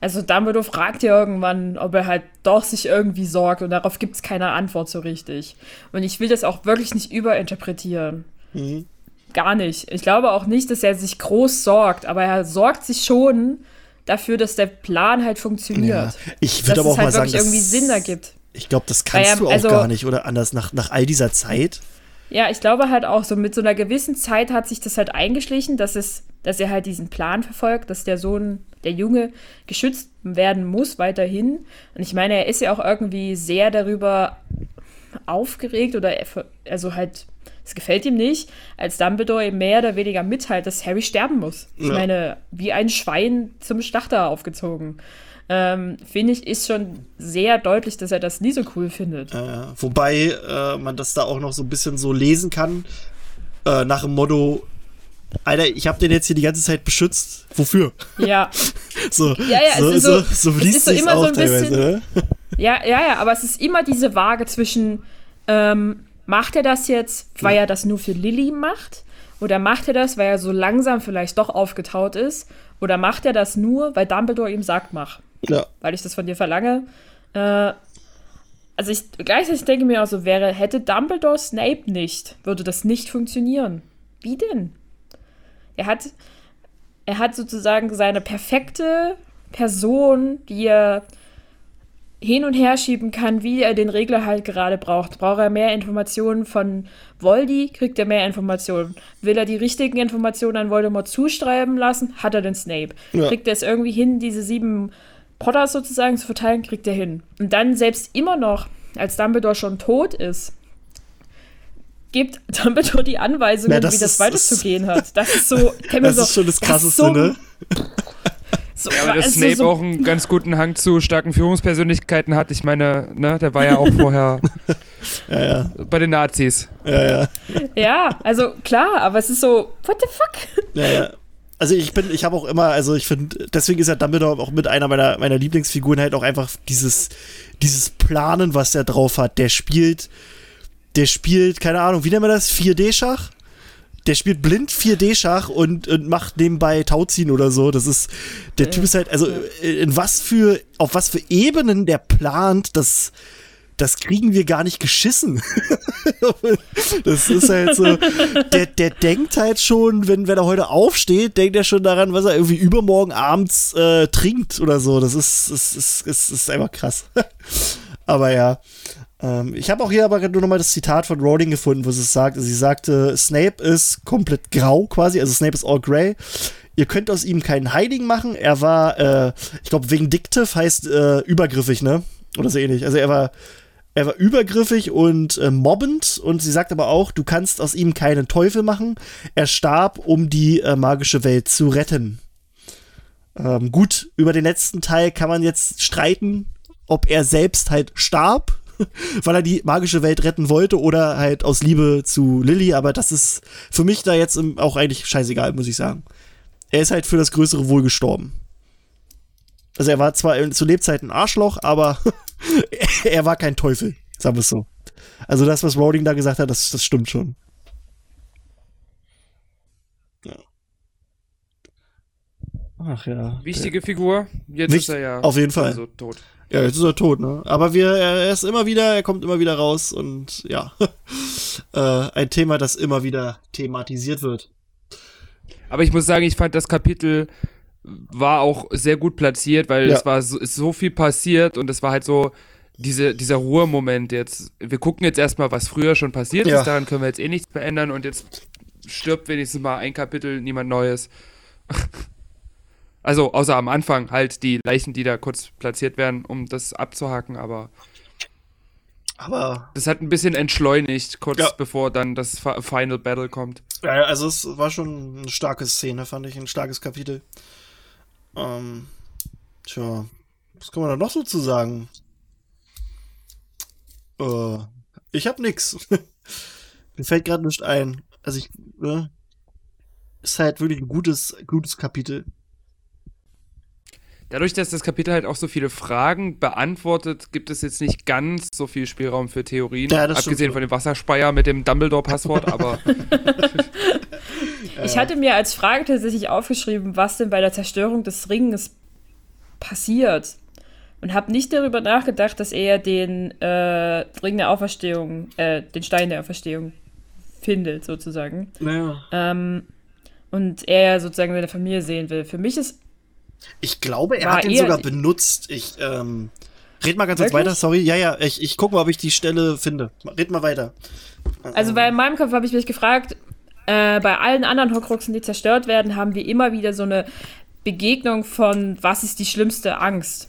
also Dumbledore fragt ja irgendwann, ob er halt doch sich irgendwie sorgt und darauf gibt es keine Antwort so richtig. Und ich will das auch wirklich nicht überinterpretieren. Mhm. Gar nicht. Ich glaube auch nicht, dass er sich groß sorgt, aber er sorgt sich schon dafür, dass der Plan halt funktioniert. Ja, ich würde dass aber es auch mal halt sagen, wirklich irgendwie das- Sinn ergibt. Ich glaube, das kannst Weil, du auch also- gar nicht, oder anders nach, nach all dieser Zeit. Ja, ich glaube halt auch so, mit so einer gewissen Zeit hat sich das halt eingeschlichen, dass es, dass er halt diesen Plan verfolgt, dass der Sohn, der Junge, geschützt werden muss weiterhin. Und ich meine, er ist ja auch irgendwie sehr darüber aufgeregt oder er also halt, es gefällt ihm nicht, als Dumbledore ihm mehr oder weniger mitteilt, dass Harry sterben muss. Ich Ja. meine, wie ein Schwein zum Schlachter aufgezogen. Ähm, Finde ich, ist schon sehr deutlich, dass er das nie so cool findet. Äh, wobei äh, man das da auch noch so ein bisschen so lesen kann, äh, nach dem Motto, Alter, ich habe den jetzt hier die ganze Zeit beschützt. Wofür? Ja. *laughs* So, Ja, ja, so, es ist so, so- so es liest ist so immer so auch ein bisschen-. Ne? *laughs* Ja, ja, ja, aber es ist immer diese Waage zwischen, ähm, macht er das jetzt, weil er das nur für Lilly macht? Oder macht er das, weil er so langsam vielleicht doch aufgetaut ist? Oder macht er das nur, weil Dumbledore ihm sagt, mach? Ja. Weil ich das von dir verlange. Äh, also ich gleichzeitig denke mir auch so, wäre, hätte Dumbledore Snape nicht, würde das nicht funktionieren. Wie denn? Er hat, er hat sozusagen seine perfekte Person, die er hin und her schieben kann, wie er den Regler halt gerade braucht. Braucht er mehr Informationen von Voldy, kriegt er mehr Informationen. Will er die richtigen Informationen an Voldemort zuschreiben lassen, hat er den Snape. Ja. Kriegt er es irgendwie hin, diese sieben Potters sozusagen zu verteilen, kriegt er hin. Und dann selbst immer noch, als Dumbledore schon tot ist, gibt Dumbledore die Anweisungen, Ja, das wie das weiterzugehen *laughs* hat. Das ist so, Das ist schon das Krasseste, so, ne? *laughs* So, Ja, aber dass also Snape so, auch einen ganz guten Hang zu starken Führungspersönlichkeiten hat. Ich meine, ne, der war ja auch *laughs* vorher Ja, ja, bei den Nazis. ja, ja. Ja, also klar, aber es ist so, what the fuck? Ja, ja. Also ich bin, ich habe auch immer, also ich finde, deswegen ist ja Dumbledore auch mit einer meiner, meiner Lieblingsfiguren halt auch einfach dieses, dieses Planen, was der drauf hat. Der spielt, der spielt, keine Ahnung, wie nennt man das? 4D-Schach? Der spielt blind 4D-Schach und, und macht nebenbei Tauziehen oder so. Das ist, der Typ ist halt, also in was für, auf was für Ebenen der plant, das, das kriegen wir gar nicht geschissen. *laughs* das ist halt so, der, der denkt halt schon, wenn, wenn er heute aufsteht, denkt er schon daran, was er irgendwie übermorgen abends äh, trinkt oder so. Das ist, ist, ist, ist, ist einfach krass. *laughs* aber ja. Ähm, ich habe auch hier aber nur noch mal das Zitat von Rowling gefunden, wo sie es sagt. Sie sagte, Snape ist komplett grau quasi, also Snape ist all grey. Ihr könnt aus ihm keinen Heiligen machen. Er war, äh, ich glaube, vindictive heißt äh, übergriffig, ne? Oder so ähnlich. Also er war, er war übergriffig und äh, mobbend und sie sagt aber auch, du kannst aus ihm keinen Teufel machen. Er starb, um die äh, magische Welt zu retten. Ähm, gut, über den letzten Teil kann man jetzt streiten, ob er selbst halt starb, *laughs* weil er die magische Welt retten wollte oder halt aus Liebe zu Lilly, aber das ist für mich da jetzt auch eigentlich scheißegal, muss ich sagen. Er ist halt für das größere Wohl gestorben. Also er war zwar zu Lebzeiten ein Arschloch, aber *laughs* er war kein Teufel, sagen wir es so. Also das, was Rowling da gesagt hat, das, das stimmt schon. Ja. Ach ja. Wichtige Figur. Jetzt Wicht- ist er ja auf jeden Fall. Also tot. Ja, jetzt ist er tot, ne? Aber wir, er ist immer wieder, er kommt immer wieder raus und ja. *laughs* äh, ein Thema, das immer wieder thematisiert wird. Aber ich muss sagen, ich fand das Kapitel war auch sehr gut platziert, weil Ja. es war so, ist so viel passiert und es war halt so diese, dieser Ruhemoment jetzt. Wir gucken jetzt erstmal, was früher schon passiert Ja. ist, daran können wir jetzt eh nichts verändern und jetzt stirbt wenigstens mal ein Kapitel, niemand Neues. *laughs* Also, außer am Anfang halt die Leichen, die da kurz platziert werden, um das abzuhaken, aber Aber das hat ein bisschen entschleunigt, kurz Ja. bevor dann das Fi- Final Battle kommt. Ja, also es war schon eine starke Szene, fand ich, ein starkes Kapitel. Ähm, tja, was kann man da noch so zu sagen? Äh, ich hab nix. *laughs* Mir fällt gerade nichts ein. Also ich, ne? Ist halt wirklich ein gutes, gutes Kapitel. Dadurch, dass das Kapitel halt auch so viele Fragen beantwortet, gibt es jetzt nicht ganz so viel Spielraum für Theorien. Ja, abgesehen von dem Wasserspeier mit dem Dumbledore-Passwort, aber *laughs* Ich hatte mir als Frage tatsächlich aufgeschrieben, was denn bei der Zerstörung des Ringes passiert. Und habe nicht darüber nachgedacht, dass er den äh, Ring der Auferstehung, äh, den Stein der Auferstehung findet, sozusagen. Naja. Ähm, und er sozusagen seine Familie sehen will. Für mich ist Ich glaube, er War hat ihn sogar benutzt. Ich, ähm, red mal ganz kurz weiter, sorry. Ja, ja, ich, ich guck mal, ob ich die Stelle finde. Red mal weiter. Also, weil in meinem Kopf habe ich mich gefragt, äh, bei allen anderen Horcruxen, die zerstört werden, haben wir immer wieder so eine Begegnung von, was ist die schlimmste Angst?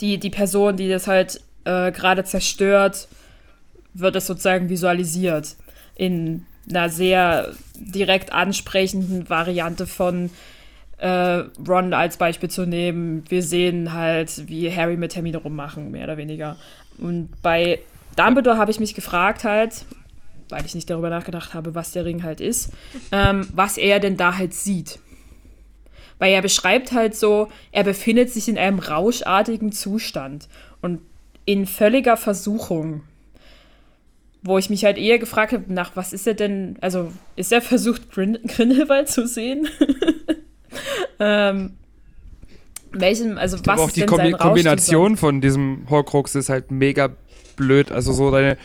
Die, die Person, die das halt äh, gerade zerstört, wird es sozusagen visualisiert. In einer sehr direkt ansprechenden Variante von äh, Ron als Beispiel zu nehmen. Wir sehen halt, wie Harry mit Hermine rummachen, mehr oder weniger. Und bei Dumbledore habe ich mich gefragt halt, weil ich nicht darüber nachgedacht habe, was der Ring halt ist, ähm, was er denn da halt sieht. Weil er beschreibt halt so, er befindet sich in einem rauschartigen Zustand und in völliger Versuchung. Wo ich mich halt eher gefragt habe, nach was ist er denn, also ist er versucht, Grin *laughs* Grindelwald zu sehen? *laughs* ähm, welchem, also was auch ist die denn Kombi Kombination von diesem Horcrux ist halt mega blöd. Also so deine.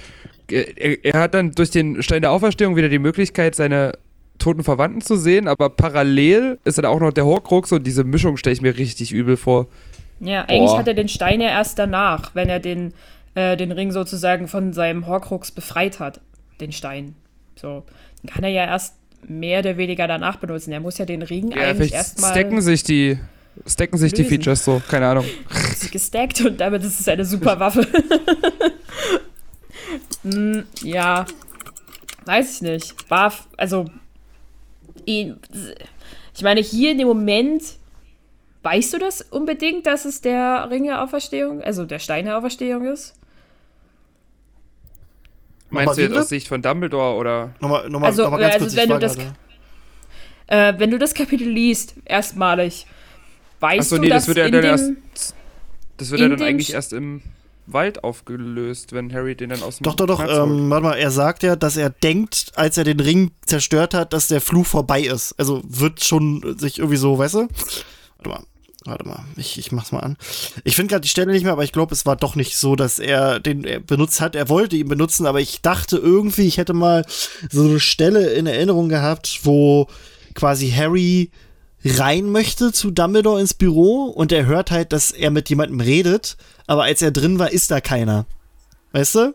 Er, er hat dann durch den Stein der Auferstehung wieder die Möglichkeit, seine toten Verwandten zu sehen, aber parallel ist dann auch noch der Horcrux und diese Mischung stelle ich mir richtig übel vor. Ja, eigentlich Boah. hat er den Stein ja erst danach, wenn er den, äh, den Ring sozusagen von seinem Horcrux befreit hat. Den Stein. So. Den kann er ja erst mehr oder weniger danach benutzen. Er muss ja den Ring Ja, eigentlich erstmal stacken sich die. Stacken sich die lösen. Features so, keine Ahnung. *laughs* gestackt und damit ist es eine super Waffe. *laughs* Hm, ja. Weiß ich nicht. War, also. Ich meine, hier in dem Moment. Weißt du das unbedingt, dass es der Ring der Auferstehung, also der Stein der Auferstehung ist? Meinst du jetzt aus Sicht von Dumbledore oder? Nochmal, nochmal, Also, nochmal ganz also kurz, wenn du das- Äh, wenn du das Kapitel liest, erstmalig, weißt Achso, du, nee, dass das wird ja in dann dem, erst. Das wird ja dann eigentlich erst im Wald aufgelöst, wenn Harry den dann aus dem Doch, doch, doch. Ähm, warte mal, er sagt ja, dass er denkt, als er den Ring zerstört hat, dass der Fluch vorbei ist. Also wird schon sich irgendwie so, weißt du? Warte mal. Warte mal, ich, ich mach's mal an. Ich finde gerade die Stelle nicht mehr, aber ich glaube, es war doch nicht so, dass er den er benutzt hat. Er wollte ihn benutzen, aber ich dachte irgendwie, ich hätte mal so eine Stelle in Erinnerung gehabt, wo quasi Harry rein möchte zu Dumbledore ins Büro und er hört halt, dass er mit jemandem redet, aber als er drin war, ist da keiner. Weißt du?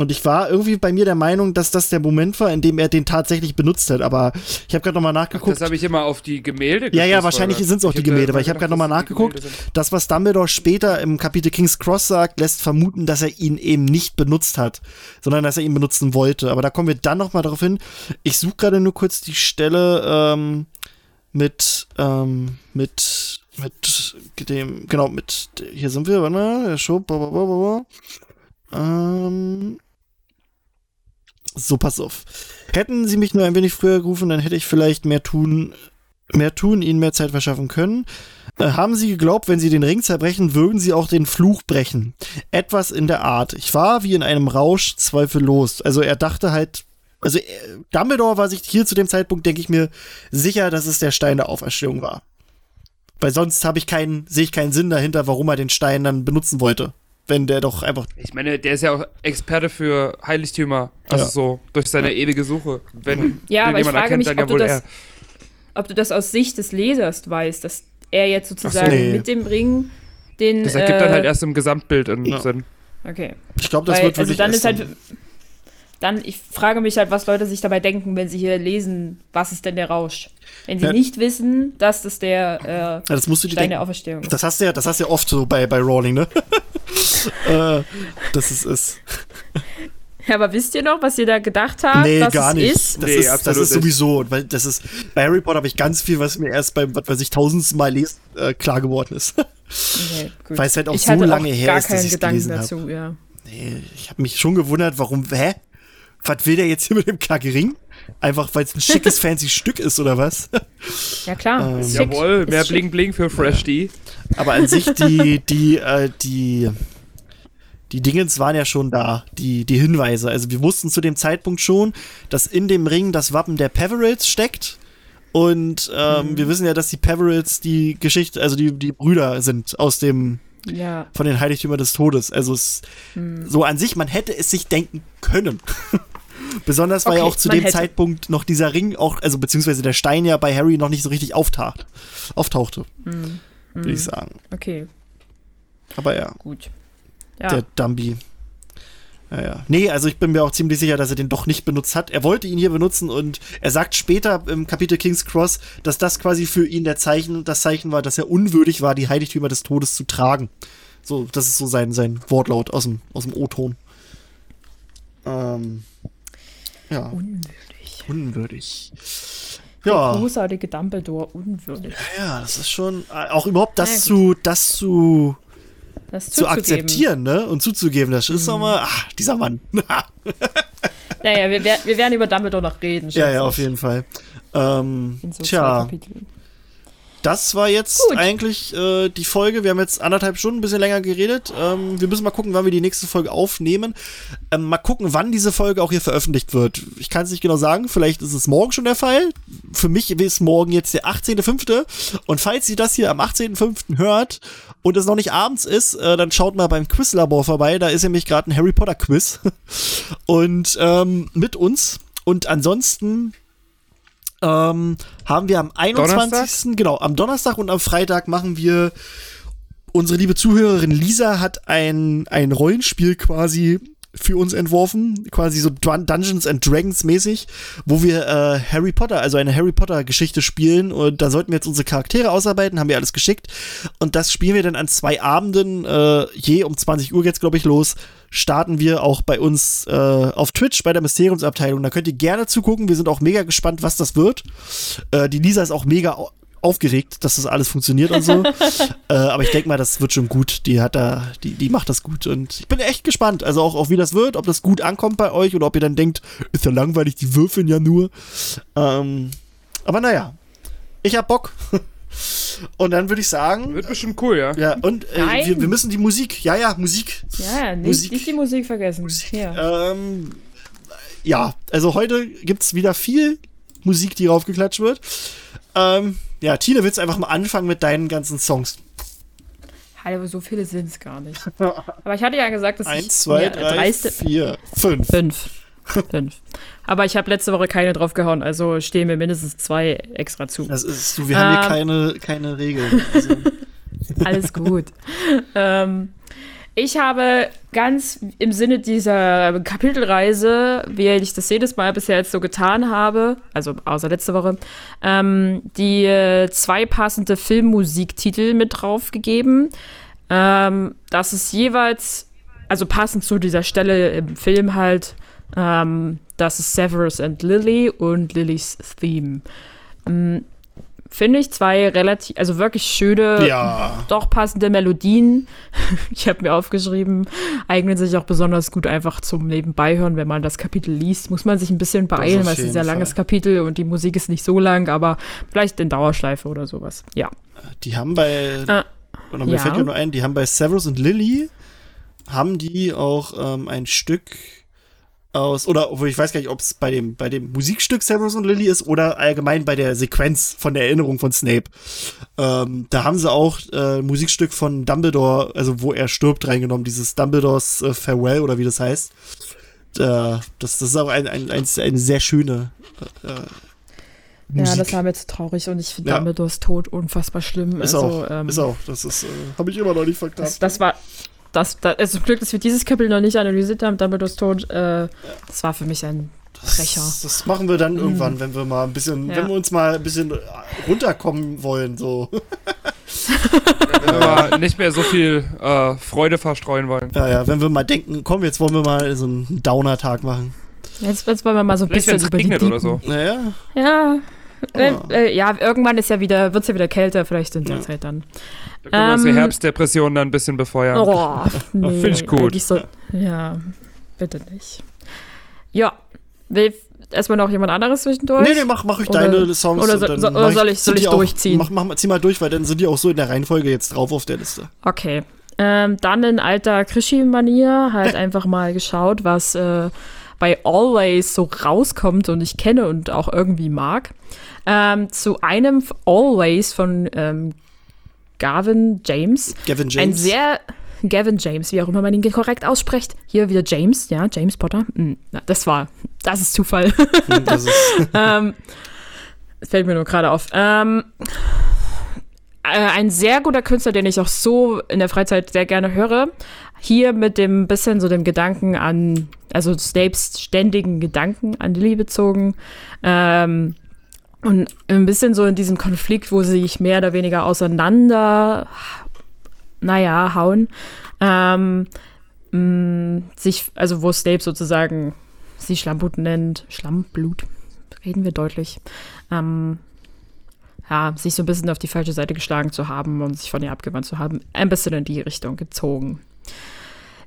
Und ich war irgendwie bei mir der Meinung, dass das der Moment war, in dem er den tatsächlich benutzt hat. Aber ich habe gerade nochmal nachgeguckt. Das habe ich immer auf die Gemälde Ja, ja, wahrscheinlich sind es auch die Gemälde, weil ich habe gerade nochmal nachgeguckt. Das, was Dumbledore später im Kapitel King's Cross sagt, lässt vermuten, dass er ihn eben nicht benutzt hat, sondern dass er ihn benutzen wollte. Aber da kommen wir dann nochmal darauf hin. Ich suche gerade nur kurz die Stelle ähm, mit, ähm, mit, mit dem, genau, mit, hier sind wir, warte mal, der blablabla. ähm, so, pass auf. Hätten sie mich nur ein wenig früher gerufen, dann hätte ich vielleicht mehr tun, mehr tun, ihnen mehr Zeit verschaffen können. Äh, haben sie geglaubt, wenn sie den Ring zerbrechen, würden sie auch den Fluch brechen. Etwas in der Art. Ich war wie in einem Rausch zweifellos. Also er dachte halt, also äh, Dumbledore war sich hier zu dem Zeitpunkt, denke ich mir, sicher, dass es der Stein der Auferstehung war. Weil sonst habe ich keinen, sehe ich keinen Sinn dahinter, warum er den Stein dann benutzen wollte. Wenn der doch einfach Ich meine, der ist ja auch Experte für Heiligtümer. Also Ja. so, durch seine ewige Suche. Wenn Ja, aber ich jemand frage erkennt, mich, dann ob ja du wohl das- er. ob du das aus Sicht des Lesers weißt, dass er jetzt sozusagen nee. mit dem Ring den. Das ergibt äh, dann halt erst im Gesamtbild einen Ja. Sinn. Okay. Ich glaube, das Weil, wird also wirklich dann erst ist halt. Dann, ich frage mich halt, was Leute sich dabei denken, wenn sie hier lesen, was ist denn der Rausch? Wenn sie Ja. nicht wissen, dass das der äh, ja, das musst du dir Stein denken. der Auferstehung ist. Das hast du ja, das hast du ja oft so bei, bei Rowling, ne? *laughs* äh, das ist es. Ja, aber wisst ihr noch, was ihr da gedacht habt, Nee, was gar es nicht. ist? Das Nee, ist, das ist sowieso, weil das ist, bei Harry Potter habe ich ganz viel, was mir erst beim, was weiß ich, tausendsten Mal lesen, äh, klar geworden ist. *laughs* Okay. Weil es halt auch ich so lange auch her gar ist, dass keinen ich's Gedanken gelesen hab. dazu, ja. nee, ich habe mich schon gewundert, warum, hä? Was will der jetzt hier mit dem Kackering? Einfach, weil es ein schickes, *laughs* fancy Stück ist, oder was? Ja, klar. Ähm. Jawohl, mehr schick. Bling Bling für Fresh D. Aber an sich, die, die, äh, die, die Dingens waren ja schon da, die, die Hinweise. Also wir wussten zu dem Zeitpunkt schon, dass in dem Ring das Wappen der Peverils steckt. Und ähm, wir wissen ja, dass die Peverils die Geschichte, also die, die Brüder sind aus dem, Ja. von den Heiligtümern des Todes. Also es, so an sich, man hätte es sich denken können. *laughs* Besonders weil ja Okay, auch zu dem hätte. Zeitpunkt noch dieser Ring auch, also beziehungsweise der Stein ja bei Harry noch nicht so richtig auftaucht, auftauchte, würde ich sagen. Okay, Aber ja, gut. Ja. der Dumby. Ja, ja. Nee, also ich bin mir auch ziemlich sicher, dass er den doch nicht benutzt hat. Er wollte ihn hier benutzen und er sagt später im Kapitel King's Cross, dass das quasi für ihn der Zeichen, das Zeichen war, dass er unwürdig war, die Heiligtümer des Todes zu tragen. So, das ist so sein, sein Wortlaut aus dem, aus dem O-Ton. Ähm, ja, Unwürdig. unwürdig. Der Ja, großartige Dumbledore, unwürdig. ja, das ist schon, äh, auch überhaupt das Na zu, das zu, Das zu akzeptieren, ne? Und zuzugeben, das ist nochmal, ach, dieser Mann. *laughs* Naja, wir, wir werden über Dumbledore noch reden. Ja, ja, auf jeden Fall. Ähm, so tja, das war jetzt Gut. eigentlich äh, die Folge. Wir haben jetzt anderthalb Stunden, ein bisschen länger geredet. Ähm, wir müssen mal gucken, wann wir die nächste Folge aufnehmen. Ähm, mal gucken, wann diese Folge auch hier veröffentlicht wird. Ich kann es nicht genau sagen. Vielleicht ist es morgen schon der Fall. Für mich ist morgen jetzt der 18.05. Und falls ihr das hier am 18.05. hört und es noch nicht abends ist, äh, dann schaut mal beim Quizlabor vorbei. Da ist nämlich gerade ein Harry Potter Quiz. *laughs* und ähm, mit uns. Und ansonsten ähm, haben wir am 21. Donnerstag? Genau, am Donnerstag und am Freitag machen wir. Unsere liebe Zuhörerin Lisa hat ein, ein Rollenspiel quasi für uns entworfen, quasi so Dun Dungeons and Dragons mäßig, wo wir äh, Harry Potter, also eine Harry Potter Geschichte spielen und da sollten wir jetzt unsere Charaktere ausarbeiten, haben wir alles geschickt und das spielen wir dann an zwei Abenden, äh, je um 20 Uhr geht's glaube ich los, starten wir auch bei uns äh, auf Twitch bei der Mysteriumsabteilung, da könnt ihr gerne zugucken, wir sind auch mega gespannt, was das wird. Äh, die Lisa ist auch mega aufgeregt, dass das alles funktioniert und so. *laughs* äh, aber ich denke mal, das wird schon gut. Die hat da, die, die macht das gut. Und ich bin echt gespannt. Also auch, auch wie das wird, ob das gut ankommt bei euch oder ob ihr dann denkt, ist ja langweilig, die würfeln ja nur. Ähm, aber naja, ich hab Bock. *laughs* und dann würde ich sagen, Wird bestimmt cool, ja. ja, und äh, wir, wir müssen die Musik, ja, ja, Musik. Ja, nicht, Musik. nicht die Musik vergessen. Hier. Ähm, ja, also heute gibt's wieder viel Musik, die raufgeklatscht wird. Ähm, ja, Tine, willst du einfach mal anfangen mit deinen ganzen Songs? Aber so viele sind es gar nicht. *laughs* Aber ich hatte ja gesagt, dass ich Eins, zwei, mir drei, dreiste- vier, fünf. Fünf. Fünf. Aber ich habe letzte Woche keine draufgehauen, also stehen mir mindestens zwei extra zu. Das ist, du, wir haben hier Ähm. keine, keine Regeln. Also, *laughs* Alles gut. ähm, ich habe ganz im Sinne dieser Kapitelreise, wie ich das jedes Mal bisher jetzt so getan habe, also außer letzte Woche, ähm, die äh, zwei passende Filmmusiktitel mit draufgegeben. Ähm, das ist jeweils, also passend zu dieser Stelle im Film halt, ähm, das ist Severus and Lily und Lillys Theme. Finde ich zwei relativ, also wirklich schöne, ja. doch passende Melodien. *laughs* Ich habe mir aufgeschrieben, eignen sich auch besonders gut einfach zum Nebenbeihören, wenn man das Kapitel liest. Muss man sich ein bisschen beeilen, weil es ist ein sehr langes. Kapitel und die Musik ist nicht so lang, aber vielleicht in Dauerschleife oder sowas. Ja. Die haben bei, Ah, oder mir ja. fällt ja nur ein, die haben bei Severus und Lily, haben die auch ähm, ein Stück aus, oder obwohl ich weiß gar nicht, ob es bei dem, bei dem Musikstück Severus und Lily ist oder allgemein bei der Sequenz von der Erinnerung von Snape. Ähm, da haben sie auch äh, ein Musikstück von Dumbledore, also wo er stirbt, reingenommen, dieses Dumbledores äh, Farewell oder wie das heißt. Äh, das, das ist auch ein, ein, ein, eine sehr schöne äh, ja, Musik. das war mir zu traurig und ich finde Ja. Dumbledores Tod unfassbar schlimm. ist, also, auch, ähm, ist auch, das ist, äh, habe ich immer noch nicht verknappt. Das, das war. Das, das, also zum Glück, dass wir dieses Kapitel noch nicht analysiert haben, Dumbledores Tod, äh, das war für mich ein Brecher. Das, das machen wir dann irgendwann, wenn wir mal ein bisschen, Mhm. Ja. wenn wir uns mal ein bisschen runterkommen wollen, so. *laughs* Wenn wir mal nicht mehr so viel äh, Freude verstreuen wollen. Ja, ja, wenn wir mal denken, komm, jetzt wollen wir mal so einen Downer-Tag machen. Jetzt, jetzt wollen wir mal so ein Vielleicht, bisschen über die regnet oder Deepen- so. Naja, Ja. Äh, Oh. äh, ja, irgendwann ist ja wieder, wird es ja wieder kälter, vielleicht in der Ja. Zeit dann. Da können wir Ähm, Herbstdepression dann ein bisschen befeuern. Oh, *laughs* nee, Find ich gut. So, ja, bitte nicht. Ja, will erstmal noch jemand anderes zwischendurch? nee, nee, mach, mach ich Oder- deine Songs. oder und so- dann so- oder soll ich- soll ich die auch- durchziehen? Mach, mach, zieh mal durch, weil dann sind die auch so in der Reihenfolge jetzt drauf auf der Liste. Okay. Ähm, dann in alter Krischi-Manier halt *laughs* einfach mal geschaut, was äh, bei Always so rauskommt und ich kenne und auch irgendwie mag. Ähm, zu einem Always von ähm, Gavin James. Gavin Ein James. sehr Gavin James, wie auch immer man ihn korrekt ausspricht. Hier wieder James, ja, James Potter. Hm, das war, das ist Zufall. Hm, das ist, *laughs* ähm, fällt mir nur gerade auf. Ähm, äh, ein sehr guter Künstler, den ich auch so in der Freizeit sehr gerne höre. Hier mit dem bisschen so dem Gedanken an, also Snapes ständigen Gedanken an Lily bezogen. Ähm, und ein bisschen so in diesem Konflikt, wo sie sich mehr oder weniger auseinander, naja, hauen. Ähm, mh, sich, also wo Snape sozusagen sie Schlammblut nennt. Schlammblut, reden wir deutlich. Ähm, ja, sich so ein bisschen auf die falsche Seite geschlagen zu haben und sich von ihr abgewandt zu haben. Ein bisschen in die Richtung gezogen.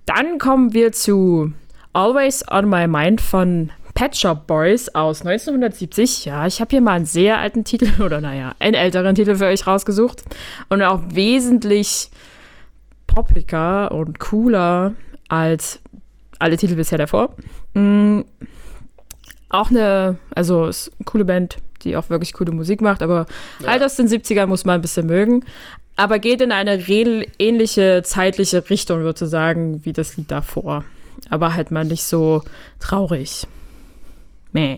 Dann kommen wir zu Always on My Mind von Pet Shop Boys aus 1970. Ja, ich habe hier mal einen sehr alten Titel *laughs* oder naja, einen älteren Titel für euch rausgesucht und auch wesentlich poppiger und cooler als alle Titel bisher davor. Mm, auch eine, also ist eine coole Band, die auch wirklich coole Musik macht, aber halt aus den 70ern muss man ein bisschen mögen. aber geht in eine ähnliche zeitliche Richtung sozusagen wie das Lied davor. Aber halt mal nicht so traurig. Meh.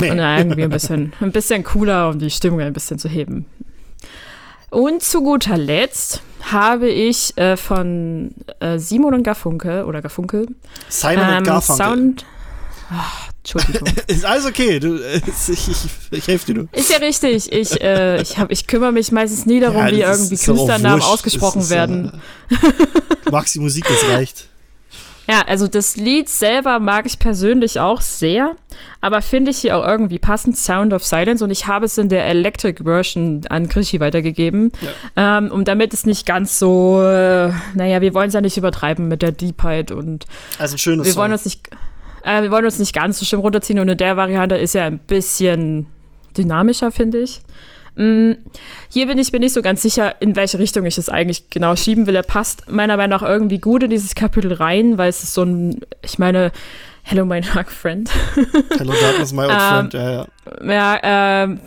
Und irgendwie ein bisschen, ein bisschen cooler, um die Stimmung ein bisschen zu heben. Und zu guter Letzt habe ich äh, von äh, Simon und Garfunkel oder Garfunkel Simon ähm, und Garfunkel. Sound. Ach, Entschuldigung. *laughs* Ist alles okay, du, äh, *laughs* ich, ich, ich helfe dir nur. Ist ja richtig. Ich, äh, ich, hab, ich kümmere mich meistens nie darum, Ja, wie ist- irgendwie ist Künstlernamen ausgesprochen Es ist, werden. Du magst die Musik, das reicht. Ja, also das Lied selber mag ich persönlich auch sehr, aber finde ich hier auch irgendwie passend, Sound of Silence, und ich habe es in der Electric Version an Krischi weitergegeben, ähm, und damit es nicht ganz so, äh, naja, wir wollen es ja nicht übertreiben mit der Deepheit und Also ein schönes wir wollen Song. uns nicht, äh, wir wollen uns nicht ganz so schlimm runterziehen und in der Variante ist er ein bisschen dynamischer, finde ich. Mm, Hier bin ich mir nicht so ganz sicher, in welche Richtung ich es eigentlich genau schieben will. Er passt meiner Meinung nach irgendwie gut in dieses Kapitel rein, weil es ist so ein, ich meine, Hello, my dark friend. *laughs* Hello Darkness, my old Ähm, friend. Ja, ja. ja, ähm,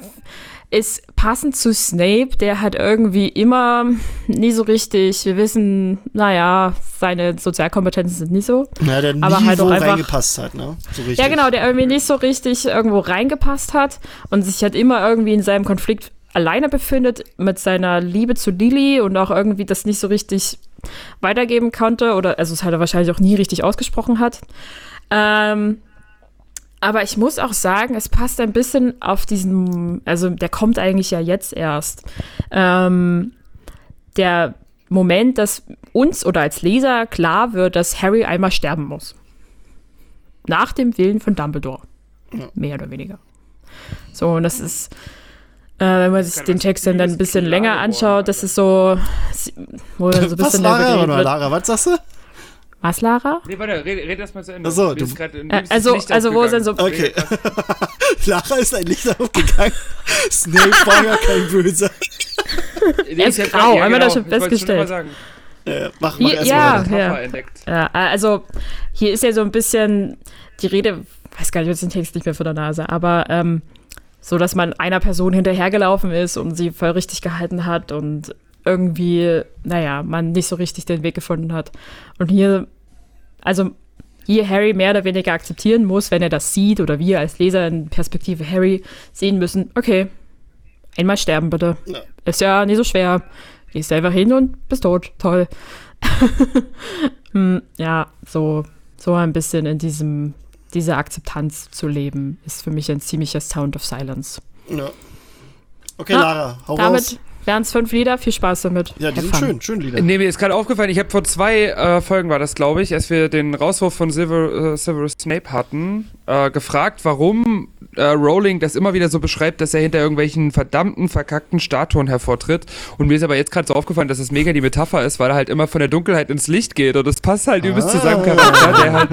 ist passend zu Snape, der hat irgendwie immer nie so richtig, wir wissen, naja, seine Sozialkompetenzen sind nicht so. ja, der aber nie halt wo auch einfach- reingepasst hat, ne? So. Ja, genau, der irgendwie nicht so richtig irgendwo reingepasst hat und sich halt immer irgendwie in seinem Konflikt alleine befindet mit seiner Liebe zu Lily und auch irgendwie das nicht so richtig weitergeben konnte oder also es halt er wahrscheinlich auch nie richtig ausgesprochen hat. Ähm, aber ich muss auch sagen, es passt ein bisschen auf diesen, also der kommt eigentlich ja jetzt erst. Ähm, der Moment, dass uns oder als Leser klar wird, dass Harry einmal sterben muss. Nach dem Willen von Dumbledore. Mehr oder weniger. So, und das ist, äh, wenn man sich den Text dann, dann ein bisschen länger anschaut, das ist so, wo dann so ein was, bisschen Lara? geredet mal, wird. Lara, was sagst du? Was, Lara? Nee, warte, red, red erst mal zu Ende. Ach so, du- Äh, das also- also wo ist denn so-. Okay. *laughs* Lara ist ein Licht aufgegangen. Snape war ja kein Böser. Er ist ich grau, grad- haben wir das genau, schon ich festgestellt. Äh, mach mach Ja, erst ja. ja. entdeckt. Ja, also hier ist ja so ein bisschen die Rede, weiß gar nicht, jetzt den Text nicht mehr vor der Nase, aber ähm, so, dass man einer Person hinterhergelaufen ist und sie voll richtig gehalten hat und irgendwie, naja, man nicht so richtig den Weg gefunden hat. Und hier, also hier Harry mehr oder weniger akzeptieren muss, wenn er das sieht oder wir als Leser in Perspektive Harry sehen müssen, okay, einmal sterben bitte. Ja. Ist ja nicht so schwer. Gehst einfach hin und bist tot. Toll. *laughs* Hm, ja, so, so ein bisschen in diesem, dieser Akzeptanz zu leben, ist für mich ein ziemlicher Sound of Silence. Ja. Okay, Ja, Lara, hau raus. Damit wären es fünf Lieder. Viel Spaß damit. Ja, die sind schön, schön Lieder. Nee, mir ist gerade aufgefallen, ich habe vor zwei äh, Folgen war das, glaube ich, als wir den Rauswurf von Silver, äh, Severus Snape hatten, äh, gefragt, warum äh, Rowling das immer wieder so beschreibt, dass er hinter irgendwelchen verdammten, verkackten Statuen hervortritt. Und mir ist aber jetzt gerade so aufgefallen, dass es mega die Metapher ist, weil er halt immer von der Dunkelheit ins Licht geht. Und das passt halt übelst zu seinem Charakter, der *laughs* halt.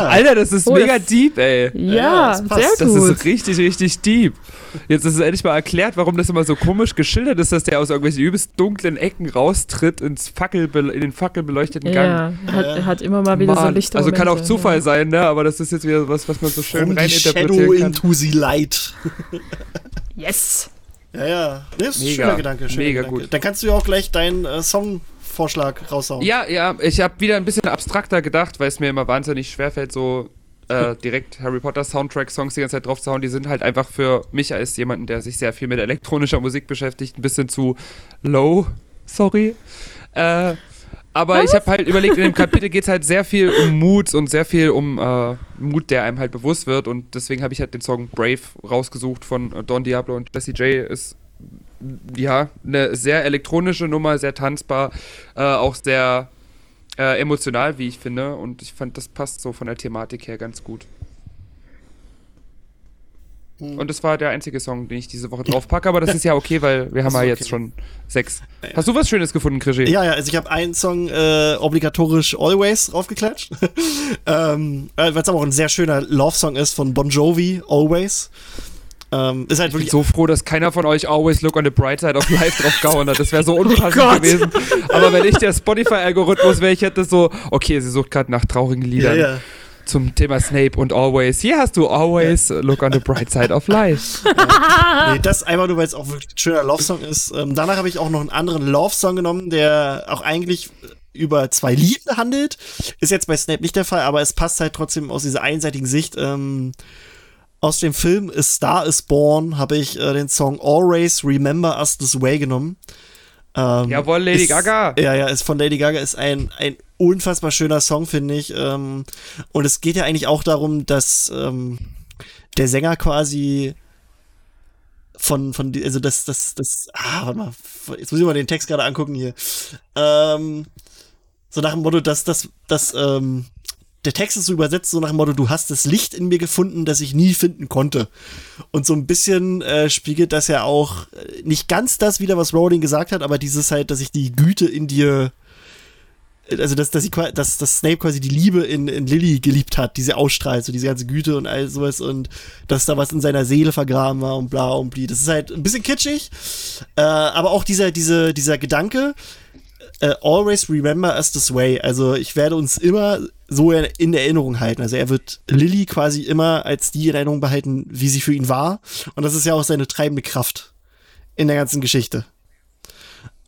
Alter, das ist Oh, mega das- deep, ey. Ja, Ja, das passt. sehr Das ist richtig, richtig deep. Jetzt ist es endlich mal erklärt, warum das immer so komisch geschildert ist, dass der aus irgendwelchen übelst dunklen Ecken raustritt ins Fackel, in den fackelbeleuchteten Gang. ja, hat, hat immer mal wieder so Mann, Lichter. also kann auch Zufall sein, ne? Aber das ist jetzt wieder was, was man so schön From Shadow reininterpretieren kann. into the Light. *laughs* Yes. Ja, ja. Nee, das ist ein Mega, schöner Gedanke. Schöner mega Gedanke. gut. Dann kannst du ja auch gleich deinen äh, Songvorschlag raushauen. Ja, ja, ich habe wieder ein bisschen abstrakter gedacht, weil es mir immer wahnsinnig schwerfällt, so äh, *laughs* direkt Harry Potter Soundtrack-Songs die ganze Zeit drauf zu hauen. Die sind halt einfach für mich als jemanden, der sich sehr viel mit elektronischer Musik beschäftigt, ein bisschen zu low. Sorry. Äh, aber ich habe halt überlegt, in dem *laughs* Kapitel geht es halt sehr viel um Mut und sehr viel um äh, Mut, der einem halt bewusst wird. Und deswegen habe ich halt den Song Brave rausgesucht von äh, Don Diablo und Jesse J. Ist ja eine sehr elektronische Nummer, sehr tanzbar, äh, auch sehr äh, emotional, wie ich finde. Und ich fand, das passt so von der Thematik her ganz gut. Und das war der einzige Song, den ich diese Woche draufpacke, aber das ist ja okay, weil wir *laughs* haben ja okay. jetzt schon sechs. Hast du was Schönes gefunden, Krischi? Ja, ja, also ich habe einen Song äh, obligatorisch Always draufgeklatscht. *laughs* ähm, äh, Weil es aber auch ein sehr schöner Love-Song ist von Bon Jovi, Always. Ähm, ist halt Ich bin so froh, dass keiner von euch Always Look on the Bright Side of Life drauf gehauen hat. Das wäre so *laughs* unpassend Gott. gewesen. Aber wenn ich der Spotify-Algorithmus wäre, ich hätte so, okay, sie sucht gerade nach traurigen Ja, Liedern. ja. Zum Thema Snape und Always. Hier hast du Always Look on the Bright Side of Life. *laughs* Nee, das einfach nur, weil es auch wirklich ein schöner Love-Song ist. Ähm, danach habe ich auch noch einen anderen Love-Song genommen, der auch eigentlich über zwei Lieben handelt. Ist jetzt bei Snape nicht der Fall, aber es passt halt trotzdem aus dieser einseitigen Sicht. Ähm, aus dem Film A Star is Born habe ich äh, den Song Always Remember Us This Way genommen. Ähm, Jawohl, Lady ist, Gaga. Ja, ja, ist von Lady Gaga, ist ein, ein unfassbar schöner Song, finde ich. Ähm, und es geht ja eigentlich auch darum, dass ähm, der Sänger quasi von, von, also das, das, das, ah, warte mal, jetzt muss ich mal den Text gerade angucken hier. Ähm, so nach dem Motto, dass, dass, dass, ähm, der Text ist so übersetzt, so nach dem Motto, du hast das Licht in mir gefunden, das ich nie finden konnte. Und so ein bisschen äh, spiegelt das ja auch äh, nicht ganz das wieder, was Rowling gesagt hat, aber dieses halt, dass ich die Güte in dir, äh, also dass, dass, sie, qua- dass, dass Snape quasi die Liebe in, in Lily geliebt hat, diese ausstrahlt, so diese ganze Güte und all sowas und dass da was in seiner Seele vergraben war und bla und bli. Das ist halt ein bisschen kitschig, äh, aber auch dieser, diese, dieser Gedanke, äh, always remember us this way. Also ich werde uns immer so in, in Erinnerung halten. Also er wird Lily quasi immer als die in Erinnerung behalten, wie sie für ihn war. Und das ist ja auch seine treibende Kraft in der ganzen Geschichte.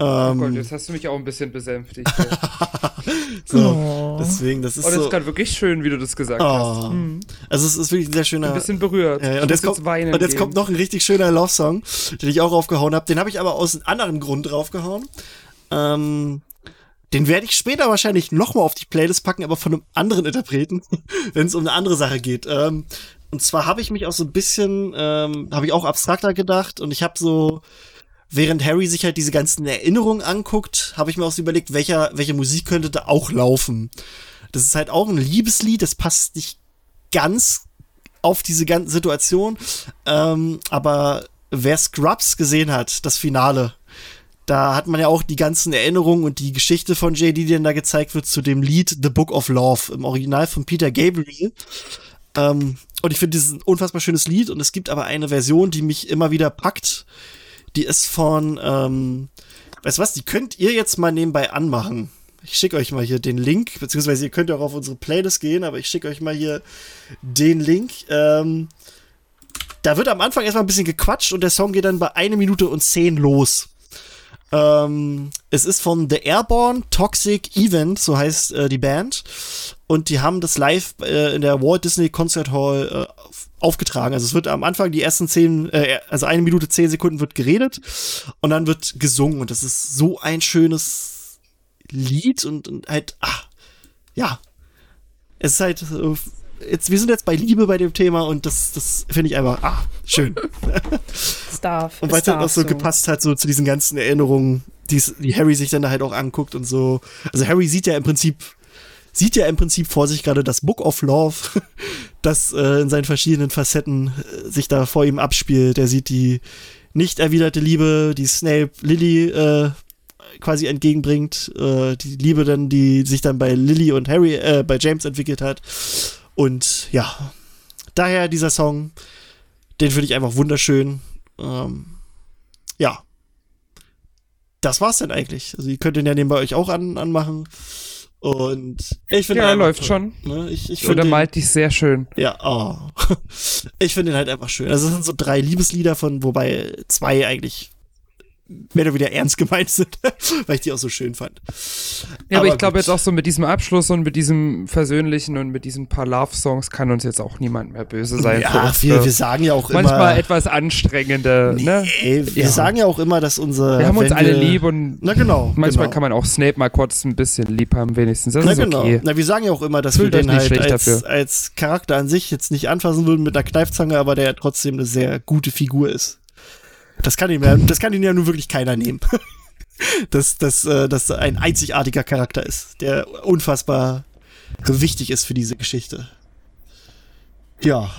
Oh Gott, Ähm, jetzt hast du mich auch ein bisschen besänftigt. *laughs* so, Oh. deswegen, das ist Oh, das so. ist gerade wirklich schön, wie du das gesagt hast. Oh. Also es ist wirklich ein sehr schöner. Ein bisschen berührt. Ich und, jetzt kommt, weinen und jetzt kommt noch ein richtig schöner Love-Song, den ich auch raufgehauen habe. Den habe ich aber aus einem anderen Grund draufgehauen. Ähm, den werde ich später wahrscheinlich nochmal auf die Playlist packen, aber von einem anderen Interpreten, *laughs* wenn es um eine andere Sache geht. Ähm, und zwar habe ich mich auch so ein bisschen, ähm, habe ich auch abstrakter gedacht und ich habe so, während Harry sich halt diese ganzen Erinnerungen anguckt, habe ich mir auch so überlegt, welcher, welche Musik könnte da auch laufen. Das ist halt auch ein Liebeslied, das passt nicht ganz auf diese ganze Situation. Ähm, aber wer Scrubs gesehen hat, das Finale, da hat man ja auch die ganzen Erinnerungen und die Geschichte von JD, die dann da gezeigt wird, zu dem Lied The Book of Love, im Original von Peter Gabriel. Ähm, und ich finde, dieses ist ein unfassbar schönes Lied und es gibt aber eine Version, die mich immer wieder packt. Die ist von, ähm, weißt du was, die könnt ihr jetzt mal nebenbei anmachen. Ich schicke euch mal hier den Link, beziehungsweise ihr könnt auch auf unsere Playlist gehen, aber ich schicke euch mal hier den Link. Ähm, da wird am Anfang erstmal ein bisschen gequatscht und der Song geht dann bei eine Minute und zehn los. Ähm, es ist von The Airborne Toxic Event, so heißt äh, die Band. Und die haben das live äh, in der Walt Disney Concert Hall äh, auf- aufgetragen. Also es wird am Anfang die ersten zehn, äh, also eine Minute zehn Sekunden wird geredet und dann wird gesungen. Und das ist so ein schönes Lied und, und halt, ah, ja. Es ist halt, äh, jetzt, wir sind jetzt bei Liebe bei dem Thema und das, das finde ich einfach, ah, schön. Es darf. Und weil es halt auch darf so gepasst hat, so zu diesen ganzen Erinnerungen, die's, die Harry sich dann da halt auch anguckt und so. Also Harry sieht ja im Prinzip, sieht ja im Prinzip vor sich gerade das Book of Love, *laughs* das äh, in seinen verschiedenen Facetten äh, sich da vor ihm abspielt. Er sieht die nicht erwiderte Liebe, die Snape Lily äh, quasi entgegenbringt, äh, die Liebe dann, die sich dann bei Lily und Harry, äh, bei James entwickelt hat. Und ja, daher dieser Song, den finde ich einfach wunderschön. Ähm, ja. Das war's dann eigentlich. Also ihr könnt den ja nebenbei euch auch an, anmachen. Und ich finde Ja, läuft toll. schon. Ne? Ich, ich Und finde er den, malt dich sehr schön. ja, oh. *laughs* Ich finde den halt einfach schön. Also es sind so drei Liebeslieder von, wobei zwei eigentlich mehr oder weniger ernst gemeint sind, *laughs* weil ich die auch so schön fand. Ja, aber, Aber ich glaube jetzt auch so mit diesem Abschluss und mit diesem Versöhnlichen und mit diesen paar Love-Songs kann uns jetzt auch niemand mehr böse sein. Ja, wir, wir sagen ja auch manchmal immer. etwas anstrengende, ne? Ey, wir Ja. sagen ja auch immer, dass unsere. Wir haben uns alle wir- lieb und Na genau. manchmal genau. kann man auch Snape mal kurz ein bisschen lieb haben, wenigstens. Das Na genau. okay. Na, wir sagen ja auch immer, dass Fühlt wir den nicht halt als, dafür. als Charakter an sich jetzt nicht anfassen würden mit einer Kneifzange, aber der trotzdem eine sehr gute Figur ist. Das kann ihn ja, das kann ihn ja nun wirklich keiner nehmen. *laughs* dass, dass, äh, dass ein einzigartiger Charakter ist, der unfassbar wichtig ist für diese Geschichte. Ja.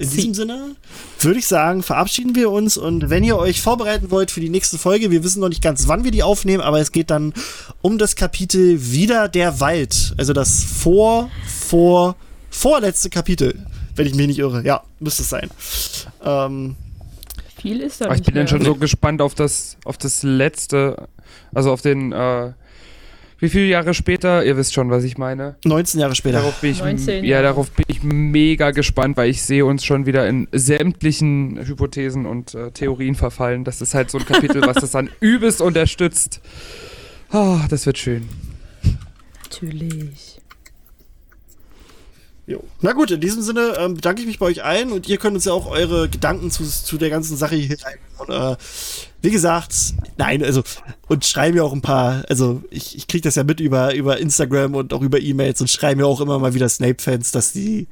In diesem Sinne würde ich sagen, verabschieden wir uns und wenn ihr euch vorbereiten wollt für die nächste Folge, wir wissen noch nicht ganz, wann wir die aufnehmen, aber es geht dann um das Kapitel Wieder der Wald. Also das vor, vor, vorletzte Kapitel, wenn ich mich nicht irre. Ja, müsste es sein. Ähm, Viel ist da Aber ich nicht bin dann schon so gespannt auf das, auf das letzte, also auf den, äh, wie viele Jahre später, ihr wisst schon, was ich meine. 19 Jahre später. Darauf bin ich, 19 ja, darauf bin ich mega gespannt, weil ich sehe uns schon wieder in sämtlichen Hypothesen und äh, Theorien verfallen. Das ist halt so ein Kapitel, was das dann *laughs* übelst unterstützt. Ah, das wird schön. Natürlich. Jo. Na gut, in diesem Sinne ähm, bedanke ich mich bei euch allen und ihr könnt uns ja auch eure Gedanken zu, zu der ganzen Sache hier schreiben. Und, äh, wie gesagt, nein, also, und schreiben ja auch ein paar, also ich, ich kriege das ja mit über, über Instagram und auch über E-Mails und schreiben ja auch immer mal wieder Snape-Fans, dass die,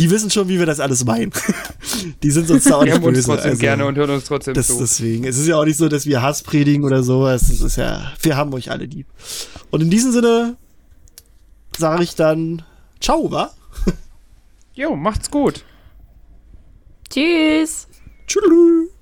die wissen schon, wie wir das alles meinen. *laughs* die sind uns da *laughs* auch nicht böse. trotzdem also, gerne und hören uns trotzdem das, zu. deswegen. Es ist ja auch nicht so, dass wir Hass predigen oder sowas. Es ist ja, wir haben euch alle lieb. Und in diesem Sinne sage ich dann Ciao, wa? Jo, macht's gut. Tschüss. Tschüss.